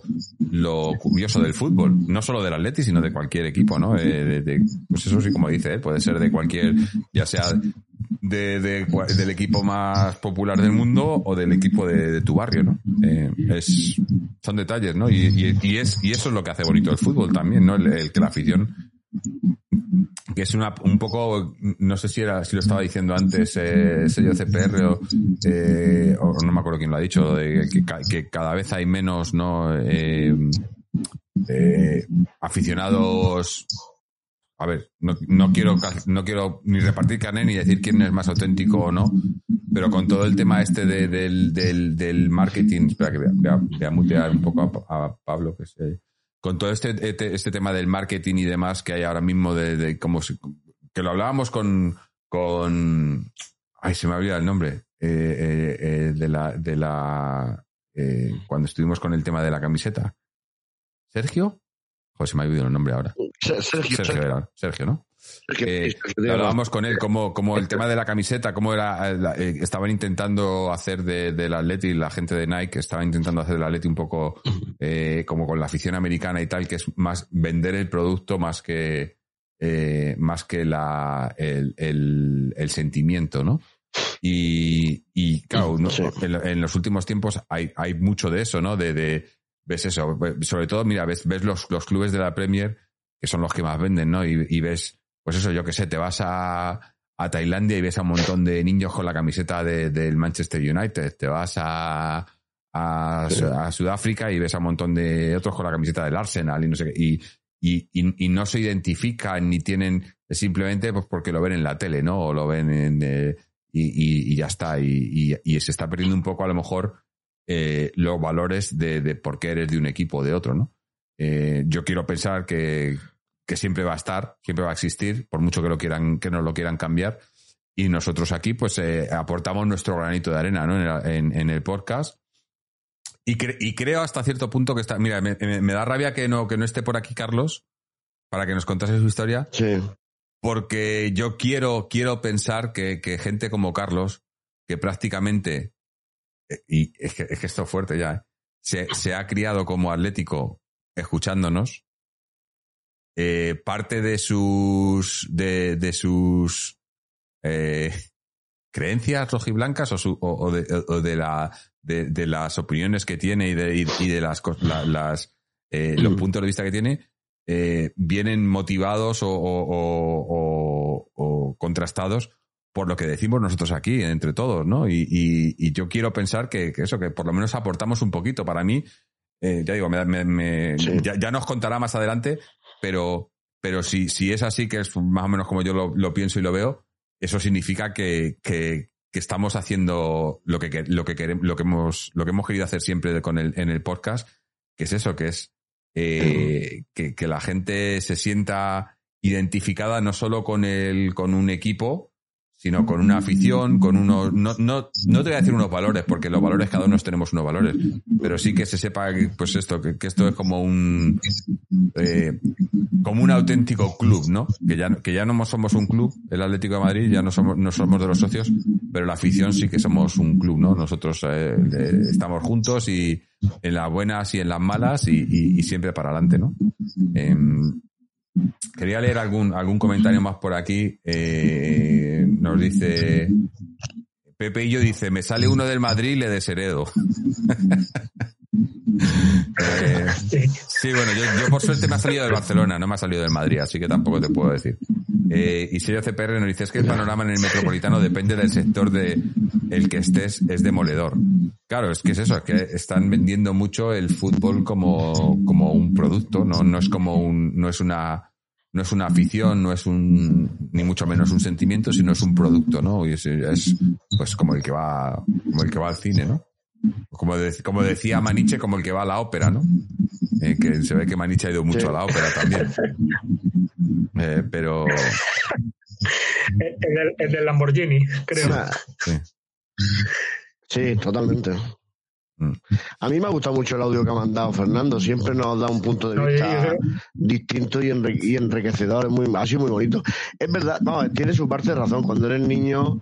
lo curioso del fútbol, no solo del Atleti, sino de cualquier equipo, ¿no? Eh, pues eso sí, como dice puede ser de cualquier, ya sea de, del equipo más popular del mundo o del equipo de, tu barrio, ¿no? Es, son detalles, ¿no? Y, y- y es, y eso es lo que hace bonito el fútbol también, ¿no? El, el que la afición que es una, un poco, no sé si era, si lo estaba diciendo antes, eh, sello CPR o, eh, o no me acuerdo quién lo ha dicho, de que, ca- que cada vez hay menos, ¿no? Eh, eh, aficionados. A ver, no, no quiero no quiero ni repartir carne ni decir quién es más auténtico o no, pero con todo el tema este de- del, del, del marketing, espera que voy a, voy a- mutear un poco a, a Pablo, que se, con todo este, este, este tema del marketing y demás que hay ahora mismo de, de cómo se- que lo hablábamos con, con, ay, se me ha olvidado el nombre, eh, eh, eh, de la, de la, eh, cuando estuvimos con el tema de la camiseta. ¿Sergio? Joder, se me ha olvidado el nombre ahora. Sergio, Sergio, Sergio, era, Sergio, ¿no? Sergio, Eh, hablábamos con él como, como el tema de la camiseta, cómo era, eh, la- eh, estaban intentando hacer de, del Atleti, la gente de Nike estaba intentando hacer del Atleti un poco eh, como con la afición americana y tal, que es más vender el producto más que eh, más que la, el, el, el sentimiento, ¿no? Y, y claro, ¿no? Sí. en, en los últimos tiempos hay, hay mucho de eso, ¿no? De, de ves eso, sobre todo, mira, ves, ves los, los clubes de la Premier que son los que más venden, ¿no? Y, y ves, pues eso, yo que sé, te vas a, a Tailandia y ves a un montón de niños con la camiseta de- del Manchester United, te vas a, a, Sí. a Sudáfrica y ves a un montón de otros con la camiseta del Arsenal y no sé qué, y, y, y, y no se identifican ni tienen, simplemente pues porque lo ven en la tele, ¿no? O lo ven en, eh, y, ya está, y, se está perdiendo un poco a lo mejor eh, los valores de, de por qué eres de un equipo o de otro, ¿no? Eh, yo quiero pensar que, que siempre va a estar, siempre va a existir, por mucho que lo quieran, que nos lo quieran cambiar. Y nosotros aquí, pues, eh, aportamos nuestro granito de arena, ¿no? En, el- en- en el podcast. Y, cre- y creo hasta cierto punto que está. Mira, me, da rabia que no, que no esté por aquí Carlos para que nos contase su historia, Sí, porque yo quiero, quiero pensar que, que gente como Carlos, que prácticamente, eh, y es que, es que esto es fuerte ya, ¿eh? se, se ha criado como atlético escuchándonos, eh, parte de sus, de, de sus eh, creencias rojiblancas o, su, o, o de, o de la, de, de las opiniones que tiene y de, y, de las, la- las, eh, los puntos de vista que tiene, eh, vienen motivados o, o- o- o- o contrastados por lo que decimos nosotros aquí, entre todos, ¿no? Y, y- y yo quiero pensar que, que eso, que por lo menos aportamos un poquito. Para mí, eh, ya digo, me, me- me- Sí. ya, ya nos contará más adelante, pero, pero si, si es así, que es más o menos como yo lo, lo pienso y lo veo, eso significa que, que- estamos haciendo lo que, lo que queremos, lo que hemos, lo que hemos querido hacer siempre con el, en el podcast, que es eso, que es eh, que, que la gente se sienta identificada no solo con el, con un equipo, sino con una afición, con unos, no, no, no te voy a decir unos valores, porque los valores cada uno tenemos unos valores, pero sí que se sepa que, pues esto, que, esto es como un, eh, como un auténtico club, ¿no? Que ya, que ya no somos un club, el Atlético de Madrid, ya no somos, no somos de los socios, pero la afición sí que somos un club, ¿no? Nosotros eh, eh, estamos juntos y en las buenas y en las malas y, y- y siempre para adelante, ¿no? Em, quería leer algún, algún comentario más por aquí. Eh, nos dice Pepe y yo dice, me sale uno del Madrid y le desheredo. *laughs* Eh, Sí. Bueno, yo, por suerte me ha salido del Barcelona, no me ha salido del Madrid, así que tampoco te puedo decir. Eh, y Sergio CPR nos dice es que el panorama en el metropolitano depende del sector de el que estés, es demoledor. Claro, es que es eso, es que están vendiendo mucho el fútbol como, como un producto, no, no es como un, no es una, no es una afición, no es un, ni mucho menos un sentimiento, sino es un producto, ¿no? Y es, es, pues como el que va, como el que va al cine, ¿no? Como, de- como decía Maniche, como el que va a la ópera, ¿no? Eh, que se ve que Maniche ha ido mucho Sí. a la ópera también. Eh, pero El, el del- el del Lamborghini, creo. sí. Sí, totalmente. Mm. A mí me ha gustado mucho el audio que ha mandado Fernando. Siempre nos da un punto de No, yo- vista yo distinto y enriquecedor. Es muy, ha sido muy bonito. Es verdad, no, tiene su parte de razón. Cuando eres niño,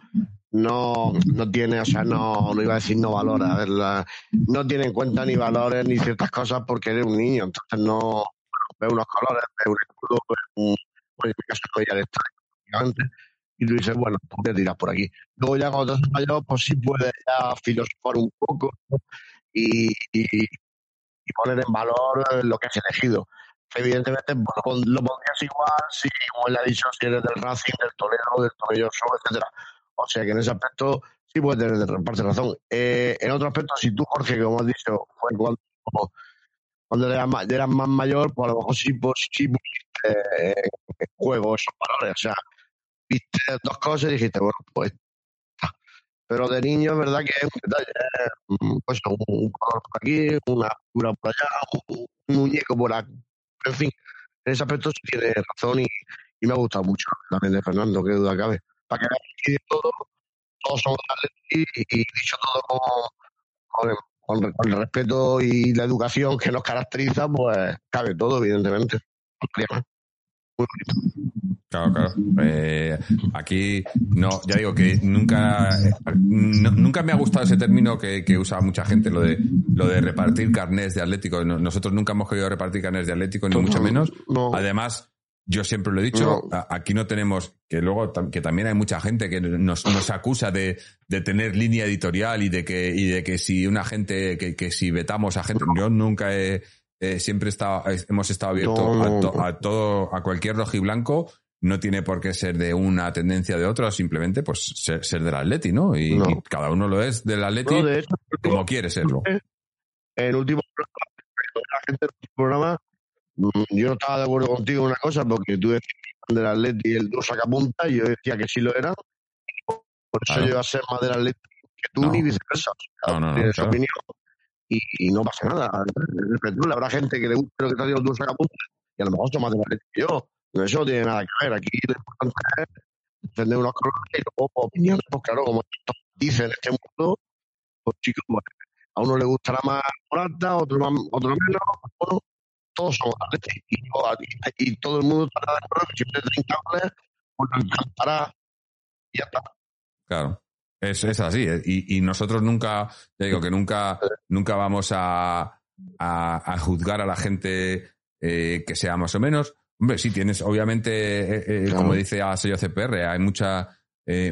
no, no tiene, o sea, no, no iba a decir no valora, la- no tiene en cuenta ni valores ni ciertas cosas porque eres un niño. Entonces no ve unos colores, ve un escudo, ve un, pues en mi caso al estadio, lógicamente, y tú dices, bueno, pues voy a tirar por aquí. Luego ya cuando te mayor, pues sí puedes ya filosofar un poco y, y- poner en valor lo que has elegido. Evidentemente, bueno, lo pondrías igual si, como él ha dicho, si eres del Racing, del Toledo, del Tomelloso, etcétera. O sea que en ese aspecto sí puedes tener parte razón. Eh, en otro aspecto, si tú, Jorge, como has dicho, fue cuando, cuando eras, más mayor, pues a lo mejor sí, pues, sí eh, juego esos valores. O sea, viste dos cosas y dijiste, bueno, pues. Pero de niño es verdad que es un detalle. mm, Pues un, color por aquí, una figura por allá, un, muñeco por aquí. En fin, en ese aspecto sí tiene razón y, y me ha gustado mucho también de Fernando, qué duda cabe. Para que de todo, todos somos y, y dicho todo con, con, el, con el- con el respeto y la educación que nos caracteriza, pues cabe todo, evidentemente. Claro, claro. Eh, aquí, no, ya digo que nunca, eh, no- nunca me ha gustado ese término que, que usa mucha gente, lo de, lo de repartir carnés de Atlético. No- Nosotros nunca hemos querido repartir carnés de Atlético, ni mucho menos. No. Además, yo siempre lo he dicho, No. aquí no tenemos, que luego que también hay mucha gente que nos, nos acusa de, de tener línea editorial y de que, y de que si una gente, que, que si vetamos a gente, yo nunca he, eh, siempre estado- hemos estado abiertos No, a, to- a todo, a cualquier rojiblanco, no tiene por qué ser de una tendencia de otra, simplemente pues ser, ser del Atleti, ¿no? Y, No. y cada uno lo es del Atleti No, de hecho, como quiere serlo. el último programa, la gente del último programa, yo no estaba de acuerdo contigo en una cosa, porque tú decías que eran del Atleti y el dos sacapunta, y yo decía que sí lo eran. Por eso Claro. yo iba a ser más del Atleti que tú, No. ni viceversa. No, no, no, tienes claro. opinión y, y no pasa nada. Habrá gente que le guste lo que está haciendo el dos sacapunta y a lo mejor son más del Atleti que yo. No, Eso no tiene nada que ver. Aquí lo importante es defender unos colores y luego opiniones. Pues claro, como todos dicen en este mundo, pues chicos, pues, a uno le gustará más Morata, otro, más, otro menos, bueno, todos somos atletas y, y- y todo el mundo estará de acuerdo que si usted 30 goles, pues encantará y ya está. Claro. Es, es así. eh, Y, y nosotros nunca, ya digo que nunca, nunca vamos a, a, a juzgar a la gente eh, que sea más o menos. Hombre, sí tienes, obviamente, eh, eh, Claro. como dice a sello CPR, hay mucha,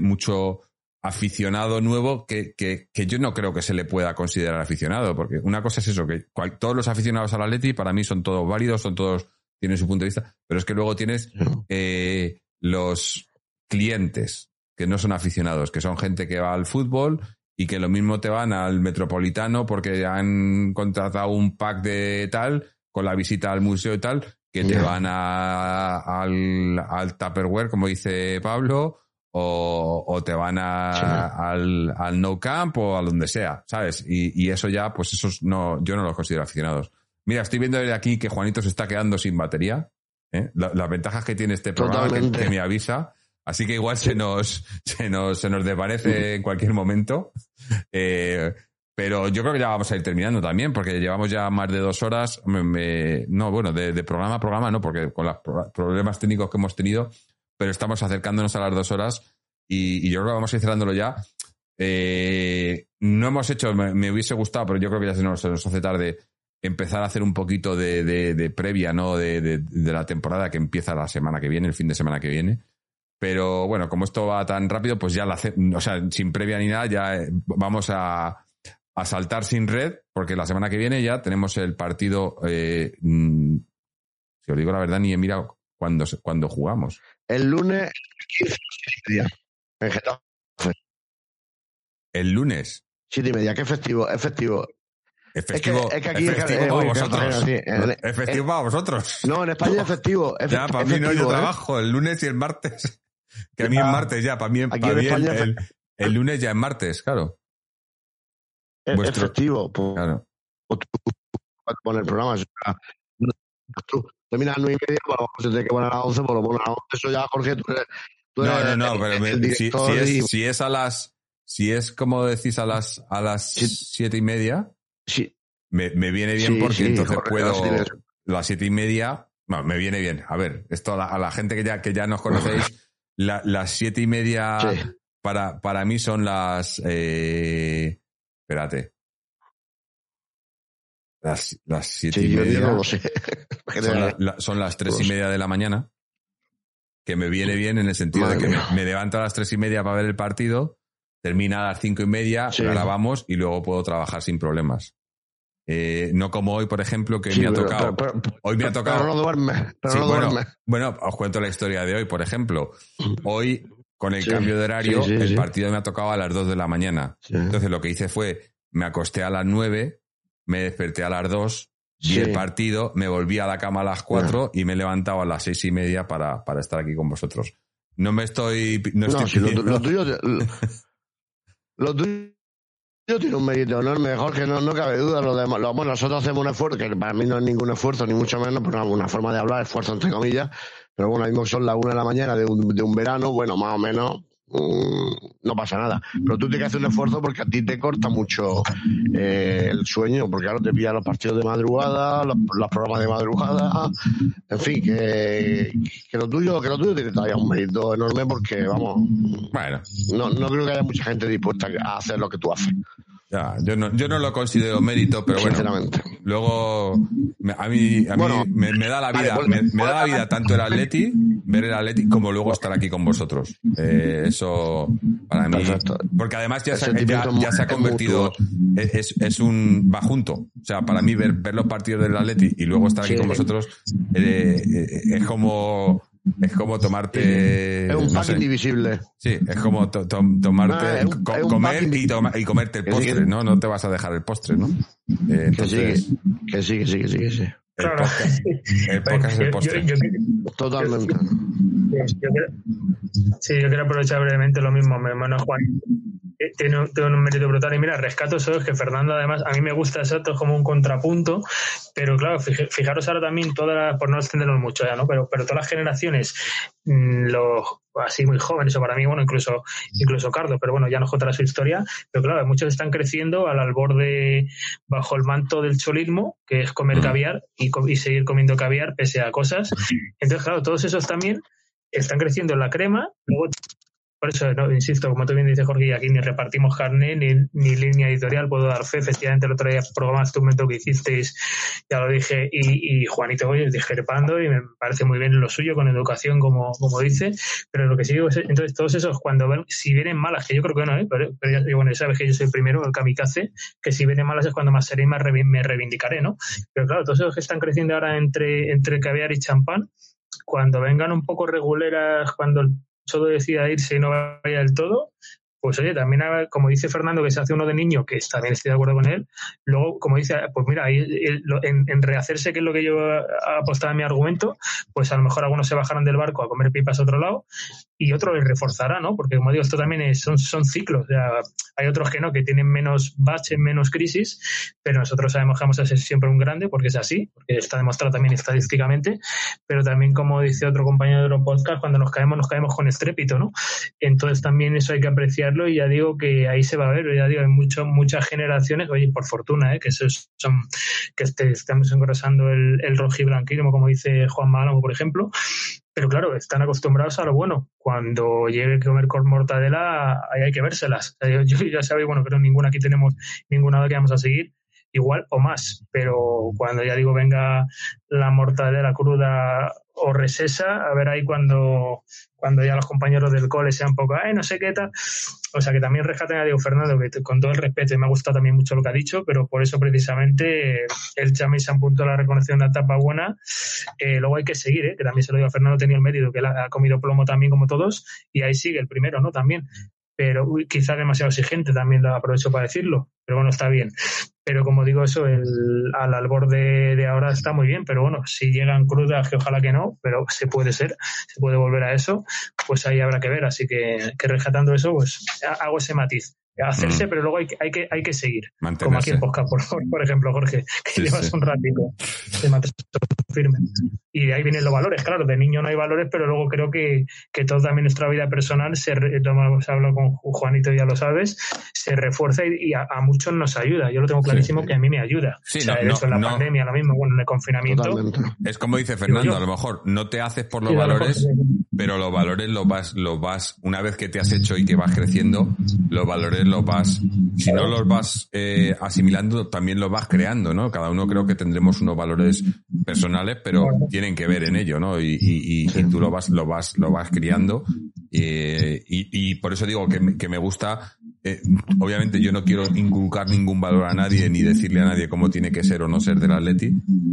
mucho aficionado nuevo que, que, que yo no creo que se le pueda considerar aficionado, porque una cosa es eso, que cual- todos los aficionados al Atleti para mí son todos válidos, son todos, tienen su punto de vista, pero es que luego tienes eh, los clientes que no son aficionados, que son gente que va al fútbol y que lo mismo te van al metropolitano porque han contratado un pack de tal con la visita al museo y tal, que te van a, al, al Tupperware, como dice Pablo, o, o te van a, Sí. al, al No Camp o a donde sea, ¿sabes? Y, y eso ya, pues esos no, yo no los considero aficionados. Mira, estoy viendo desde aquí que Juanito se está quedando sin batería. ¿eh? La- las ventajas que tiene este programa que, me avisa. Así que igual se nos, se nos, se nos desvanece en cualquier momento. Eh, pero yo creo que ya vamos a ir terminando también, porque llevamos ya más de dos horas. Me- me- no, bueno, de, de programa a programa no, porque con los pro- problemas técnicos que hemos tenido, pero estamos acercándonos a las dos horas y, yo creo que vamos a ir cerrándolo ya. Eh, no hemos hecho, me, hubiese gustado, pero yo creo que ya se nos, hace tarde empezar a hacer un poquito de, de- de previa, ¿no? De, de- la temporada que empieza la semana que viene, el fin de semana que viene. Pero bueno, como esto va tan rápido, pues ya la o sea, sin previa ni nada, ya eh, vamos a, saltar sin red, porque la semana que viene ya tenemos el partido, eh, mm, si os digo la verdad, ni he mirado cuando, cuando jugamos. El lunes, 15 y media. En Getafe, El lunes. siete y media. ¿Qué festivo? Es festivo. Es Es que- festivo, es que aquí es es festivo eh, para uy, vosotros. Sí, eh, Es festivo para vosotros. No, en España es festivo. Es Ya, para mí no, yo ¿eh? trabajo el lunes y el martes. Que a mí es martes ya, para mí, Aquí para en mí el, lunes ya es martes, claro. Es, es Vuestro- festivo. Pues, claro. poner el programa. tú terminas a las nueve y media, pues a mejor se tiene que poner a las once, pues lo pones a las once. Eso ya, Jorge, tú eres. Tú No, eres no, no, pero me- si, si y- es, si es a las, si es como decís a las, a las Sí. siete y media, sí, me, me viene bien Sí, porque entonces Jorge, puedo, las siete y media, no, me viene bien. A ver, esto a la, a la gente que ya, que ya nos conocéis, la- las siete y media para, para mí son las, eh, espérate. Las, las siete Sí, y yo media no lo sé. Son, la- la- son las tres y Pues- media de la mañana, que me viene bien en el sentido de que me, me levanto a las tres y media para ver el partido, termina a las cinco y media, Sí. grabamos y luego puedo trabajar sin problemas. Eh, no como hoy, por ejemplo, que Sí, me ha tocado. pero- pero- hoy me ha tocado. no duermes. Pero Sí, no bueno, duermes. bueno, os cuento la historia de hoy, por ejemplo. Hoy, con el Sí, cambio de horario, el partido me ha tocado a las dos de la mañana. Entonces lo que hice fue, me acosté a las nueve, me desperté a las dos, vi Sí. el partido, me volví a la cama a las cuatro y me he levantado a las seis y media para, para estar aquí con vosotros. No me estoy... No, No, estoy si lo, lo *laughs* tuyo. Lo, lo tuyo tiene un mérito enorme, Jorge, no, no cabe duda. Lo demás, lo- bueno, nosotros hacemos un esfuerzo, que para mí no es ningún esfuerzo, ni mucho menos, pero una, forma de hablar, esfuerzo entre comillas. Pero bueno, ahora mismo son las una de la mañana de un, de un verano, bueno, más o menos, no pasa nada. Pero tú tienes que hacer un esfuerzo porque a ti te corta mucho eh, el sueño, porque ahora te pillan los partidos de madrugada, los, los programas de madrugada, en fin, que, que lo tuyo, que lo tuyo tiene todavía un mérito enorme porque, vamos, Bueno, no, no creo que haya mucha gente dispuesta a hacer lo que tú haces, ya, yo, no, yo no lo considero mérito, pero bueno, sinceramente. luego a mí, a mí Bueno, me, me da la vida, pues- me, me da la vida tanto el Atleti, ver el Atleti, como luego estar aquí con vosotros. Eh, eso para mí, Perfecto. porque además ya se, ya, ya se ha convertido, es, es un va junto. O sea, para mí ver, ver los partidos del Atleti y luego estar aquí Sí. con vosotros eh, eh, es como es como tomarte Es un no pack sé, indivisible. Sí, es como to- to- tomarte, Ah, es un- co- es un comer y, toma- y comerte el postre, ¿no? No te vas a dejar el postre, ¿no? Eh, Que sí, entonces, que sí, que sí, que sí, que sí. el Claro. podcast, el podcast es el Yo- postre. yo- yo- Totalmente. Sí, yo quiero aprovechar brevemente lo mismo, mi hermano Juan. eh, Tiene, un- mérito brutal. Y mira, rescato eso, es que Fernando, además, a mí me gusta exacto, es como un contrapunto, pero claro, fij- fijaros ahora también, todas las- por no extendernos mucho ya, ¿no? Pero, pero todas las generaciones, mm, los así muy jóvenes, o para mí, bueno, incluso, incluso Carlos, pero bueno, ya nos contará su historia, pero claro, muchos están creciendo al albor de, bajo el manto del cholismo, que es comer caviar y, y seguir comiendo caviar pese a cosas. Entonces, claro, todos esos también están creciendo en la crema. Luego, por eso, no, insisto, como tú bien dices, Jorge, aquí ni repartimos carne ni, ni línea editorial. Puedo dar fe. Efectivamente, el otro día programaste un momento que hicisteis, ya lo dije, y, Juanito Goyes discrepando, y me parece muy bien lo suyo con educación, como, como dice. Pero lo que sí digo es, entonces, todos esos, cuando ven, si vienen malas, que yo creo que no, ¿eh? pero, pero bueno, sabes que yo soy el primero, el kamikaze, que si vienen malas es cuando más seré y más revi- me reivindicaré, ¿no? Pero claro, todos esos que están creciendo ahora entre, entre caviar y champán, cuando vengan un poco reguleras, cuando el todo decida irse y no vaya del todo, pues oye, también, a- como dice Fernando, que se hace uno de niño, que también estoy de acuerdo con él, luego, como dice, pues mira, en, rehacerse, que es lo que yo apostaba en mi argumento, pues a lo mejor algunos se bajarán del barco a comer pipas a otro lado y otro les reforzará, ¿no? Porque como digo, esto también son, son ciclos. O sea, Hay otros que no, que tienen menos baches, menos crisis, pero nosotros sabemos que vamos a ser siempre un grande porque es así, porque está demostrado también estadísticamente, pero también como dice otro compañero de otro podcast, cuando nos caemos, nos caemos con estrépito, ¿no? Entonces también eso hay que y ya digo que ahí se va a ver, ya digo, hay mucho, muchas generaciones, oye, por fortuna, ¿eh? que esos son, que este- estamos engrosando el, el rojiblanquismo, como dice Juan Malamo, por ejemplo, pero claro, están acostumbrados a lo bueno. Cuando llegue a comer con mortadela, ahí hay que vérselas. Yo, ya sabéis, bueno, creo que ninguna aquí tenemos ninguna que vamos a seguir, igual o más. Pero cuando ya digo, venga la mortadela cruda o resesa, a ver ahí cuando, cuando ya los compañeros del cole sean poco, ay, no sé qué tal. O sea, que también rescaten a Diego Fernando, que con todo el respeto, y me ha gustado también mucho lo que ha dicho, pero por eso precisamente eh, el Chami se apuntó la reconoció una etapa buena. Eh, luego hay que seguir, ¿eh? que también se lo digo a Fernando, tenía el mérito, que él ha comido plomo también como todos, y ahí sigue el primero, ¿no? También. Pero quizá demasiado exigente, también lo aprovecho para decirlo, pero bueno, está bien. Pero como digo, eso, el, al albor de, de ahora está muy bien, pero bueno, si llegan crudas, que ojalá que no, pero se puede ser, se puede volver a eso, pues ahí habrá que ver. Así que, que rescatando eso, pues ha- hago ese matiz. Hacerse, Mm. pero luego hay que, hay que, hay que seguir. Como aquí en podcast, por, favor, por ejemplo, Jorge, que Sí, llevas sí. un de mantenerse firme. Y de ahí vienen los valores, claro, de niño no hay valores, pero luego creo que, que toda también nuestra vida personal, se hemos hablado con Ju- Juanito, ya lo sabes, se refuerza y, y a, a muchos nos ayuda. Yo lo tengo clarísimo Sí. que a mí me ayuda. Sí, o sea, no, de no, hecho, en la no. pandemia, lo mismo, bueno, en el confinamiento. Totalmente. Es como dice Fernando, yo. a lo mejor no te haces por los valores, pero los valores los vas, los vas, una vez que te has hecho y que vas creciendo, los valores los vas, si no los vas eh, asimilando, también los vas creando, ¿no? Cada uno creo que tendremos unos valores personales, pero tienen que ver en ello, ¿no? Y, tú lo vas, lo vas, lo vas criando. eh, y, y por eso digo que, me- que me gusta, eh, obviamente yo no quiero inculcar ningún valor a nadie ni decirle a nadie cómo tiene que ser o no ser del Atleti,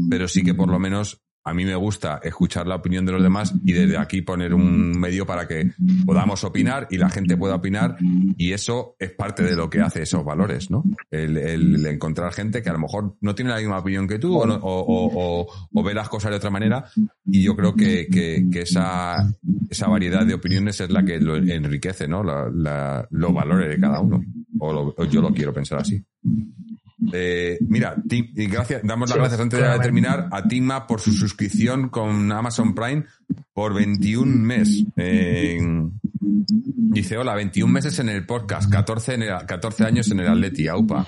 pero sí que por lo menos a mí me gusta escuchar la opinión de los demás y desde aquí poner un medio para que podamos opinar y la gente pueda opinar y eso es parte de lo que hace esos valores, ¿no? El, encontrar gente que a lo mejor no tiene la misma opinión que tú o, ve las cosas de otra manera y yo creo que, esa, esa variedad de opiniones es la que lo enriquece, ¿no? Los valores de cada uno. O, lo- yo lo quiero pensar así. Eh, mira, y gracias, damos las Sí, gracias antes de terminar a Tima por su suscripción con Amazon Prime por 21 meses. dice, hola, 21 meses en el podcast, 14, en el- 14 años en el Atleti, AUPA.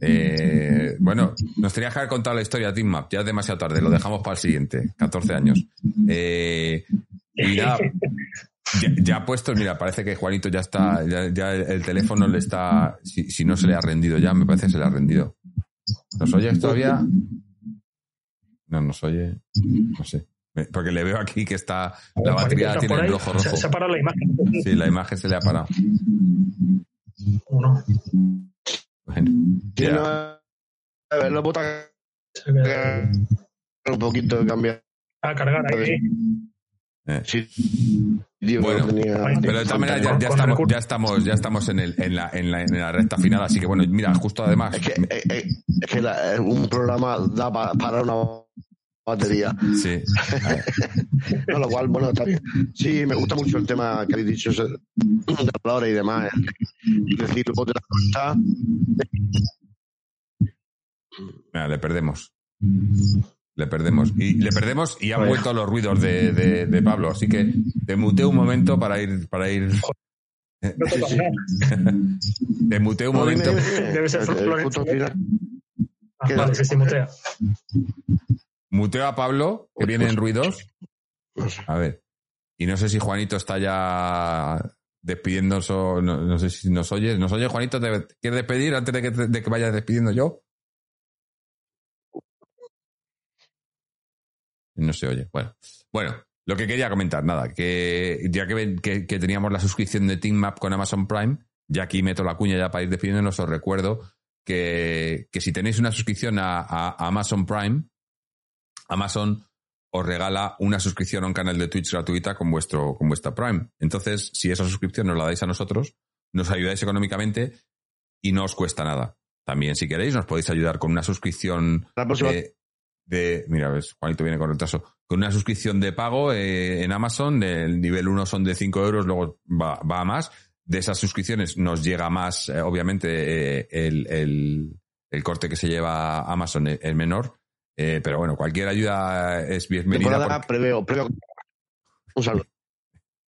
Eh, bueno, nos tenías que haber contado la historia, Team Ya es demasiado tarde, lo dejamos para el siguiente. 14 años. Eh, y nada, *laughs* ya, ya puestos, mira, parece que Juanito ya está, ya, ya el teléfono le está, si, si no se le ha rendido ya, me parece que se le ha rendido. ¿Nos oyes todavía? No nos oye, no sé. Porque le veo aquí que está, la batería tiene el rojo Se, rojo. se ha parado la imagen. Sí, la imagen se le ha parado. Uno. Bueno, ya. no, a ver, lo puta Se ve- un poquito de cambiar. A cargar ahí. Eh. Sí, tío, Bueno, no tenía- Pero de todas maneras ya, ya estamos, ya estamos, ya estamos en, el, en, la, en, la, en la recta final, así que bueno, mira, justo además, Es que, eh, eh, es que la- eh, un programa da pa- para una batería. sí, *laughs* No, lo cual, bueno, está bien. Sí, me gusta mucho el tema que habéis dicho de valores y demás. Y decir, luego te das cuenta. mira, le perdemos. Le perdemos. Y le perdemos y han vuelto los ruidos de, de, de Pablo, así que te muteo un momento para ir, para ir. No toca Sí, sí. nada. Te muteo un No, momento. dime, Debe ser Florencia. Ah, simutea. Muteo a Pablo, que viene en ruidos. A ver. Y no sé si Juanito está ya despidiéndose o no, no sé si nos oyes. ¿Nos oye Juanito? ¿Te quieres despedir antes de que, de que vayas despidiendo yo? No se oye. Bueno. Bueno, lo que quería comentar, nada, que ya que, que, que teníamos la suscripción de Team Map con Amazon Prime, ya aquí meto la cuña ya para ir despidiéndonos, os recuerdo que, que si tenéis una suscripción a, Amazon Prime, Amazon os regala una suscripción a un canal de Twitch gratuita con vuestro con vuestra Prime. Entonces, si esa suscripción nos la dais a nosotros, nos ayudáis económicamente y no os cuesta nada. También, si queréis, nos podéis ayudar con una suscripción La próxima- de, de- mira, ves, Juanito viene con retraso, con una suscripción de pago eh, en Amazon, el nivel 1 son de 5 euros, luego va, va a más, de esas suscripciones nos llega más, eh, obviamente, eh, el, el, el corte que se lleva Amazon es, menor. Eh, pero bueno, cualquier ayuda es bienvenida. Temporada porque- preveo, preveo- Un saludo.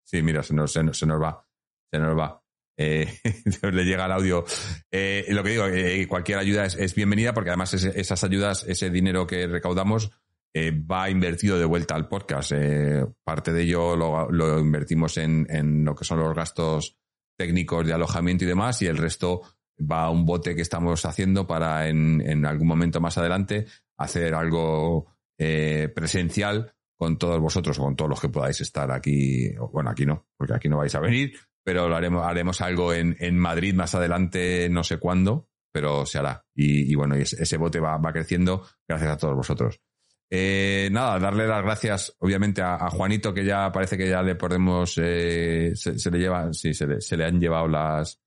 Sí, mira, se nos, se nos, se nos va. Se nos va. Eh, *laughs* le llega el audio. Eh, lo que digo, eh, cualquier ayuda es, bienvenida porque además esas ayudas, ese dinero que recaudamos eh, va invertido de vuelta al podcast. Parte de ello lo, invertimos en, en lo que son los gastos técnicos de alojamiento y demás y el resto va a un bote que estamos haciendo para en, en algún momento más adelante hacer algo presencial con todos vosotros, con todos los que podáis estar aquí. o, Bueno, aquí no, porque aquí no vais a venir, pero haremos, algo en, Madrid más adelante, no sé cuándo, pero se hará. Y, bueno, ese, bote va, creciendo gracias a todos vosotros. Eh, nada, darle las gracias, obviamente, a, Juanito, que ya parece que ya le podemos, eh, se, le lleva, sí, se le, han llevado las,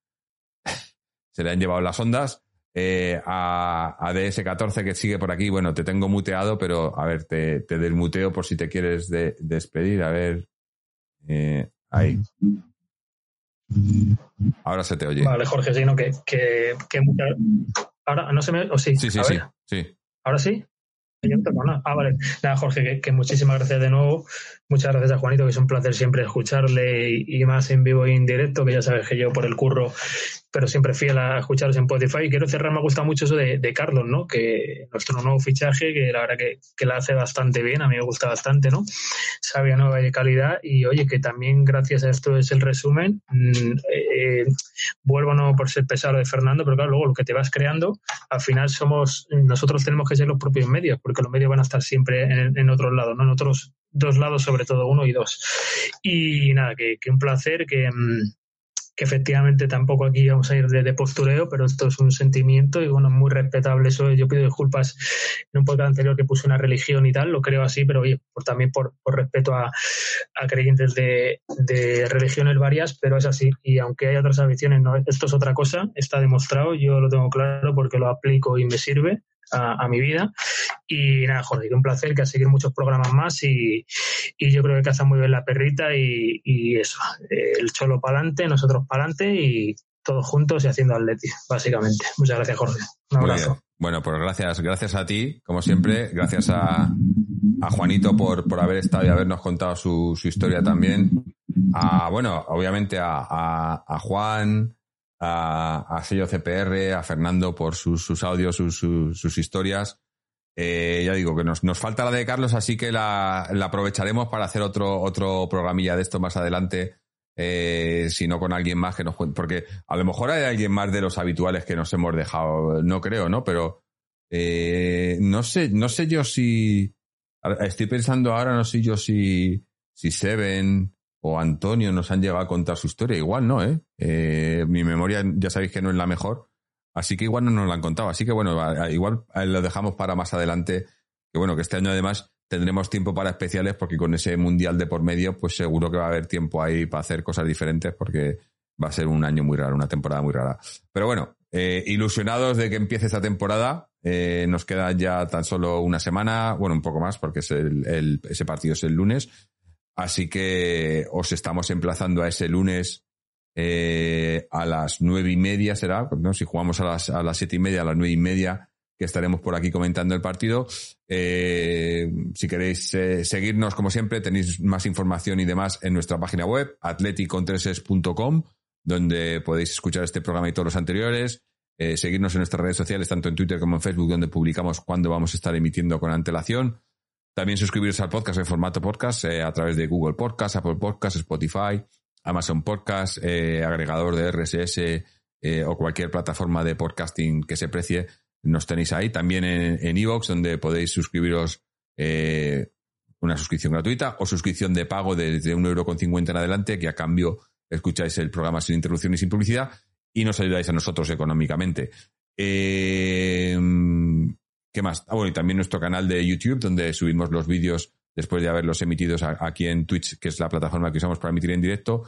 *laughs* se le han llevado las ondas. Eh, a, a DS14 que sigue por aquí, bueno, te tengo muteado, pero a ver, te, te desmuteo por si te quieres de- despedir. A ver, ahí. Ahora se te oye. Vale, Jorge, sí, no, que, que, que Ahora, no se me... O sí, Sí, sí, sí, ver, sí. ¿Ahora sí? Ah, vale. Nada, Jorge, que, que muchísimas gracias de nuevo. Muchas gracias a Juanito, que es un placer siempre escucharle y, y más en vivo y en directo, que ya sabes que yo por el curro, pero siempre fiel a escucharos en Spotify. Y quiero cerrar, me ha gustado mucho eso de, de Carlos, ¿no? Que nuestro nuevo fichaje, que la verdad que, que la hace bastante bien, a mí me gusta bastante, ¿no? Sabia nueva y de calidad. Y oye, que también gracias a esto es el resumen. mm, eh, vuelvo no por ser pesado de Fernando, pero claro, luego lo que te vas creando, al final somos, nosotros tenemos que ser los propios medios, porque los medios van a estar siempre en, en otros lados, ¿no? En otros dos lados, sobre todo uno y dos. Y nada, que, que un placer, que, mm, que efectivamente tampoco aquí vamos a ir de, postureo, pero esto es un sentimiento y bueno, muy respetable eso. Yo pido disculpas en un podcast anterior que puse una religión y tal, lo creo así, pero oye, por, también por, por respeto a, a creyentes de, de religiones varias, pero es así. Y aunque hay otras aficiones, no, esto es otra cosa, está demostrado, yo lo tengo claro porque lo aplico y me sirve a, a mi vida. Y nada, Jorge, que un placer, que a seguir muchos programas más y, y yo creo que caza muy bien la perrita y, y eso, el cholo para adelante, nosotros para adelante y todos juntos y haciendo atleti, básicamente. Muchas gracias, Jorge. Un abrazo. Bueno, pues gracias, gracias a ti, como siempre, gracias a, a Juanito por, por haber estado y habernos contado su, su historia también. A, bueno, obviamente a, a, a Juan, a, a Sello CPR, a Fernando por sus, audios, sus, sus, historias. Eh, ya digo que nos, falta la de Carlos, así que la, aprovecharemos para hacer otro, otro programilla de esto más adelante. Eh, si no con alguien más que nos cuente, porque a lo mejor hay alguien más de los habituales que nos hemos dejado, no creo, ¿no? Pero eh, no sé, no sé yo si estoy pensando ahora, no sé yo si, si Seven o Antonio nos han llegado a contar su historia, igual no, ¿eh? Eh, mi memoria ya sabéis que no es la mejor, así que igual no nos la han contado, así que bueno, igual lo dejamos para más adelante, que bueno, que este año además tendremos tiempo para especiales porque con ese mundial de por medio, pues seguro que va a haber tiempo ahí para hacer cosas diferentes porque va a ser un año muy raro, una temporada muy rara. Pero bueno, eh, ilusionados de que empiece esta temporada. eh, nos queda ya tan solo una semana, bueno, un poco más porque ese partido es el lunes. Así que os estamos emplazando a ese lunes eh, a las nueve y media será, ¿no? Si jugamos a las, a las siete y media, a las nueve y media, que estaremos por aquí comentando el partido. Eh, si queréis eh, seguirnos, como siempre, tenéis más información y demás en nuestra página web, atleticontreses.com, donde podéis escuchar este programa y todos los anteriores. Eh, seguirnos en nuestras redes sociales, tanto en Twitter como en Facebook, donde publicamos cuándo vamos a estar emitiendo con antelación. También suscribiros al podcast en formato podcast eh, a través de Google Podcast, Apple Podcast, Spotify, Amazon Podcast, eh, agregador de RSS eh, o cualquier plataforma de podcasting que se precie, nos tenéis ahí. También en en Evox, donde podéis suscribiros eh, una suscripción gratuita o suscripción de pago desde un euro con cincuenta en adelante, que a cambio escucháis el programa sin interrupción y sin publicidad y nos ayudáis a nosotros económicamente. Eh, ¿Qué más? Ah, bueno, y también nuestro canal de YouTube, donde subimos los vídeos después de haberlos emitidos aquí en Twitch, que es la plataforma que usamos para emitir en directo.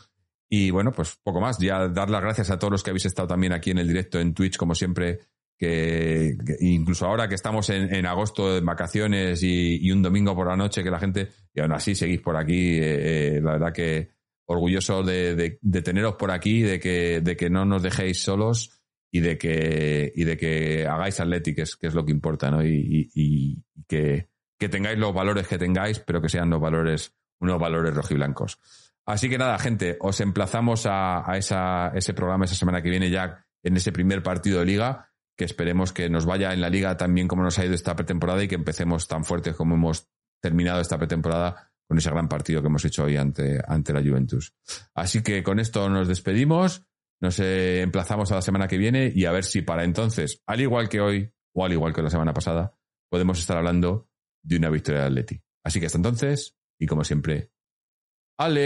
Y bueno, pues poco más. Ya dar las gracias a todos los que habéis estado también aquí en el directo en Twitch, como siempre, que, incluso ahora que estamos en, agosto en vacaciones y, un domingo por la noche que la gente, y aún así seguís por aquí, eh, eh, la verdad que orgulloso de- de teneros por aquí, de que, de que no nos dejéis solos y de que, y de que hagáis Athletic, que es, lo que importa, ¿no? Y, y- y que, que tengáis los valores que tengáis, pero que sean los valores, unos valores rojiblancos. Así que nada, gente, os emplazamos a, a esa, ese programa esa semana que viene ya en ese primer partido de liga, que esperemos que nos vaya en la liga tan bien como nos ha ido esta pretemporada y que empecemos tan fuertes como hemos terminado esta pretemporada con ese gran partido que hemos hecho hoy ante, ante la Juventus. Así que con esto nos despedimos, nos eh, emplazamos a la semana que viene y a ver si para entonces, al igual que hoy o al igual que la semana pasada, podemos estar hablando de una victoria de Atleti. Así que hasta entonces, y como siempre, Aleti.